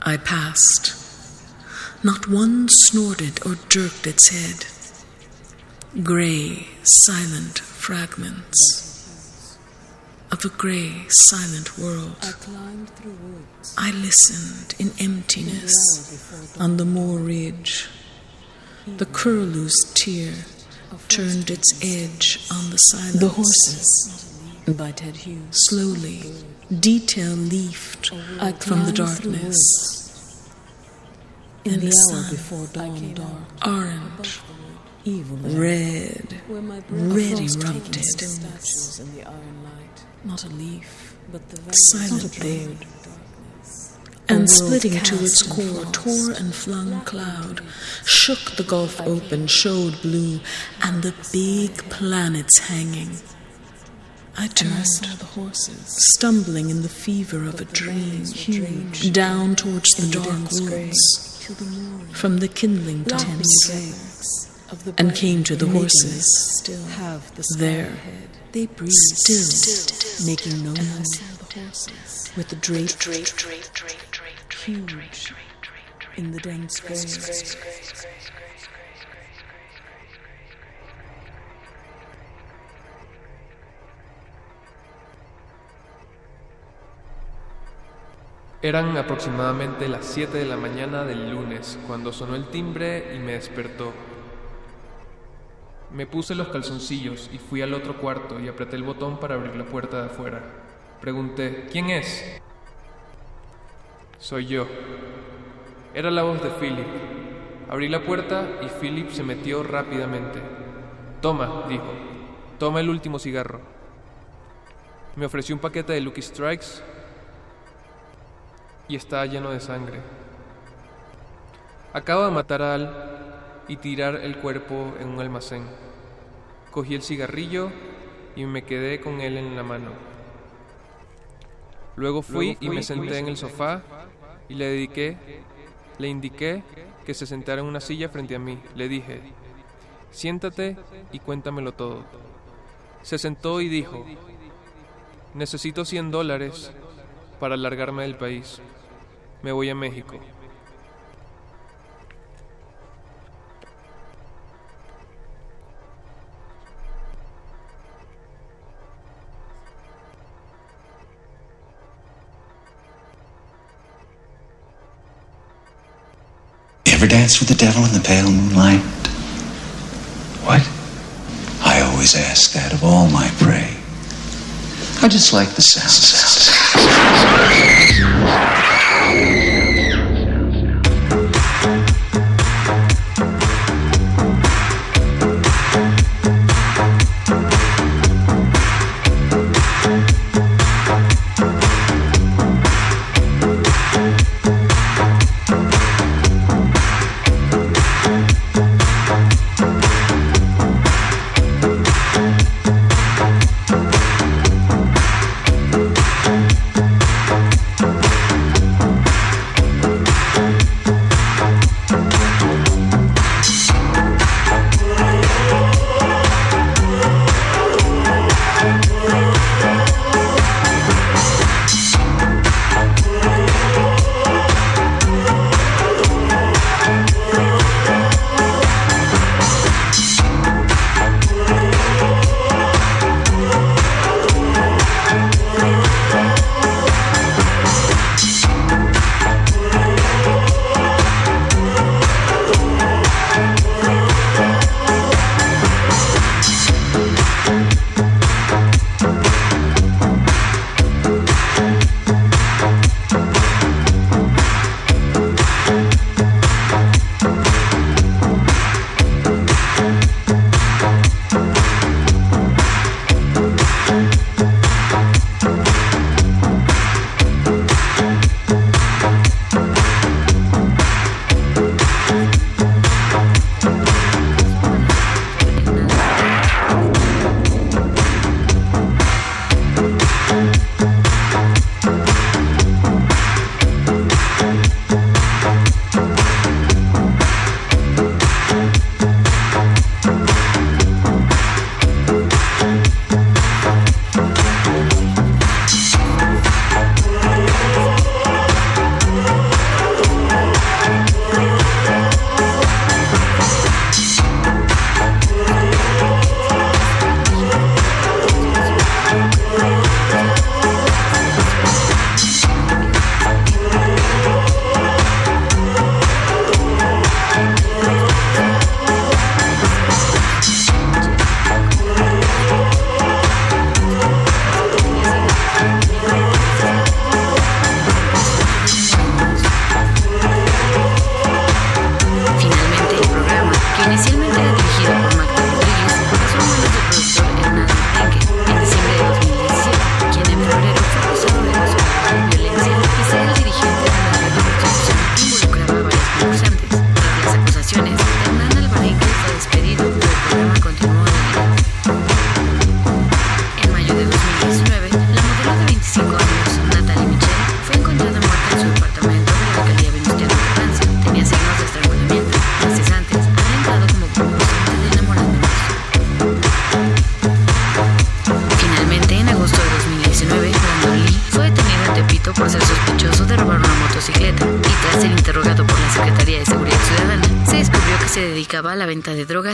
I passed. Not one snorted or jerked its head. Gray, silent fragments of a grey, silent world. I climbed through woods. I listened in emptiness on the moor ridge. The curlew's tear turned its edge on the silence. The horses, by Ted Hughes, slowly, detail leafed from the darkness. In the sun, before dawn dark, orange, red, red erupted not a leaf, but the silent thing. And splitting to its core, tore and flung cloud, shook the gulf open, showed blue, and the big planets hanging. I turned, the horses, stumbling in the fever of a dream, huge, down towards the dark woods, from the kindling tops, and came to the horses. There, they breathe still, making no noise, with the draped, huge, in the dense grey. Eran aproximadamente las 7 de la mañana del lunes cuando sonó el timbre y me despertó. Me puse los calzoncillos y fui al otro cuarto y apreté el botón para abrir la puerta de afuera. Pregunté, ¿quién es? Soy yo. Era la voz de Philip. Abrí la puerta y Philip se metió rápidamente. Toma, dijo. Toma el último cigarro. Me ofreció un paquete de Lucky Strikes y estaba lleno de sangre. Acabo de matar a Al y tirar el cuerpo en un almacén. Cogí el cigarrillo y me quedé con él en la mano. Luego fui y me senté en el sofá y le dediqué, le indiqué que se sentara en una silla frente a mí. Le dije, siéntate y cuéntamelo todo. Se sentó y dijo, Necesito 100 dólares para largarme del país. Me voy a México. You ever dance with the devil in the pale moonlight? What? I always ask that of all my prey. I just like the sound.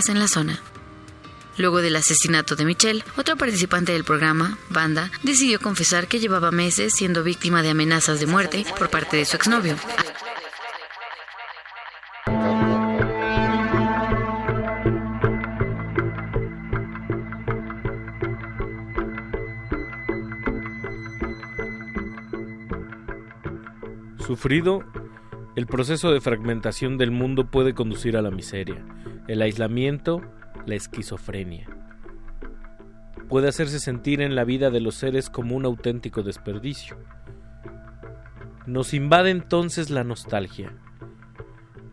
En la zona. Luego del asesinato de Michelle, otro participante del programa, Banda, decidió confesar que llevaba meses siendo víctima de amenazas de muerte por parte de su exnovio. Sufrido, el proceso de fragmentación del mundo puede conducir a la miseria, el aislamiento, la esquizofrenia. Puede hacerse sentir en la vida de los seres como un auténtico desperdicio. Nos invade entonces la nostalgia.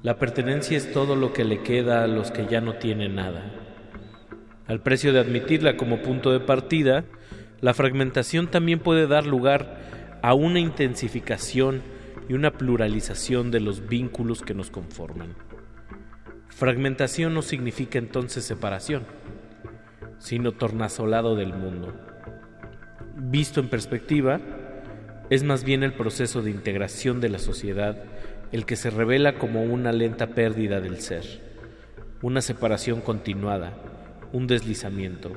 La pertenencia es todo lo que le queda a los que ya no tienen nada. Al precio de admitirla como punto de partida, la fragmentación también puede dar lugar a una intensificación y una pluralización de los vínculos que nos conforman. Fragmentación no significa entonces separación, sino tornasolado del mundo. Visto en perspectiva, es más bien el proceso de integración de la sociedad el que se revela como una lenta pérdida del ser, una separación continuada, un deslizamiento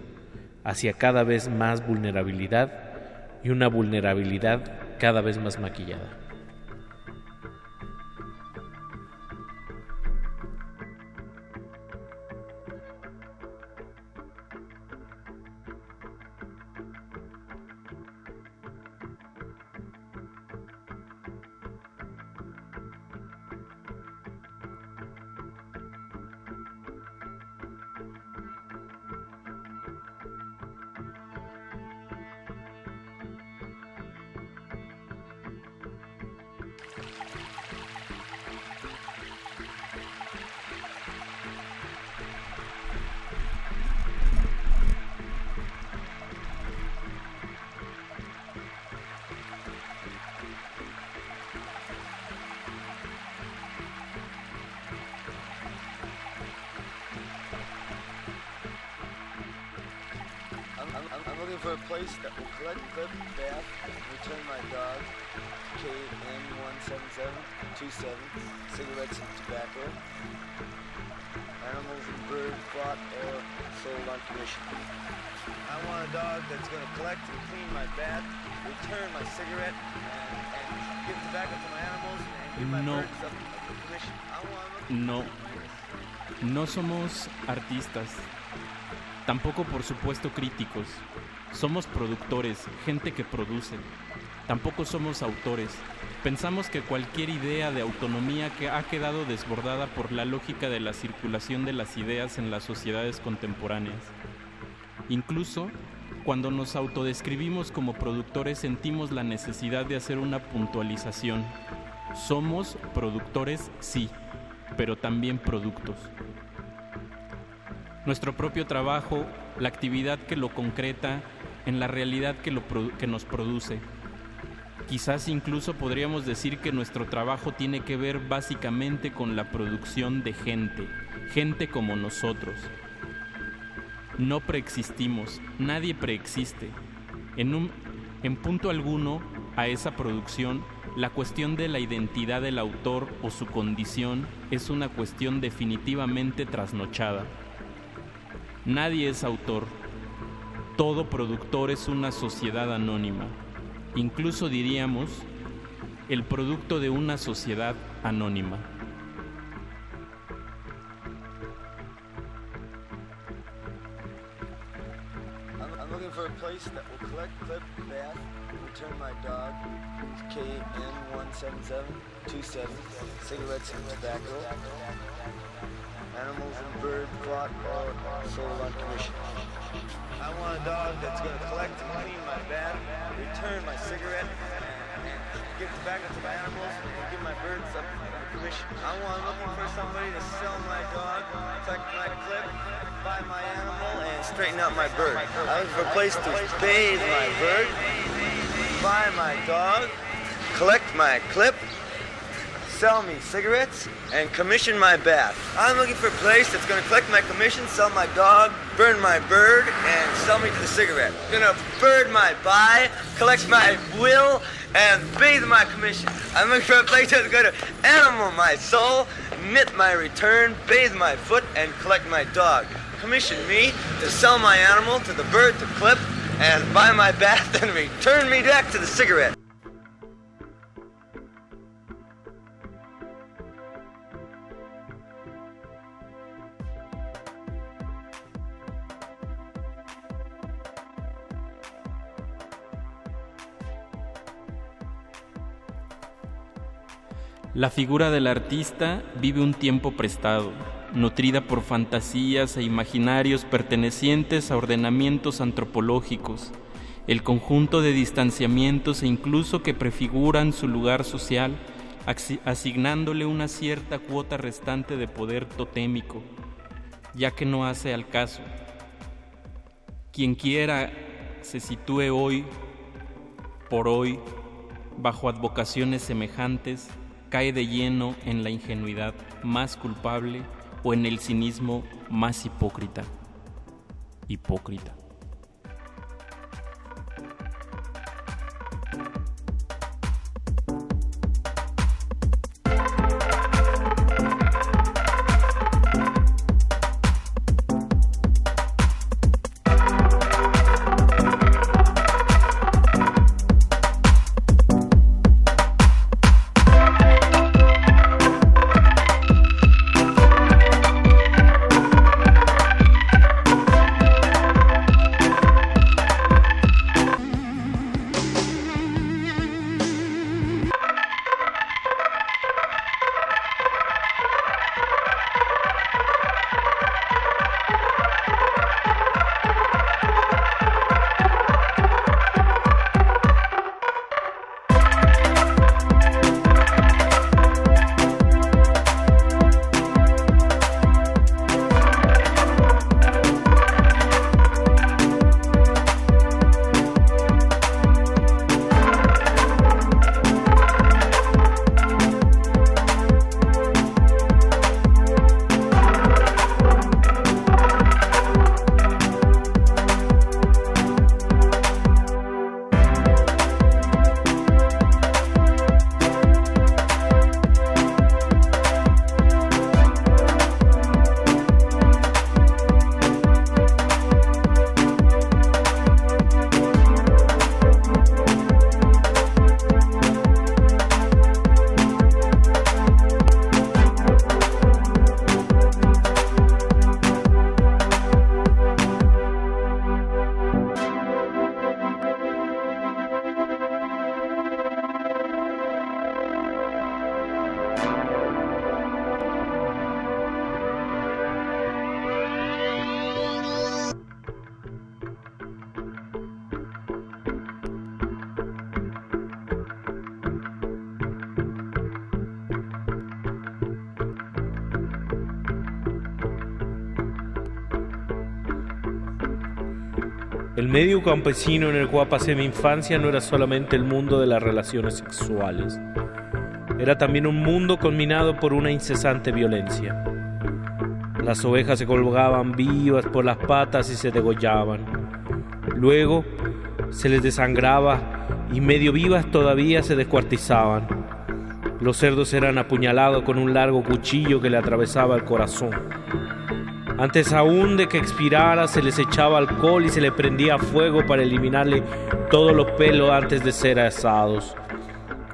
hacia cada vez más vulnerabilidad y una vulnerabilidad cada vez más maquillada. Somos artistas. Tampoco, por supuesto, críticos. Somos productores, gente que produce. Tampoco somos autores. Pensamos que cualquier idea de autonomía que ha quedado desbordada por la lógica de la circulación de las ideas en las sociedades contemporáneas. Incluso, cuando nos autodescribimos como productores sentimos la necesidad de hacer una puntualización. Somos productores, sí, pero también productos. Nuestro propio trabajo, la actividad que lo concreta, en la realidad que, lo que nos produce. Quizás incluso podríamos decir que nuestro trabajo tiene que ver básicamente con la producción de gente, gente como nosotros. No preexistimos, nadie preexiste. En, un, en punto alguno a esa producción, la cuestión de la identidad del autor o su condición es una cuestión definitivamente trasnochada. Nadie es autor. Todo productor es una sociedad anónima. Incluso diríamos el producto de una sociedad anónima. I'm, I'm looking for a place that will collect, clip, bath, and return my dog, KN17727, cigarettes and tobacco, animals and birds bought or sold on commission. I want a dog that's going to collect and clean my bath, return my cigarette, and, give tobacco to my animals, and give my birds up on commission. I want, looking for somebody to sell my dog, collect my clip, buy my animal, and straighten out my bird. I'm looking for a place to bathe my bird, buy my dog, collect my clip, sell me cigarettes, and commission my bath. I'm looking for a place that's to collect my commission, sell my dog, burn my bird, and sell me to the cigarette. Gonna bird my buy, collect my will, and bathe my commission. I'm looking for a place that's to animal my soul, knit my return, bathe my foot, and collect my dog. Commission me to sell my animal to the bird to clip, and buy my bath, <laughs> and return me back to the cigarette. La figura del artista vive un tiempo prestado, nutrida por fantasías e imaginarios pertenecientes a ordenamientos antropológicos, el conjunto de distanciamientos e incluso que prefiguran su lugar social, asignándole una cierta cuota restante de poder totémico, ya que no hace al caso. Quien quiera se sitúe hoy, por hoy, bajo advocaciones semejantes, cae de lleno en la ingenuidad más culpable o en el cinismo más hipócrita. Hipócrita. Medio campesino en el cual pasé mi infancia no era solamente el mundo de las relaciones sexuales, era también un mundo combinado por una incesante violencia. Las ovejas se colgaban vivas por las patas y se degollaban. Luego se les desangraba y medio vivas todavía se descuartizaban. Los cerdos eran apuñalados con un largo cuchillo que le atravesaba el corazón. Antes aún de que expirara se les echaba alcohol y se le prendía fuego para eliminarle todos los pelos antes de ser asados.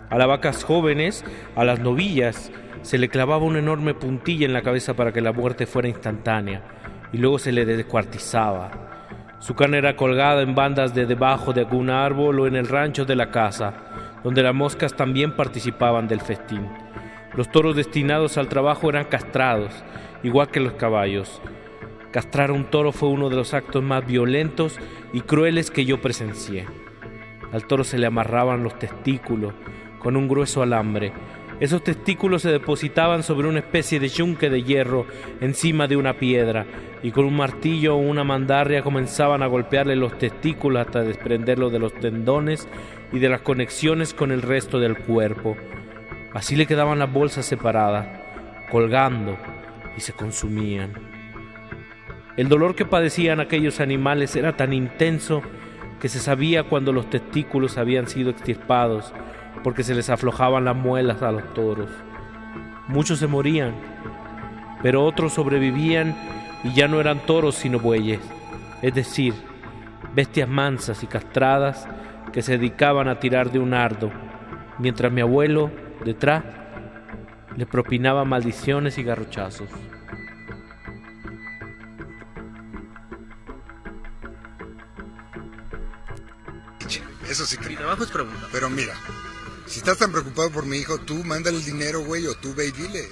A las vacas jóvenes, a las novillas, se le clavaba una enorme puntilla en la cabeza para que la muerte fuera instantánea y luego se le descuartizaba. Su carne era colgada en bandas de debajo de algún árbol o en el rancho de la casa, donde las moscas también participaban del festín. Los toros destinados al trabajo eran castrados, igual que los caballos. Castrar a un toro fue uno de los actos más violentos y crueles que yo presencié. Al toro se le amarraban los testículos con un grueso alambre. Esos testículos se depositaban sobre una especie de yunque de hierro encima de una piedra y con un martillo o una mandarria comenzaban a golpearle los testículos hasta desprenderlos de los tendones y de las conexiones con el resto del cuerpo. Así le quedaban las bolsas separadas, colgando, y se consumían. El dolor que padecían aquellos animales era tan intenso que se sabía cuando los testículos habían sido extirpados, porque se les aflojaban las muelas a los toros. Muchos se morían, pero otros sobrevivían y ya no eran toros sino bueyes, es decir, bestias mansas y castradas que se dedicaban a tirar de un ardo, mientras mi abuelo, detrás, le propinaba maldiciones y garrochazos. Eso sí que Mi trabajo es preguntar. Pero mira, si estás tan preocupado por mi hijo, tú mándale el dinero, güey, o tú ve y dile.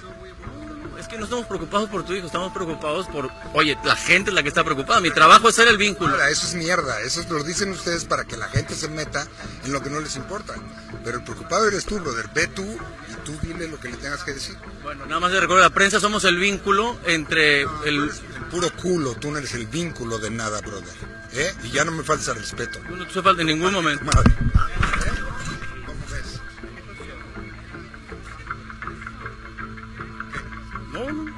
Es que no estamos preocupados por tu hijo, estamos preocupados por... Oye, la gente es la que está preocupada. Mi trabajo es ser el vínculo. Ahora, eso es mierda. Eso lo dicen ustedes para que la gente se meta en lo que no les importa. Pero el preocupado eres tú, brother. Ve tú y tú dile lo que le tengas que decir. Bueno, nada más de recuerdo, la prensa somos el vínculo entre el... El puro culo, tú no eres el vínculo de nada, brother. ¿Eh? Y ya no me falta respeto. No te falta en ningún momento. Madre. No,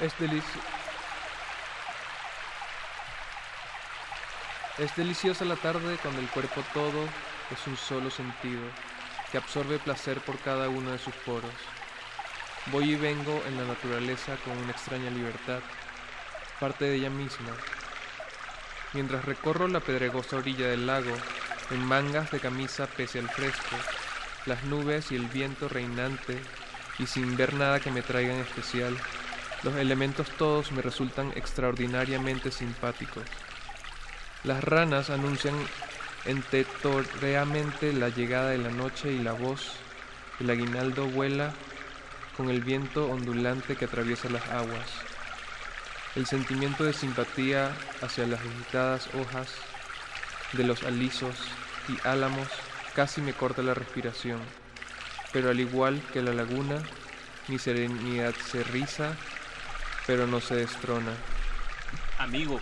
Es delici- Es deliciosa la tarde cuando el cuerpo todo es un solo sentido que absorbe placer por cada uno de sus poros. Voy y vengo en la naturaleza con una extraña libertad, parte de ella misma. Mientras recorro la pedregosa orilla del lago, en mangas de camisa pese al fresco, las nubes y el viento reinante, y sin ver nada que me traiga en especial, los elementos todos me resultan extraordinariamente simpáticos. Las ranas anuncian entetoreamente la llegada de la noche y la voz, el aguinaldo vuela con el viento ondulante que atraviesa las aguas. El sentimiento de simpatía hacia las agitadas hojas de los alisos y álamos casi me corta la respiración, pero al igual que la laguna, mi serenidad se riza pero no se destrona. Amigo,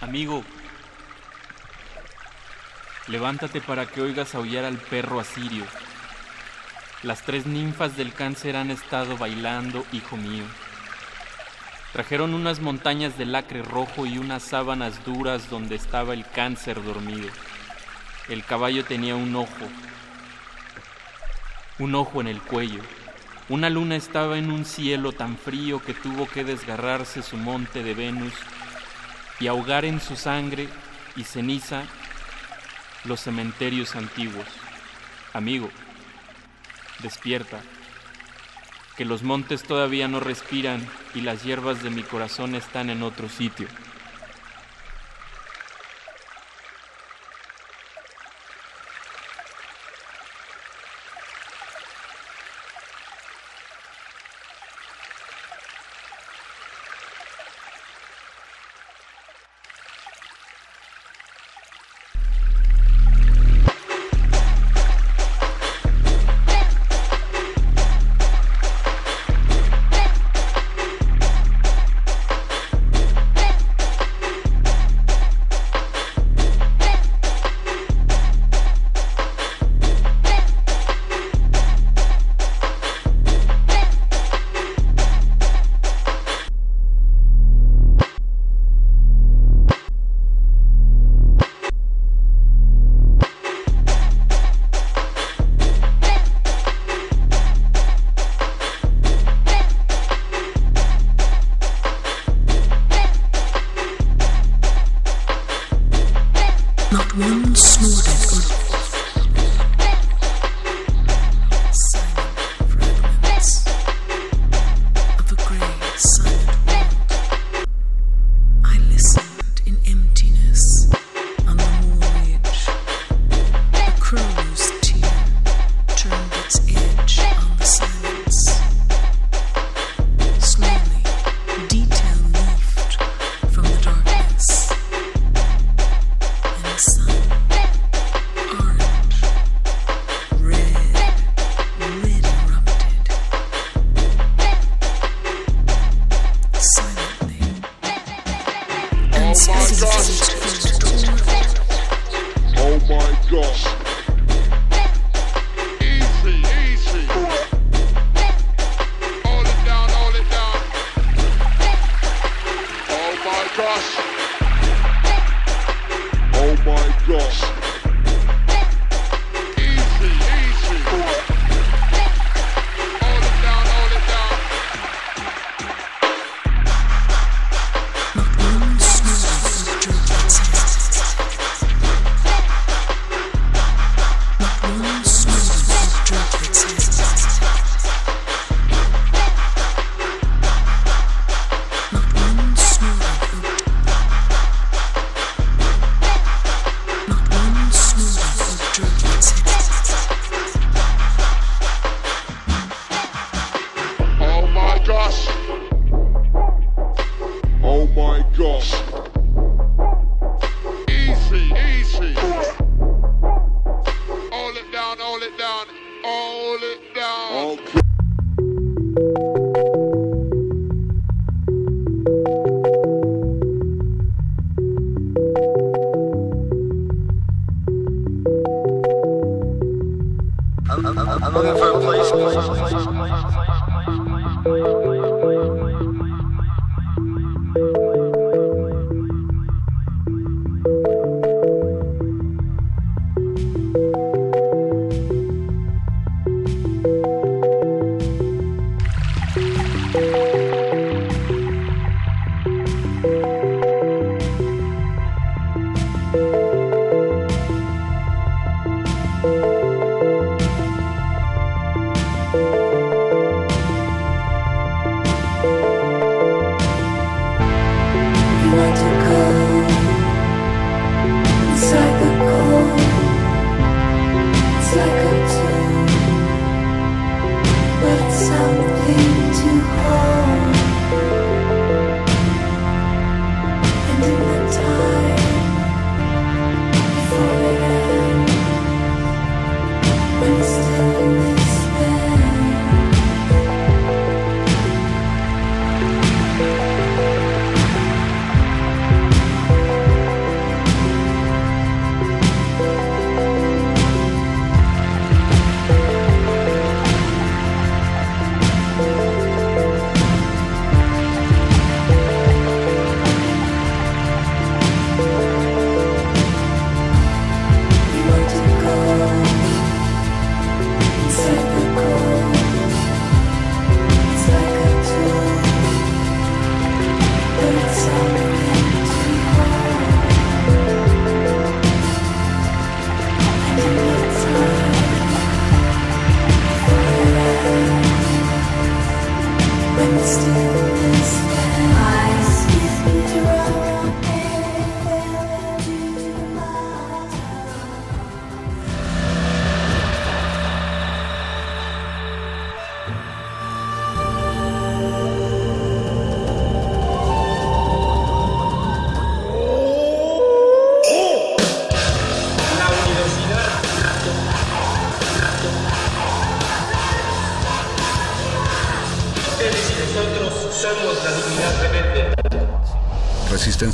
amigo, levántate para que oigas aullar al perro asirio. Las tres ninfas del cáncer han estado bailando, hijo mío. Trajeron unas montañas de lacre rojo y unas sábanas duras donde estaba el cáncer dormido. El caballo tenía un ojo, un ojo en el cuello. Una luna estaba en un cielo tan frío que tuvo que desgarrarse su monte de Venus y ahogar en su sangre y ceniza los cementerios antiguos. Amigo, despierta, que los montes todavía no respiran y las hierbas de mi corazón están en otro sitio.